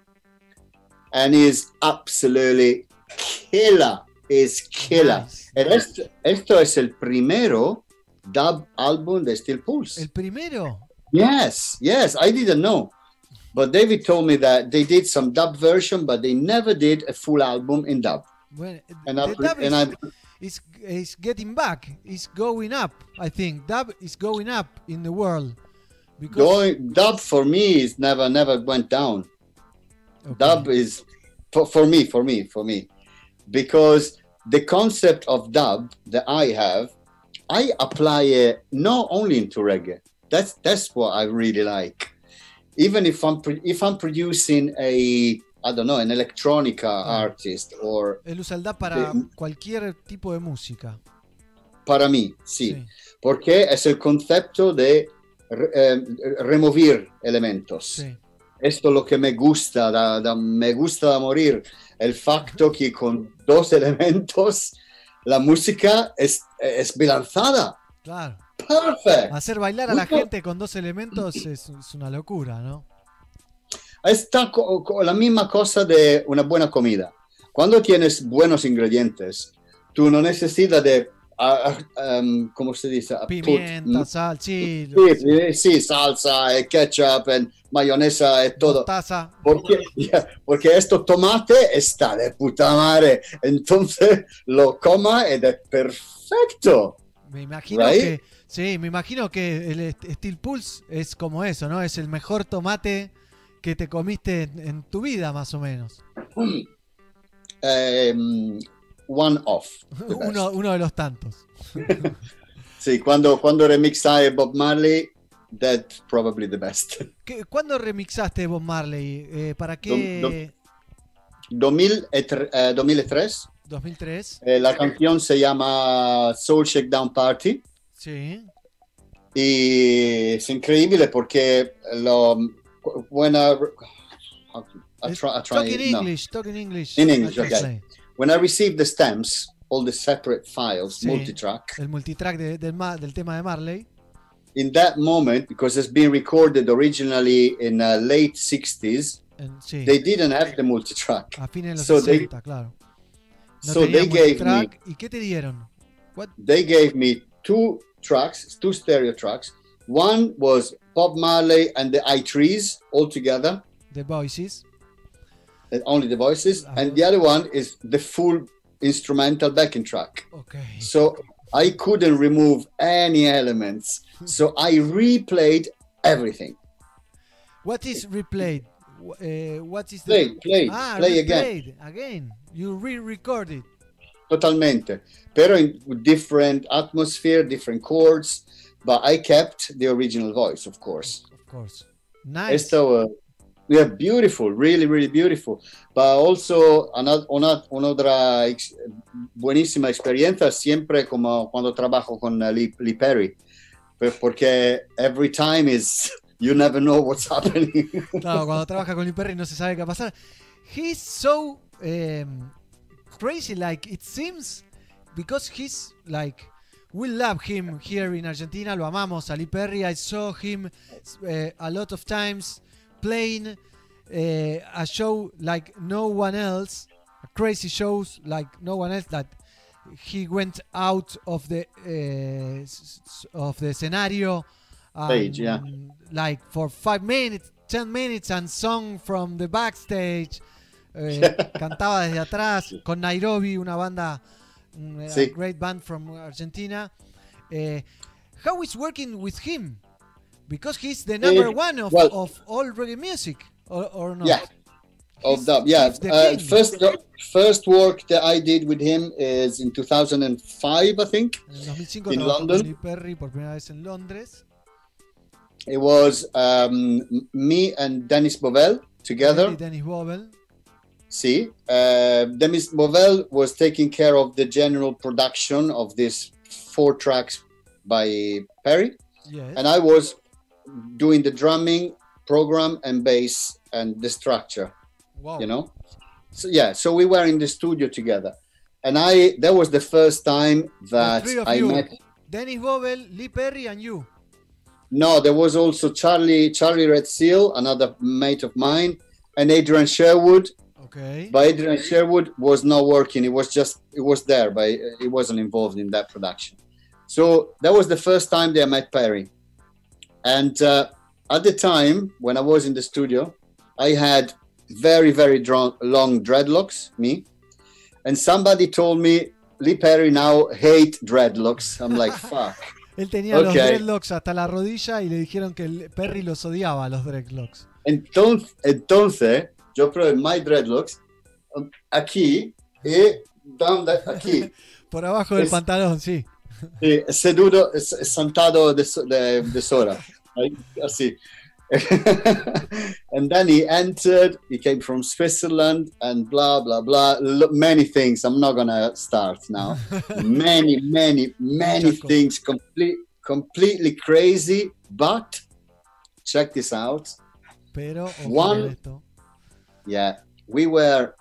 and is absolutely killer. Is killer. And esto, esto es el primero dub album de Steel Pulse. El primero. Yes, yes, I didn't know. But David told me that they did some dub version, but they never did a full album in dub. Bueno, And I, dub and I, is, is, getting back. It's going up, I think. Dub is going up in the world. Because going dub for me is never, never went down. Dub is for, for me, for me, for me, because the concept of dub that I have, I apply it not only into reggae. That's that's what I really like. Even if I'm if I'm producing a I don't know an electronica artist or él usa el dub para de- cualquier tipo de música. para mí, sí, porque es el concepto de eh, remover elementos. Sí. Esto es lo que me gusta, da- da- me gusta morir. El facto que con dos elementos la música es, es bilanzada. Claro. Perfect. Hacer bailar a la gente con dos elementos es, es una locura, ¿no? Está la misma cosa de una buena comida. Cuando tienes buenos ingredientes, tú no necesitas de, um, ¿cómo se dice? Put- Pimienta, sal, chile, Sí, sí, salsa, eh, ketchup, eh, mayonesa, y todo. taza. Porque, porque esto tomate está de puta madre. Entonces lo coma y es perfecto. Me imagino Right? que. Sí, me imagino que el Steel Pulse es como eso, ¿no? Es el mejor tomate que te comiste en, en tu vida, más o menos. Um, one off. Uno, uno de los tantos. Sí, cuando, cuando remixai Bob Marley, that's probably the best. ¿Qué- ¿Cuándo remixaste Bob Marley? Eh, ¿Para qué? 2003, eh, 2003 2003. eh, la canción se llama Soul Shakedown Party Sí. y es increíble porque lo buena I try, I try- Talk in no. English, talk in English. In English, I okay. When I received the stems, all the separate files, Sí. multitrack, El multitrack de- del, del tema de Marley. in that moment, because it's been recorded originally in uh, late 60s, En- sí. they didn't have the multitrack. A fines de los So they- claro. No so they gave me ¿Y qué te dieron? What? they gave me two tracks, two stereo tracks. One was Bob Marley and the I Trees all together, The Voices. uh, only the voices, and the other one is the full instrumental backing track. Okay. So I couldn't remove any elements. So I replayed everything. What is replayed? Eh, what is the... Play, play, ah, play again. again. You re-recorded. Totalmente. Pero in different atmosphere, different chords, but I kept the original voice, of course. Of course. Nice. Esto, uh, yeah, beautiful, really, really beautiful. But also, ana- una, una otra ex- buenísima experiencia siempre como cuando trabajo con Lee, Lee Perry. Porque every time is, you never know what's happening. Claro, cuando trabaja con Lee Perry no se sabe qué va a pasar. He's so um, crazy, like it seems, because he's like, we love him here in Argentina, lo amamos a Lee Perry. I saw him uh, a lot of times playing uh, a show like no one else, crazy shows like no one else that he went out of the uh, of the scenario Stage, yeah. like for five minutes, ten minutes, and song from the backstage. Eh, cantaba desde atrás con Nairobi, una banda, mm, a great band from Argentina. Eh, how is working with him? Because he's the number Eh, one of, well- of all reggae music, or, or not? Yeah. Of that, yeah. Uh, first, first work that I did with him is in 2005, I think. En el 2005 in London. Perry por primera vez en Londres. It was um, me and Dennis Bovell together. Dennis Bobel. See, uh, Dennis Bovell was taking care of the general production of these four tracks by Perry, Yes. and I was doing the drumming, program, and bass and the structure. Wow. You know, so yeah, so we were in the studio together, and I that was the first time that I you. met. Dennis Bovell, Lee Perry, and you. No, there was also Charlie Charlie Red Seal, another mate of mine, and Adrian Sherwood. Okay. But Adrian Sherwood was not working. It was just it was there, but it wasn't involved in that production. So that was the first time that I met Perry. And uh, at the time when I was in the studio, I had very very long dreadlocks, me, and somebody told me Lee Perry now hate dreadlocks. I'm like fuck. Él tenía los Okay. dreadlocks hasta la rodilla y le dijeron que Perry los odiaba, los dreadlocks. Entonces, entonces yo probé my dreadlocks aquí y down the- aquí. Por abajo del Es- pantalón, sí. Sí, seduto, s- sentado de, de, de sola. Ahí, Así. and then he entered, he came from Switzerland and blah, blah, blah. Many things. I'm not going to start now. many, many, many things complete, completely crazy, but check this out. Pero, One, esto. Yeah, we were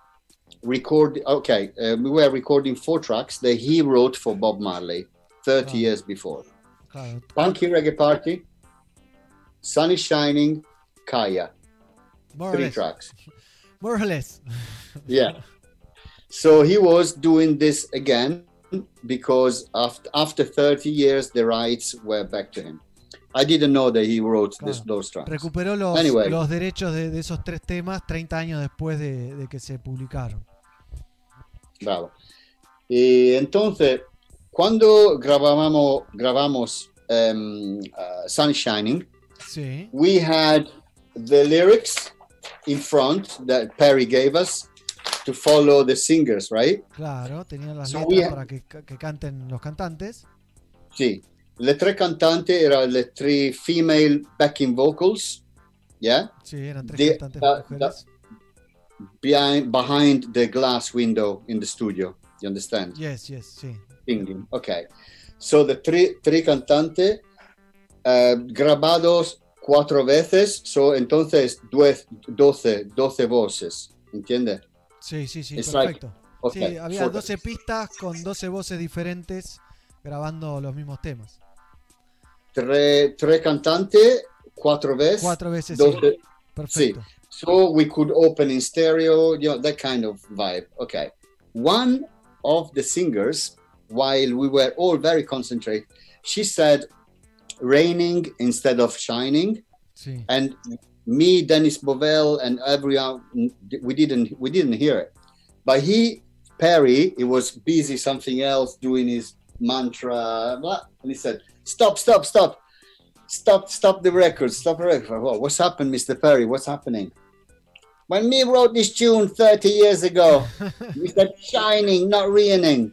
recording. Okay, uh, we were recording four tracks that he wrote for Bob Marley 30 years before. Claro, Funky Reggae Party, Sun is Shining, Kaya. More Three tracks. more or less. Yeah. So he was doing this again because after after 30 years the rights were back to him. I didn't know that he wrote this, those tracks. Recuperó los, Anyway. los derechos de, de esos tres temas 30 años después de, de que se publicaron. Bravo. Y entonces, cuando grabamos, grabamos um, uh, Sun Shining, Sí. we had the lyrics in front that Perry gave us to follow the singers, right? Claro, tenían las So letras para que, que canten los cantantes. Sì, le tre cantanti erano le tre female backing vocals, yeah? Sí, eran tres cantantes mujeres. behind, behind the glass window in the studio, you understand? Yes, yes, sí. Singing, okay. So the three, three cantantes uh, grabados cuatro veces, so entonces due- doce, doce voces, ¿entiendes? Sí, sí, sí, It's like- perfecto. okay, sí, había for- 12 pistas con 12 voces diferentes grabando los mismos temas. Tre, tre cantanti, quattro veces. Cuatro veces, doce- sí. Sì. So we could open in stereo, you know, that kind of vibe. Okay. One of the singers, while we were all very concentrated, she said raining instead of shining. Sí. And me, Dennis Bovell, and everyone, we didn't we didn't hear it. But he, Perry, he was busy something else, doing his mantra, blah, and he said, "Stop, stop, stop, stop, stop the record, stop the record." What's happened, Mr. Perry? What's happening? When me wrote this tune 30 years ago, we said shining, not raining.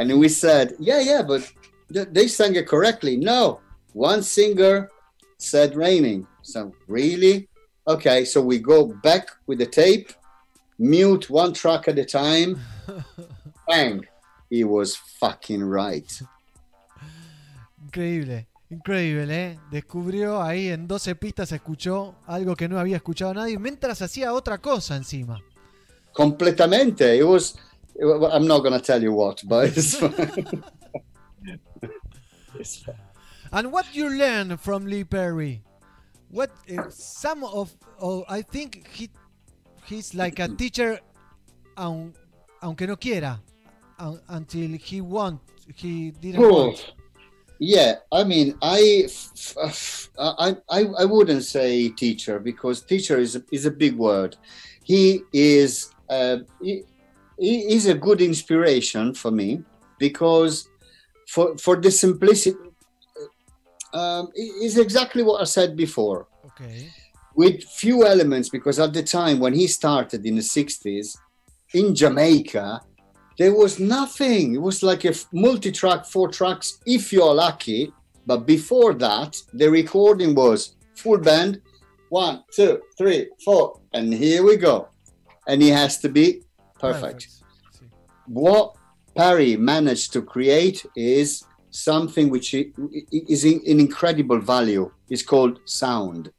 And we said, yeah, yeah, but th- they sang it correctly. No, one singer said raining. So, really? Okay, so we go back with the tape, mute one track at a time. Bang! He was fucking right. Increíble, increíble, ¿eh? Descubrió ahí en 12 pistas, escuchó algo que no había escuchado nadie mientras hacía otra cosa encima. Completamente. It was, I'm not going to tell you what, but it's fine. It's fine. And what you learn from Lee Perry? What uh, some of oh, I think he he's like a teacher aun- aunque no quiera un- until he want he didn't Oh, want. Yeah, I mean, I, I, I wouldn't say teacher because teacher is a, is a big word. He is, uh, he, he is a good inspiration for me because for for the simplicity, um, is exactly what I said before. Okay. with few elements because at the time when he started in the 60s in Jamaica there was nothing. It was like a multi-track four tracks if you're lucky. But before that the recording was full band. One two three four and here we go. And it has to be perfect. What Perry managed to create is something which is in, in incredible value. It's called sound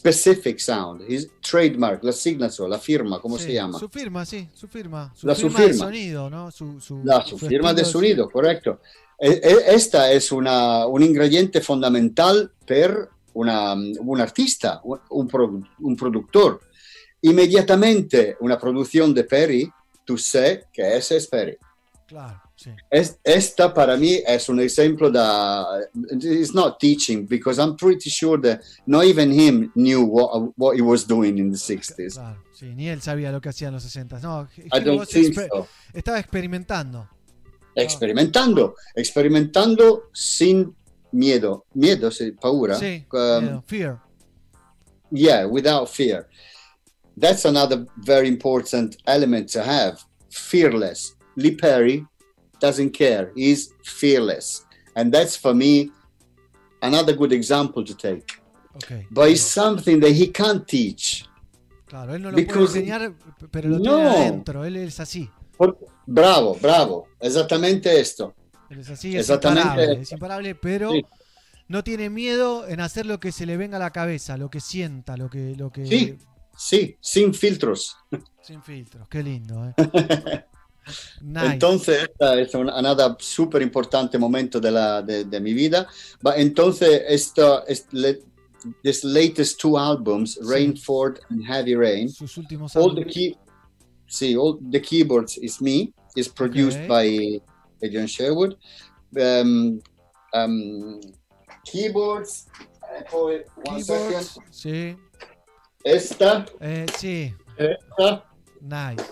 specific sound. His trademark la signature la firma como Sí, se llama Su firma, sí, su firma. Su La su firma de firma. sonido, ¿no? Su, su, la su su firma de sonido correcto. E- e- esta es una, un ingrediente fondamentale per una- un artista un, un pro- un productor. Inmediatamente una producción de Perry tú sé que ese es Perry. Claro, sí. Es- esta para mí es un ejemplo da it's not teaching because I'm pretty sure that not even him knew what, what he was doing in the 60s. Claro, sí, ni él sabía lo que hacía en los 60. No, I don't think exper- so. Estaba experimentando. Experimentando, experimentando sin miedo, miedo, sí, paura. Sí, Um, miedo, fear. yeah, without fear. That's another very important element to have. Fearless. Lee Perry doesn't care. He's fearless. And that's for me another good example to take. Okay. But it's something that he can't teach. Claro, él no lo puede Because- enseñar, pero lo No. tiene adentro. Él es así. Bravo, bravo. Esattamente esto. Él es así, es Exactamente. imparable, es imparable, pero Sí. no tiene miedo en hacer lo que se le venga a la cabeza, lo que sienta, lo que, lo que Sí, sí, sin filtros. sin filtros. Qué lindo, ¿eh? Nice. Entonces, esta es un another súper importante momento de, la, de, de mi vida. But entonces, esta, es le- this latest two albums, Rainford and Heavy Rain, Sus últimos all the key, sí, all the keyboards is me. Is produced Okay. by Adrian Sherwood. Um, um, keyboards. eh, one second. Keyboards, sí. Esta, Eh, sí, esta, nice.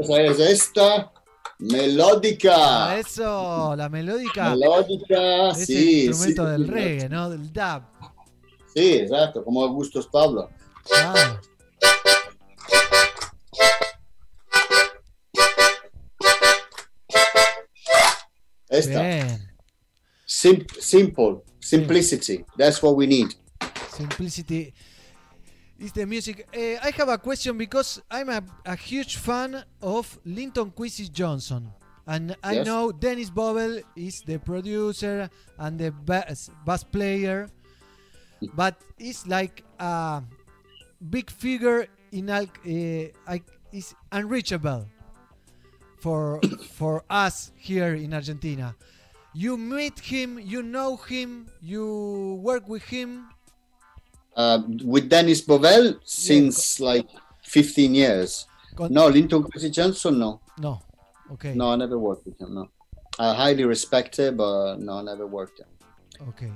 esa es esta, melódica. Ah, eso, la melódica. Melódica, es sí. el instrumento sí, del sí. reggae, ¿no? Del dub. Sí, exacto, como Augustus Pablo. Ah, Esta. bien. Sim- simple, simplicity. That's what we need. Simplicity is the music. Eh, I have a question because I'm a, a huge fan of Linton Quincy Johnson. And I Yes. know Dennis Bobel is the producer and the bass, bass player, but it's like a big figure in uh, I, is unreachable for for us here in Argentina. You meet him, you know him, you work with him. Uh, with Dennis Bovell since like 15 years. Con- No, Linton Kwesi Johnson, no. No, okay. No, I never worked with him, no. I highly respect him, but no, I never worked him. Okay.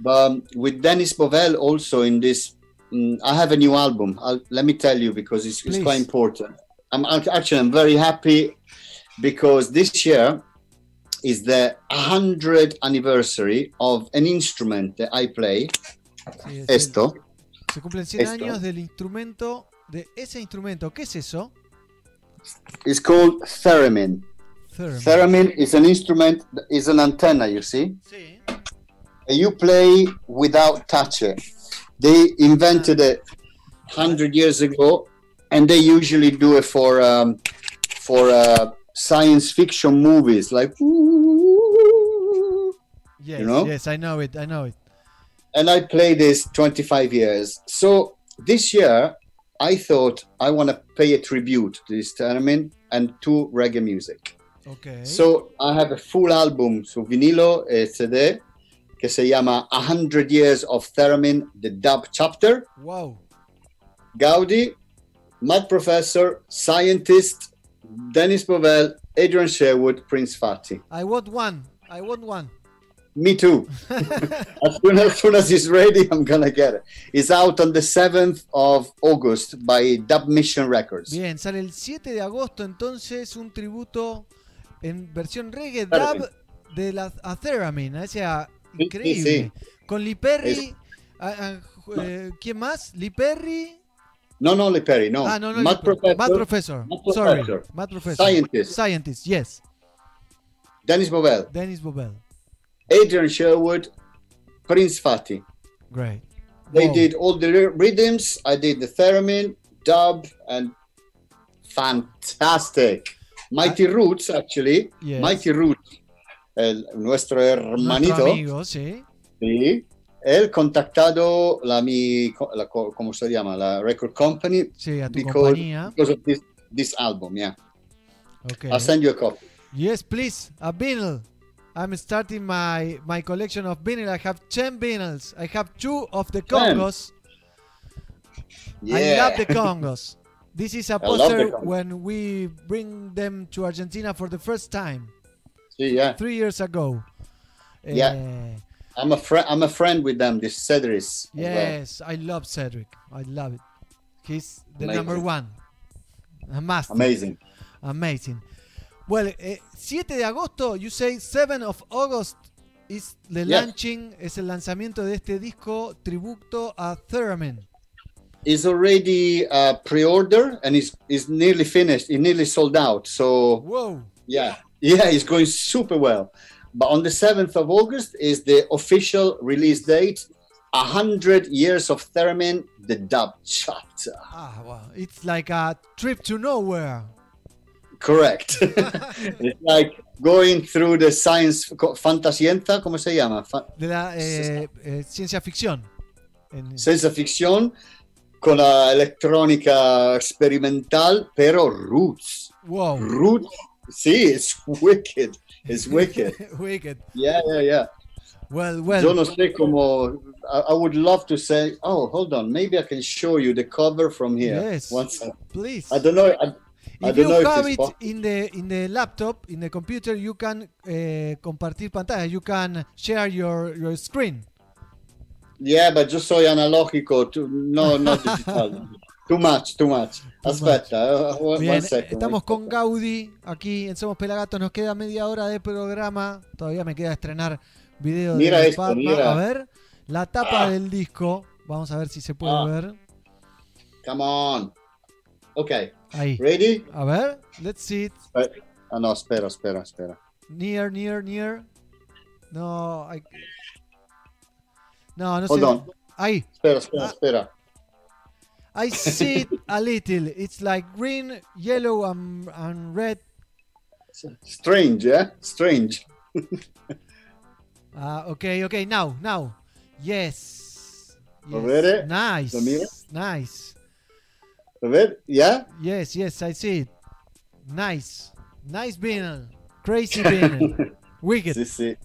But um, with Dennis Bovell also in this, mm, I have a new album. I'll, let me tell you because it's, it's quite important. I'm actually I'm very happy because this year is the 100th anniversary of an instrument that I play. Sí, Esto. Se cumplen 100 Esto. años del instrumento, de ese instrumento. ¿Qué es eso? It's called theremin. Theremin. Theremin is an instrument, is an antenna, you see? And you play without touch it. They invented it 100 years ago, and they usually do it for um, for uh, science fiction movies, like. Yes, know? yes, I know it, I know it. And I played this 25 years. So this year, I thought I want to pay a tribute to this theremin and to reggae music. Okay. So I have a full album su vinilo e CD che si chiama 100 Years of Theremin, the dub chapter. Wow. Gaudi, Mad Professor, Scientist, Dennis Bovell, Adrian Sherwood, Prince Fati. I want one. I want one. Me too. as, soon, as soon as it's ready, I'm gonna get it. It's out on the 7th of August by Dub Mission Records. Bien, sale el 7 de agosto entonces un tributo en versión reggae dub de la a Theremin. O sea, Sí, increíble. sí, Con Lee Perry. Es- ah, ah, eh, ¿Quién más? Lee Perry. No, no, Lee Perry, no. Ah, no, no. Mad Lee Perry. Professor. Mad Professor. Sorry. Professor. Mad Professor. Scientist. Scientist, yes. Dennis Bovell. Dennis Bobel. Adrian Sherwood, Prince Fati. Great. They Wow. did all the rhythms. I did the theremin, dub, and fantastic. Mighty Roots, actually. Yes. Mighty Roots, el, nuestro hermanito. Nuestro amigo, sí. Sí. Él contactado la mi, la, ¿cómo se llama? La record company. Sí, a tu because, compañía. because of this, this album, yeah. Okay. I'll send you a copy. Yes, please. A vinyl. I'm starting my my collection of vinyl. I have 10 vinyls. I have two of the. Congos. I Yeah. love the Congos. This is a poster when we bring them to Argentina for the first time. Sí, yeah. Three years ago. Yeah. Eh, I'm a friend. I'm a friend with them. This Cedris. as well. yes, I love Cedric. I love it. He's the Amazing. number one. A master. Amazing. Amazing. Well, eh, 7 de agosto, you say 7 of August is the Yes. launching, es el lanzamiento de este disco tributo a Theremin. It's already uh, pre-order and it's, it's nearly finished. It nearly sold out. So Whoa. yeah, yeah, it's going super well. But on the 7th of August is the official release date. Hundred years of Theremin, the dub chapter. Ah, wow. It's like a trip to nowhere. Correct. it's like going through the science fantascienza, ¿cómo se llama? Fa- De la eh, eh, ciencia ficción. En- ciencia ficción con la electrónica experimental, pero roots. Wow. Roots. Sí, it's wicked. It's wicked. Wicked. Yeah, yeah, yeah. Well, well. Yo no sé cómo. I, I would love to say. Oh, hold on. Maybe I can show you the cover from here. Yes. Second. Please. I don't know. I If you have it in the in the laptop, in the computer, you can eh, compartir pantalla. You can share your your screen. Yeah, but yo soy analógico. Too, no, no digital. too much, too much. Aspetta, uh, one, Bien, estamos con Gaudi aquí en Somos Pelagatos. Nos queda media hora de programa. Todavía me queda estrenar video Mira de esto, mira. A ver, la tapa Ah. del disco. Vamos a ver si se puede Ah. ver. Come on. Okay. Ahí. Ready? A ver, let's see it. Ah, no, espera, espera, espera. Near, near, near. No, I- no, no Hold sé. on. Ahí. Espera, espera, Ah. espera. I see it a little. It's like green, yellow, and, and red. Strange, yeah? Strange. Ah, okay, okay. Now, now. Yes. Yes. eh. Nice. Nice. A ver, ¿ya? Yes, yes, I see it. Nice. Nice vinyl. Crazy vinyl. Wicked. Sí, sí.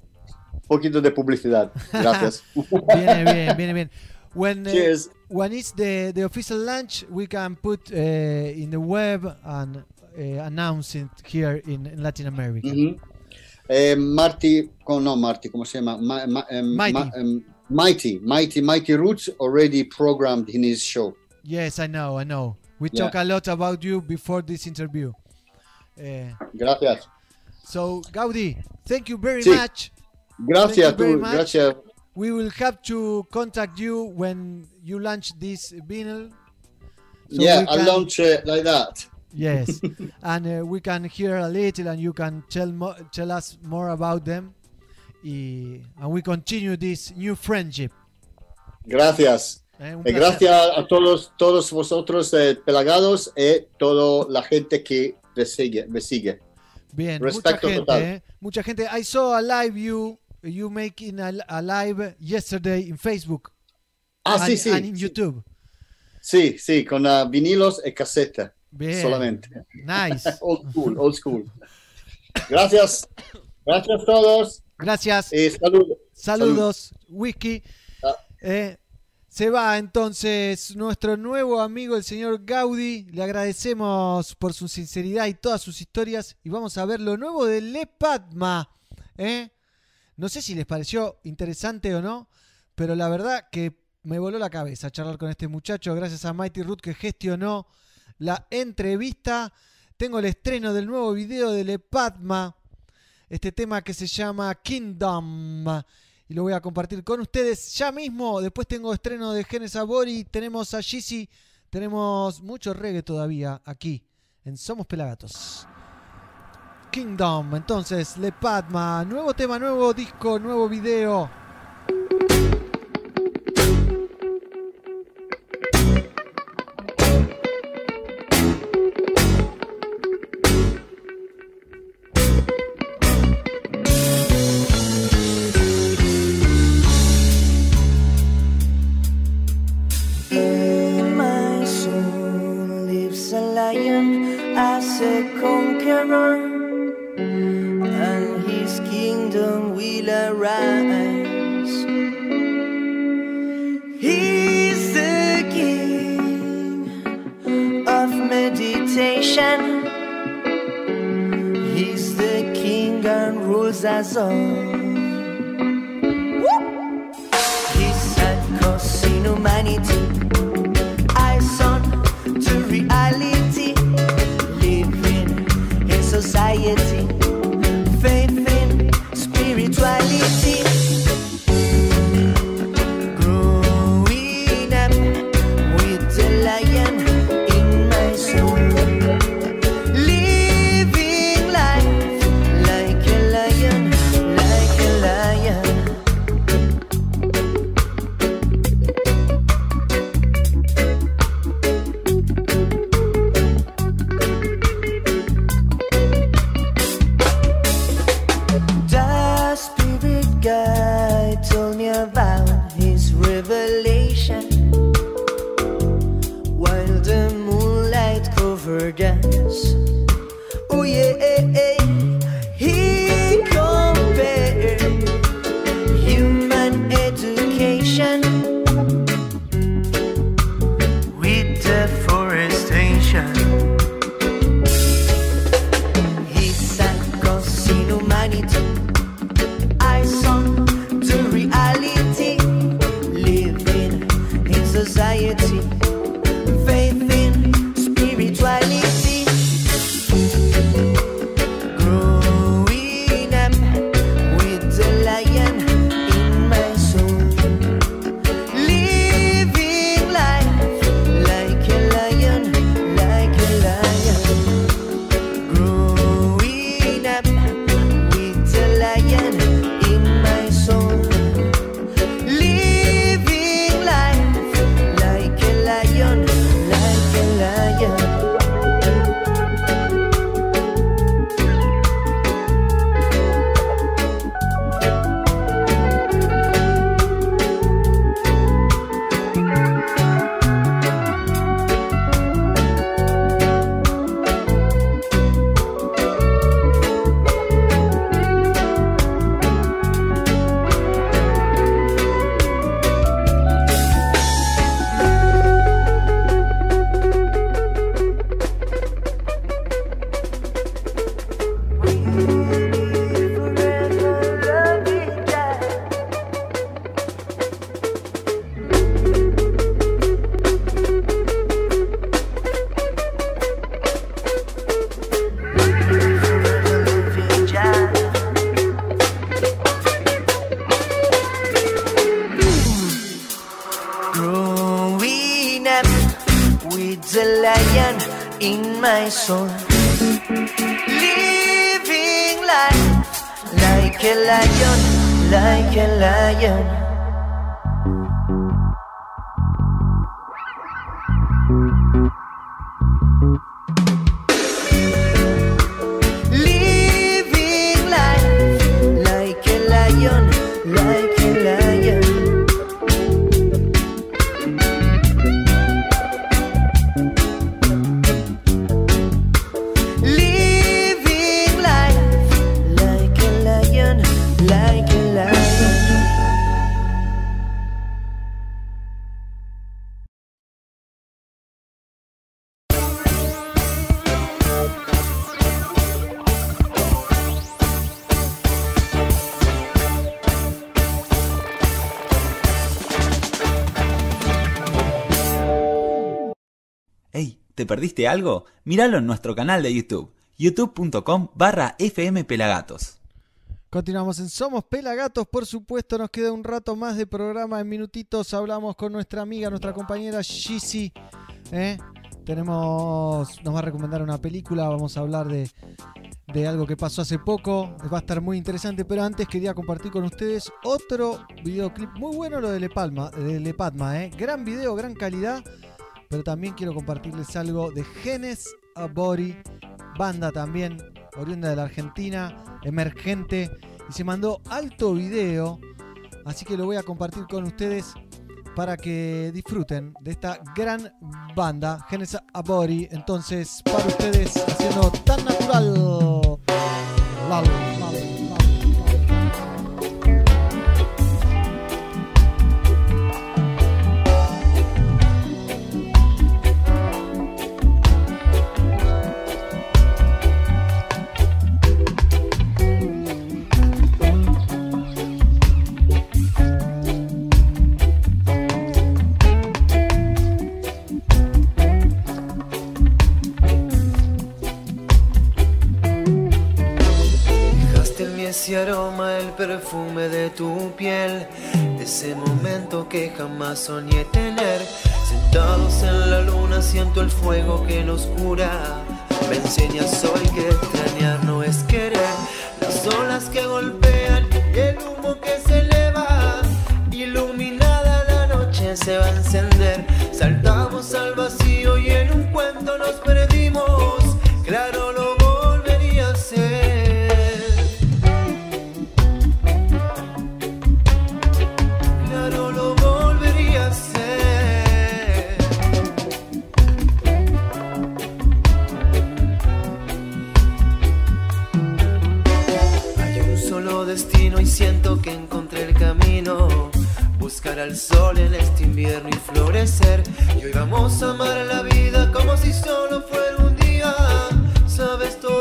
Un poquito de publicidad. Gracias. Viene bien, viene bien. When uh, when it's the the official launch, we can put uh, in the web and uh, announce it here in, in Latin America. Mhm. Eh, Marty, oh, no, Marty, ¿cómo se llama? Ma- ma- em, Mighty. ma- em, Mighty, Mighty, Mighty Roots already programmed in his show. Yes, I know, I know. We Yeah. talk a lot about you before this interview. Uh, Gracias. so, Gaudi, thank you very Sí. much. Gracias, very much. gracias. We will have to contact you when you launch this vinyl. So yeah, I launch it like that. Yes, and uh, we can hear a little, and you can tell tell us more about them, and we continue this new friendship. Gracias. Eh, Eh, gracias a todos, todos vosotros eh, pelagados y toda la gente que me sigue. Me sigue. Bien, Respecto mucha gente, total. eh, mucha gente. I saw a live you you making a, a live yesterday in Facebook. Ah, and, sí, sí, and in sí. YouTube. Sí, sí, con ah, vinilos y caseta. Bien. Solamente. Nice. old school, old school. Gracias. Gracias a todos. Gracias. Y saludos. Saludos, Whisky. Ah. Se va entonces nuestro nuevo amigo, el señor Gaudi. Le agradecemos por su sinceridad y todas sus historias. Y vamos a ver lo nuevo de Le Padma. ¿eh? No sé si les pareció interesante o no, pero la verdad que me voló la cabeza charlar con este muchacho. Gracias a Mighty Root que gestionó la entrevista. Tengo el estreno del nuevo video de Le Padma este tema que se llama Kingdom y lo voy a compartir con ustedes ya mismo. Después tengo estreno de Genes Sabori, tenemos a Yeezy, tenemos mucho reggae todavía aquí en Somos Pelagatos. Kingdom, entonces Le Padma, nuevo tema, nuevo disco, nuevo video. Conqueror, and his kingdom will arise. He's the king of meditation. He's the king and rules us all. He's at cause in humanity. Society. Soul. Living life like a lion, like a lion. Perdiste algo? Míralo en nuestro canal de YouTube, youtube.com barra fmpelagatos. Continuamos en Somos Pelagatos, por supuesto, nos queda un rato más de programa. En minutitos hablamos con nuestra amiga, nuestra compañera Shizzy. ¿eh? Tenemos, nos va a recomendar una película, vamos a hablar de, de algo que pasó hace poco. Va a estar muy interesante, pero antes quería compartir con ustedes otro videoclip muy bueno, lo de Le Palma, de Le Padma, ¿eh? Gran video, gran calidad. Pero también quiero compartirles algo de Genes a Body, banda también oriunda de la Argentina, emergente, y se mandó alto video, así que lo voy a compartir con ustedes para que disfruten de esta gran banda, Genes a Body. Entonces, para ustedes, haciendo tan natural. Perfume de tu piel, ese momento que jamás soñé tener. Sentados en la luna siento el fuego que nos cura. Me enseñas hoy que extrañar no es querer. Las olas que golpean y el humo que se eleva. Iluminada la noche se va a encender. Saltamos al vacío y en un cuento nos perdimos. Ver al sol en este invierno y florecer. Y hoy vamos a amar la vida como si solo fuera un día. Sabes, todo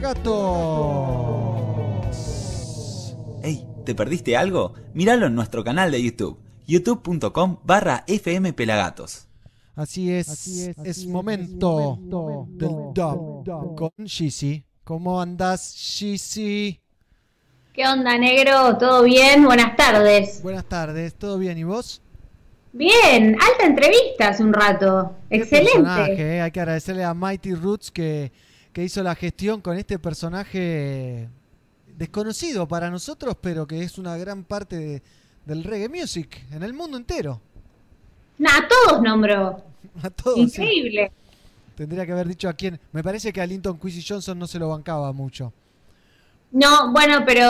Pelagatos. Ey, ¿te perdiste algo? Míralo en nuestro canal de YouTube, youtube.com barra fmpelagatos. Así es, es, momento, del dub con Shizzy. ¿Cómo andas, Shizzy? ¿Qué onda, negro? ¿Todo bien? Buenas tardes. Buenas tardes, ¿todo bien? ¿Y vos? Bien, alta entrevista hace un rato. Excelente. Personaje, eh, Hay que agradecerle a Mighty Roots que, que hizo la gestión con este personaje desconocido para nosotros, pero que es una gran parte de- del reggae music en el mundo entero. A todos nombró. A todos. sí. Increíble. Tendría que haber dicho a quién. Me parece que a Linton Quincy Johnson no se lo bancaba mucho. No, bueno, pero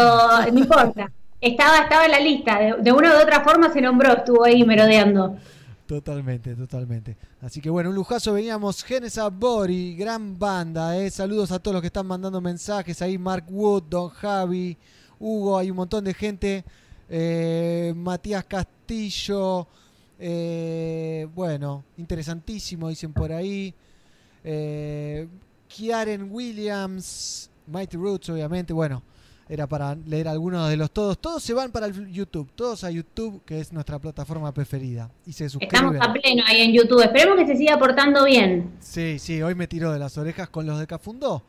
no importa. Estaba, estaba en la lista. De, de una u otra forma se nombró, estuvo ahí merodeando. Totalmente, totalmente. Así que bueno, un lujazo. Veníamos Genesis Bori, gran banda. Eh. Saludos a todos los que están mandando mensajes. Ahí Mark Wood, Don Javi, Hugo, hay un montón de gente. Eh, Matías Castillo. eh, bueno, interesantísimo, dicen por ahí. Eh, Kiaren Williams, Mighty Roots, obviamente. Bueno, era para leer algunos de los todos. Todos se van para el YouTube, todos a YouTube, que es nuestra plataforma preferida. Y se suscriben. Estamos a pleno ahí en YouTube. Esperemos que se siga portando bien. Sí, sí, hoy me tiró de las orejas con los de Cafundó.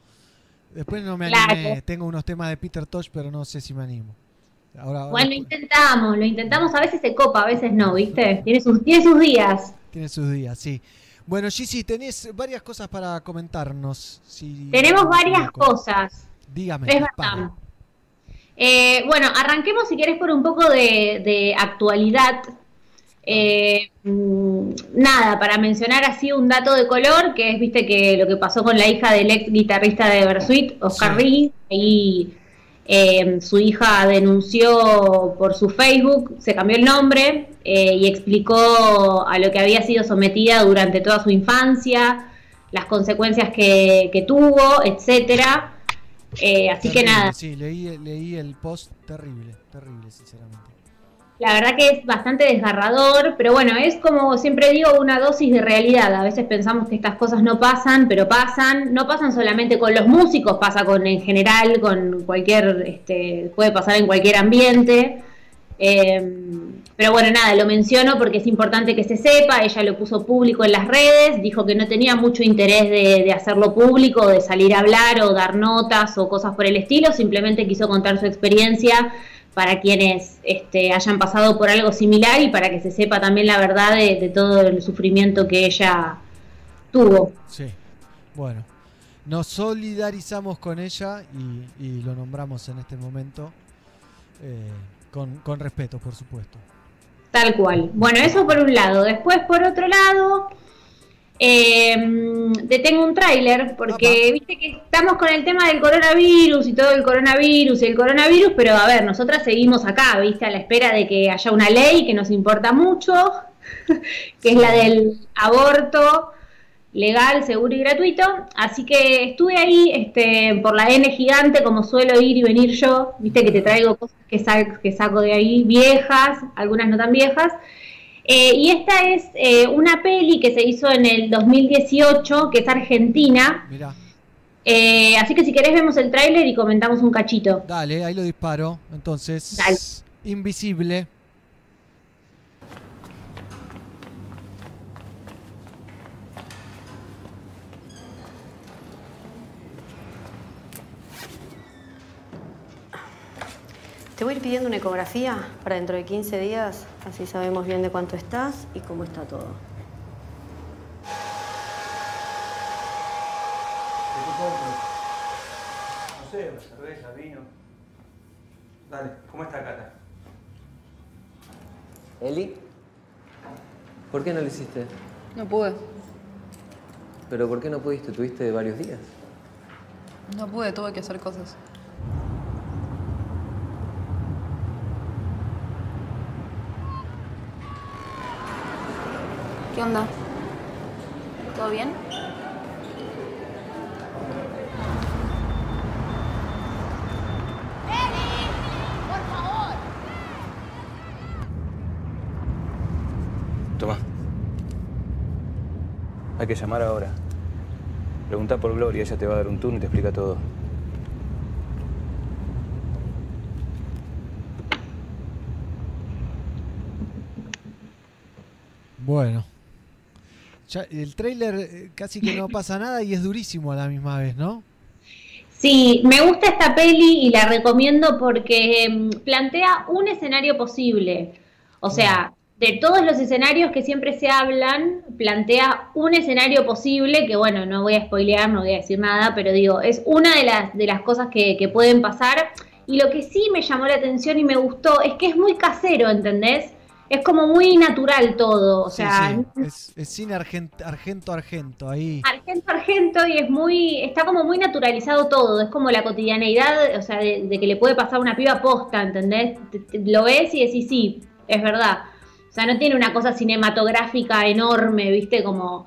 Después no me Claro. animé. Tengo unos temas de Peter Tosh, pero no sé si me animo. Ahora, ahora Bueno, lo intentamos, lo intentamos. A veces se copa, a veces no, ¿viste? Tiene sus, tiene sus días. tiene sus días, sí. Bueno, Gigi, tenés varias cosas para comentarnos. Si Tenemos varias cosas. Dígame. Es. Eh, bueno, arranquemos si querés por un poco de, de actualidad. Eh, mm, nada, para mencionar así un dato de color, que es, viste, que lo que pasó con la hija del ex guitarrista de Bersuit, Oscar Riggs, ahí eh, su hija denunció por su Facebook, se cambió el nombre eh, y explicó a lo que había sido sometida durante toda su infancia, las consecuencias que, que tuvo, etcétera. Eh, así que nada, Sí, leí, leí el post terrible, terrible, sinceramente. La verdad que es bastante desgarrador, pero bueno, es como siempre digo, una dosis de realidad. A veces pensamos que estas cosas no pasan, pero pasan. No pasan solamente con los músicos, pasa con en general, con cualquier, este, puede pasar en cualquier ambiente. Eh, pero bueno, nada, lo menciono porque es importante que se sepa. Ella lo puso público en las redes, dijo que no tenía mucho interés de, hacerlo público, de salir a hablar o dar notas o cosas por el estilo. Simplemente quiso contar su experiencia para quienes este, hayan pasado por algo similar y para que se sepa también la verdad de, de todo el sufrimiento que ella tuvo. Sí, bueno. Nos solidarizamos con ella y, y lo nombramos en este momento eh, con, con respeto, por supuesto. Tal cual. Bueno, eso por un lado. Después, por otro lado, eh, detengo un tráiler porque viste que estamos con el tema del coronavirus y todo el coronavirus y el coronavirus, pero a ver, nosotras seguimos acá, viste, a la espera de que haya una ley que nos importa mucho, que es la del aborto legal, seguro y gratuito. Así que estuve ahí este, por la N gigante, como suelo ir y venir yo. Viste que te traigo cosas que, sa- que saco de ahí, viejas, algunas no tan viejas. Eh, y esta es eh, una peli que se hizo en el 2018, que es argentina. Mirá, Eh, así que si querés vemos el tráiler y comentamos un cachito. dale, ahí lo disparo. Entonces, Dale. invisible. Te voy a ir pidiendo una ecografía para dentro de 15 días, así sabemos bien de cuánto estás y cómo está todo. No sé, una cerveza, vino. Dale, ¿cómo está Cata? Eli, ¿por qué no lo hiciste? No pude. ¿Pero por qué no pudiste? ¿Tuviste varios días? No pude, tuve que hacer cosas. ¿Qué onda? ¿Todo bien? Toma. Hay que llamar ahora. Pregunta por Gloria, ella te va a dar un turno y te explica todo. Bueno. Ya, el trailer eh, casi que no pasa nada y es durísimo a la misma vez, ¿no? Sí, me gusta esta peli y la recomiendo porque mm, plantea un escenario posible. O sea, de todos los escenarios que siempre se hablan, plantea un escenario posible que, bueno, no voy a spoilear, no voy a decir nada, pero digo, es una de las, de las cosas que, que pueden pasar. Y lo que sí me llamó la atención y me gustó es que es muy casero, ¿entendés? Es como muy natural todo. O sea, sí, Es, es cine argent- argento argento, ahí. Argento Argento y es muy, está como muy naturalizado todo, es como la cotidianeidad, o sea, de, de que le puede pasar una piba posta, ¿entendés? Te- te- lo ves y decís, sí, es verdad. O sea, no tiene una cosa cinematográfica enorme, ¿viste? Como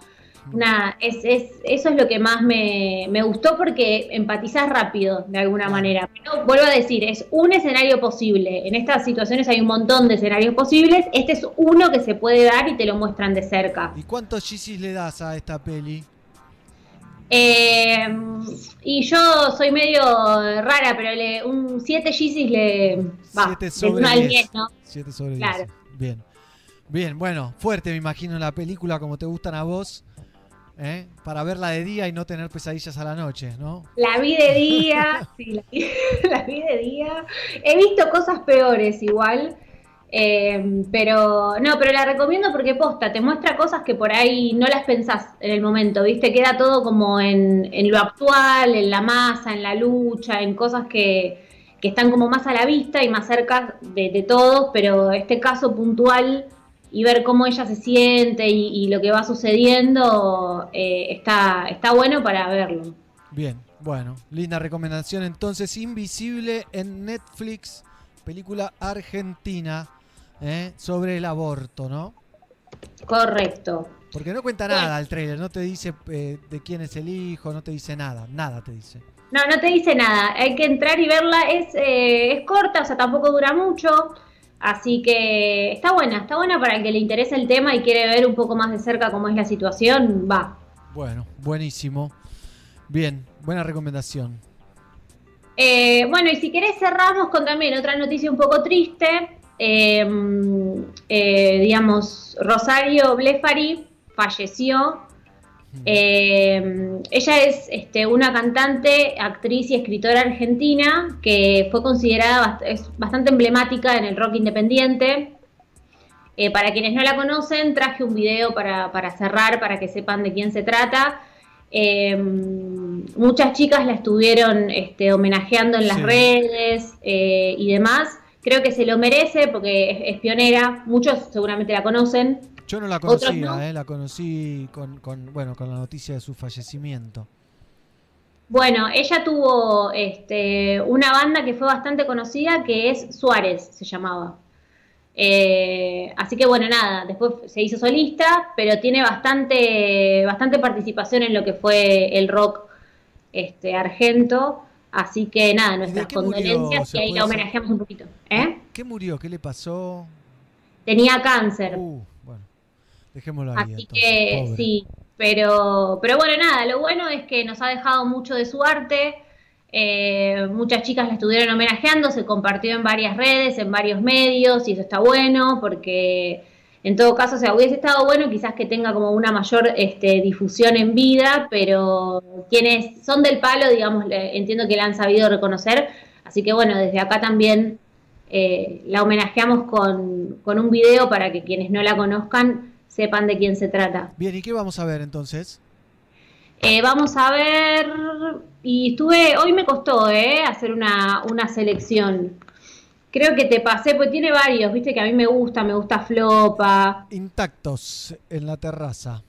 una, es, es, eso es lo que más me, me gustó porque empatizás rápido, de alguna manera. Pero vuelvo a decir, es un escenario posible. En estas situaciones hay un montón de escenarios posibles. Este es uno que se puede dar y te lo muestran de cerca. ¿Y cuántos chisis le das a esta peli? Eh, Y yo soy medio rara, pero le, un 7 Yeezys le va. Siete del sobre uno al 10. 10, ¿no? 7 sobre 10. Claro. Bien. Bien, bueno, fuerte me imagino la película como te gustan a vos. ¿Eh? Para verla de día y no tener pesadillas a la noche, ¿no? La vi de día, sí, la vi, la vi de día. He visto cosas peores igual. eh, pero no, pero la recomiendo porque posta, te muestra cosas que por ahí no las pensás en el momento, ¿viste? Queda todo como en, en lo actual, en la masa, en la lucha, en cosas que, que están como más a la vista y más cerca de, de todos, pero este caso puntual y ver cómo ella se siente y, y lo que va sucediendo eh, está, está bueno para verlo. Bien, bueno, linda recomendación. Entonces, Invisible en Netflix, película argentina ¿eh? sobre el aborto, ¿no? Correcto. Porque no cuenta nada el trailer, no te dice eh, de quién es el hijo, no te dice nada, nada te dice. No, no te dice nada. Hay que entrar y verla. Es, eh, es corta, o sea, tampoco dura mucho. Así que está buena, está buena para el que le interesa el tema y quiere ver un poco más de cerca cómo es la situación. Va. Bueno, buenísimo. Bien, buena recomendación. Eh, bueno, y si querés cerramos con también otra noticia un poco triste. Eh, eh, digamos, Rosario Blefari falleció. Eh, ella es este, una cantante, actriz y escritora argentina que fue considerada bast- es bastante emblemática en el rock independiente. Eh, para quienes no la conocen, traje un video para, para cerrar, para que sepan de quién se trata. Eh, muchas chicas la estuvieron este, homenajeando en las Sí. redes eh, y demás. Creo que se lo merece porque es, es pionera. Muchos seguramente la conocen. Yo no la conocía, no. ¿eh? la conocí con, con, bueno, con la noticia de su fallecimiento. Bueno, ella tuvo este, una banda que fue bastante conocida que es Suárez, se llamaba. Eh, así que bueno, nada, después se hizo solista, pero tiene bastante, bastante participación en lo que fue el rock este, argento. Así que nada, nuestras condolencias ¿Se y ahí la homenajeamos un poquito. ¿eh? ¿Qué murió? ¿Qué le pasó? Tenía cáncer. Uh, dejémoslo ahí. Así entonces, que pobre. sí, pero, pero bueno, nada, lo bueno es que nos ha dejado mucho de su arte. eh, muchas chicas la estuvieron homenajeando, se compartió en varias redes, en varios medios, y eso está bueno, porque en todo caso, o sea, hubiese estado bueno quizás que tenga como una mayor este, difusión en vida, pero quienes son del palo, digamos, le- entiendo que la han sabido reconocer. Así que bueno, desde acá también eh, la homenajeamos con, con un video para que quienes no la conozcan sepan de quién se trata. Bien, ¿y qué vamos a ver entonces? Eh, vamos a ver, y estuve, hoy me costó eh, hacer una, una selección. Creo que te pasé, pues tiene varios, viste que a mí me gusta, me gusta Flopa. Intactos en la terraza.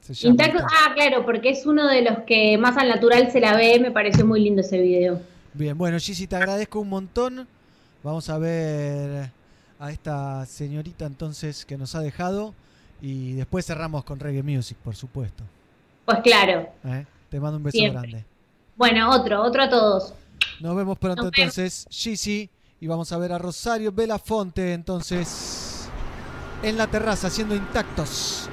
Se llama Intacto, ah, claro, porque es uno de los que más al natural se la ve, me pareció muy lindo ese video. Bien, bueno, Gigi, te agradezco un montón. Vamos a ver a esta señorita entonces que nos ha dejado. Y después cerramos con reggae music, por supuesto. Pues claro. ¿eh? Te mando un beso Siempre. grande. Bueno, otro, otro a todos. Nos vemos pronto Nos vemos. entonces, Gigi. Y vamos a ver a Rosario Belafonte entonces en la terraza haciendo intactos.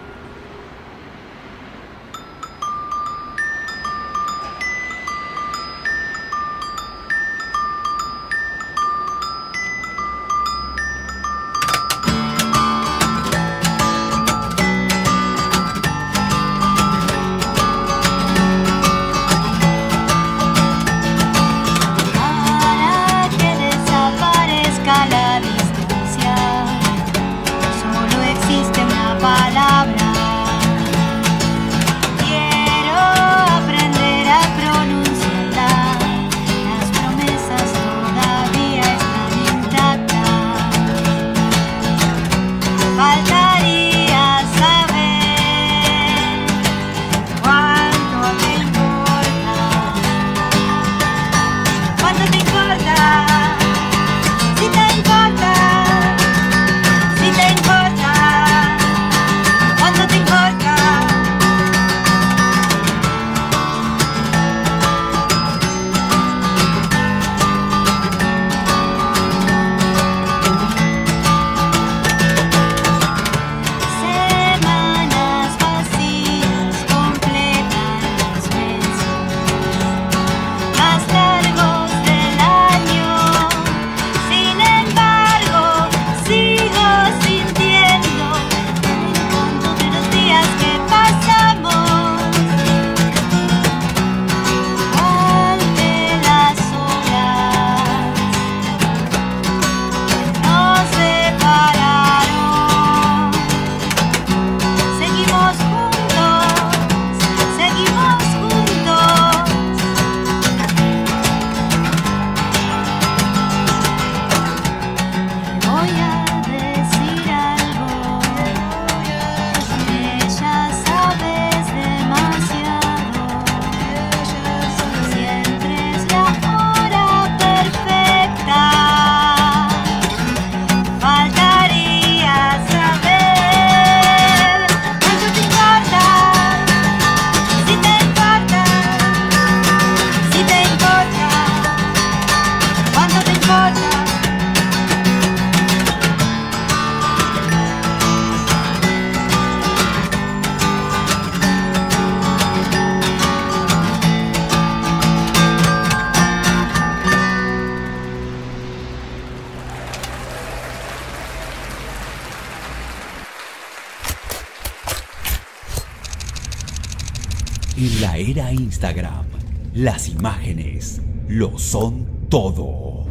Instagram. Las imágenes lo son todo.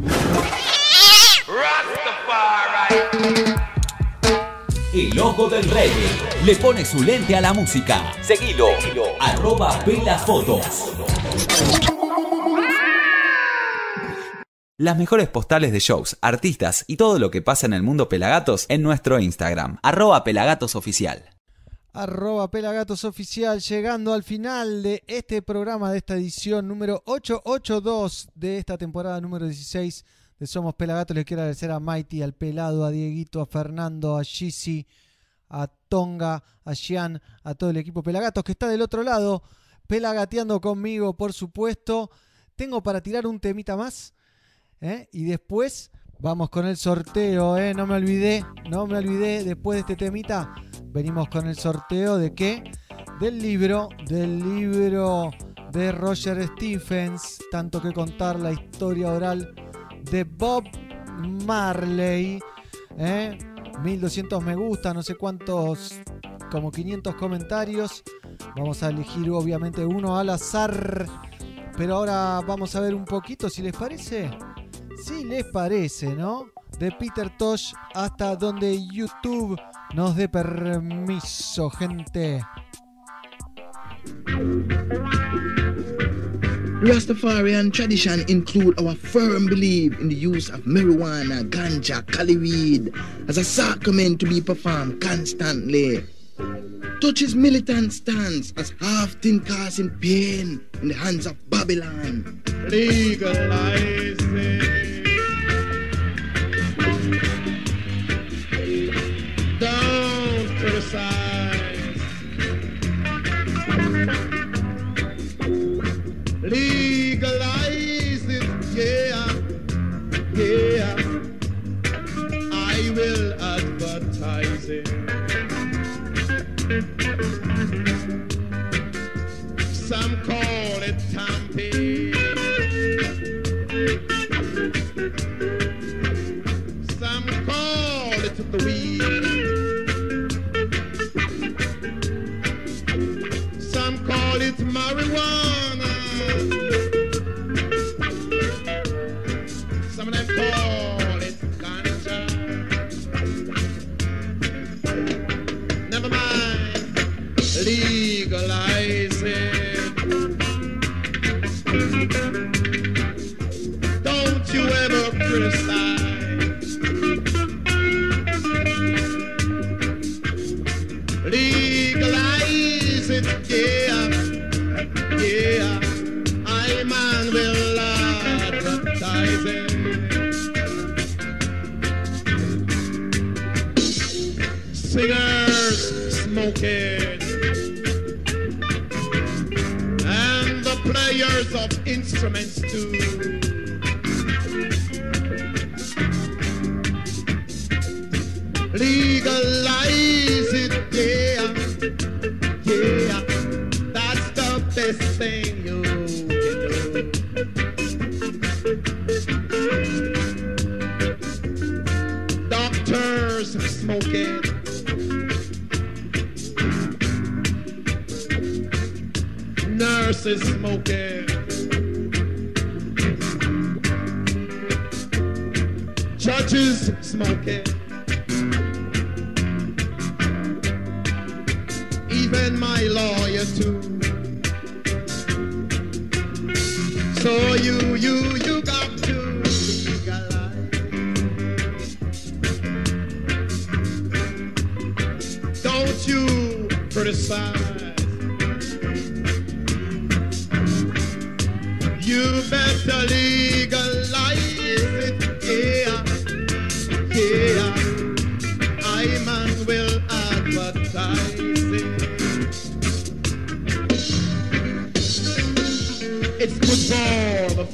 El ojo del rey le pone su lente a la música. Seguilo. Arroba Pelafotos. Las mejores postales de shows, artistas y todo lo que pasa en el mundo Pelagatos en nuestro Instagram. Arroba Pelagatos Oficial. Arroba Pelagatos Oficial, llegando al final de este programa, de esta edición número 882 de esta temporada número 16 de Somos Pelagatos. Les quiero agradecer a Mighty, al Pelado, a Dieguito, a Fernando, a Gisi, a Tonga, a Xian, a todo el equipo Pelagatos que está del otro lado, pelagateando conmigo, por supuesto. Tengo para tirar un temita más. ¿eh? Y después vamos con el sorteo, ¿eh? no me olvidé, no me olvidé, después de este temita, venimos con el sorteo de qué? Del libro, del libro de Roger Stephens, tanto que contar la historia oral de Bob Marley. ¿eh? 1200 me gusta, no sé cuántos, como 500 comentarios. Vamos a elegir obviamente uno al azar. Pero ahora vamos a ver un poquito si les parece. Si les parece, ¿no? De Peter Tosh hasta donde YouTube nos dé permiso, gente. Rastafarian tradition include our firm belief in the use of marijuana, ganja, cali weed as a sacrament to be performed constantly. Touch's militant stance as often causing pain in the hands of Babylon. Legalize Don't Legalize it, yeah, yeah. I will advertise it. Some call it tamping. Some call it the weed. Some call it marijuana. It, and the players of instruments too. Legalize it, yeah, yeah. That's the best thing you can do. Doctors smoke it. Nurses smoke it. Judges smoke it. Even my lawyer too. So you, you,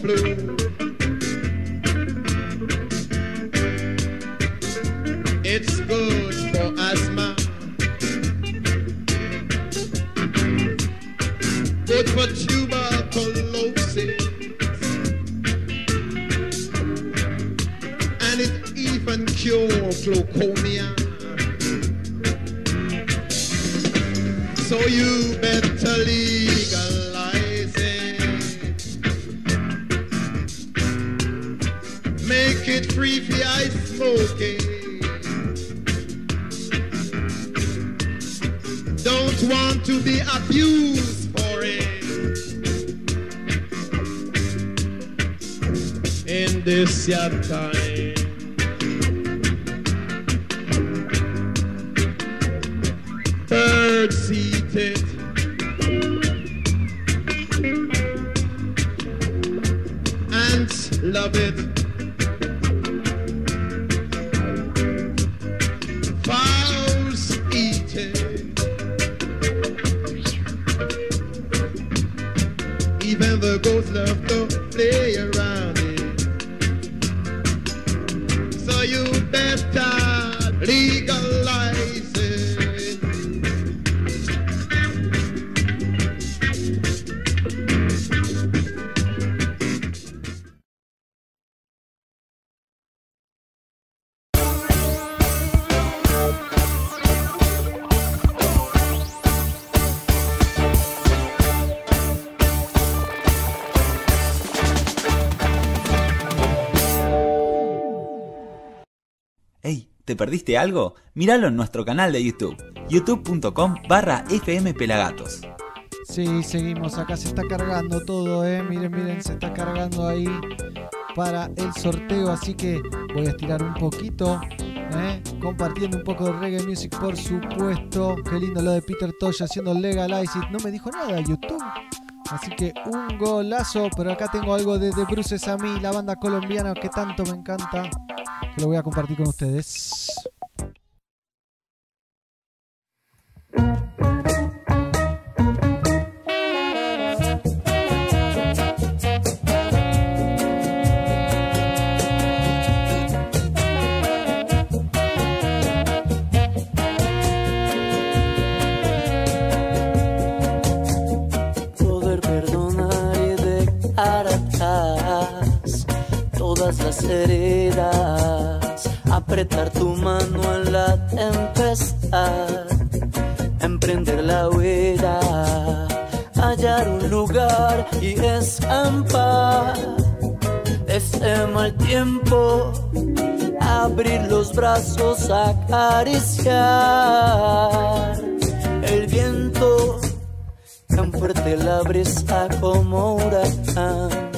for love it. Fowls eat it. Even the ghosts love to play around it. So you better legalize ¿te perdiste algo? Míralo en nuestro canal de YouTube, youtube.com barra fmpelagatos. Sí, seguimos. Acá se está cargando todo, ¿eh? Miren, miren, se está cargando ahí para el sorteo. Así que voy a estirar un poquito, ¿eh? Compartiendo un poco de reggae music, por supuesto. Qué lindo lo de Peter Tosh haciendo Legalize. No me dijo nada YouTube. Así que un golazo. Pero acá tengo algo de The Bruces a mí, la banda colombiana que tanto me encanta. Lo voy a compartir con ustedes. Las heridas, apretar tu mano en la tempestad, emprender la huida, hallar un lugar y escampar. De este mal tiempo, abrir los brazos, acariciar el viento tan fuerte la brisa como huracán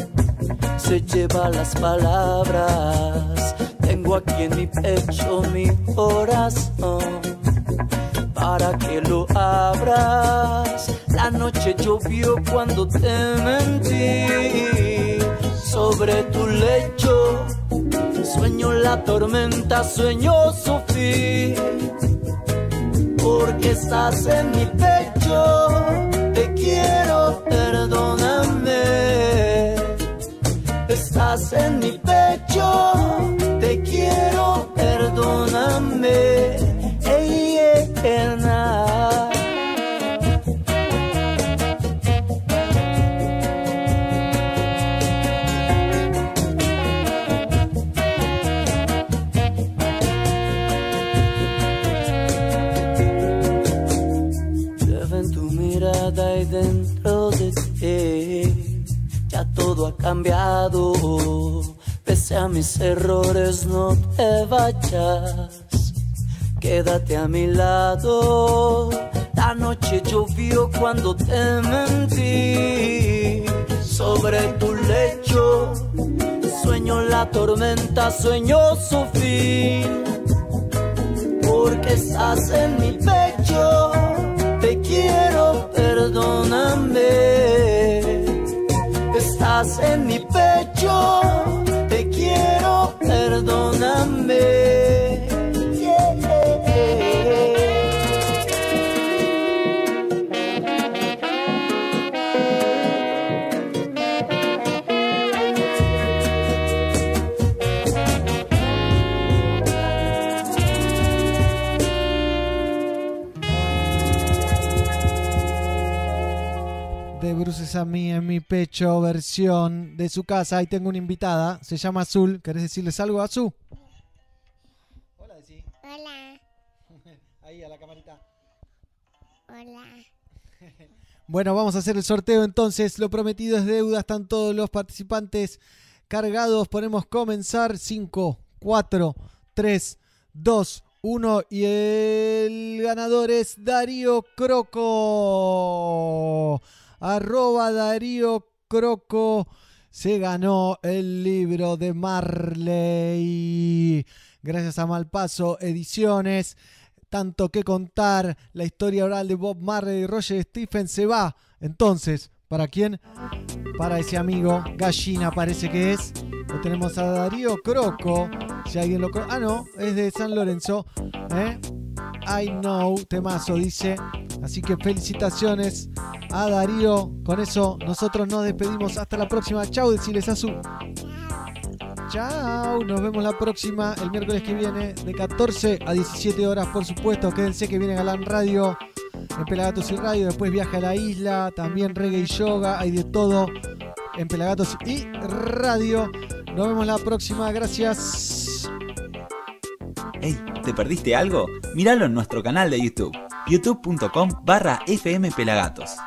se lleva las palabras. Tengo aquí en mi pecho mi corazón para que lo abras. La noche llovió cuando te mentí sobre tu lecho. Sueño la tormenta, sueño su fin porque estás en mi pecho. Te quiero, perdóname. En mi pecho. Te quiero, perdóname. Ey, eterna. Lleva en tu mirada y dentro de ti ya todo ha cambiado. Pese a mis errores, no te vayas. Quédate a mi lado. La noche llovió cuando te mentí. Sobre tu lecho, sueño la tormenta, sueño su fin porque estás en mi pecho. Te quiero, perdóname. Estás en mi pecho. Perdóname. A mí en mi pecho, versión de su casa. Ahí tengo una invitada, se llama Azul. ¿Querés decirles algo a Azul? Hola. Ahí a la camarita. Hola. Bueno, vamos a hacer el sorteo entonces. Lo prometido es deuda. Están todos los participantes cargados, ponemos comenzar. 5, 4, 3, 2, 1. Y el ganador es Darío Croco. Arroba Darío Croco. Se ganó el libro de Marley. Gracias a Malpaso Ediciones. Tanto que contar. La historia oral de Bob Marley y Roger Stephen se va. Entonces, ¿para quién? Para ese amigo. Gallina parece que es. Lo tenemos a Darío Croco. Si alguien lo. Ah, no. Es de San Lorenzo. ¿eh? I know. Temazo dice. Así que felicitaciones a Darío. Con eso nosotros nos despedimos. Hasta la próxima. Chau, deciles a su. Chao, nos vemos la próxima, el miércoles que viene, de 14 a 17 horas, por supuesto. Quédense que viene Galán Radio, en Pelagatos y Radio. Después viaja a la isla, también reggae y yoga, hay de todo en Pelagatos y Radio. Nos vemos la próxima, gracias. Hey, ¿te perdiste algo? Míralo en nuestro canal de YouTube, youtube.com barra fmpelagatos.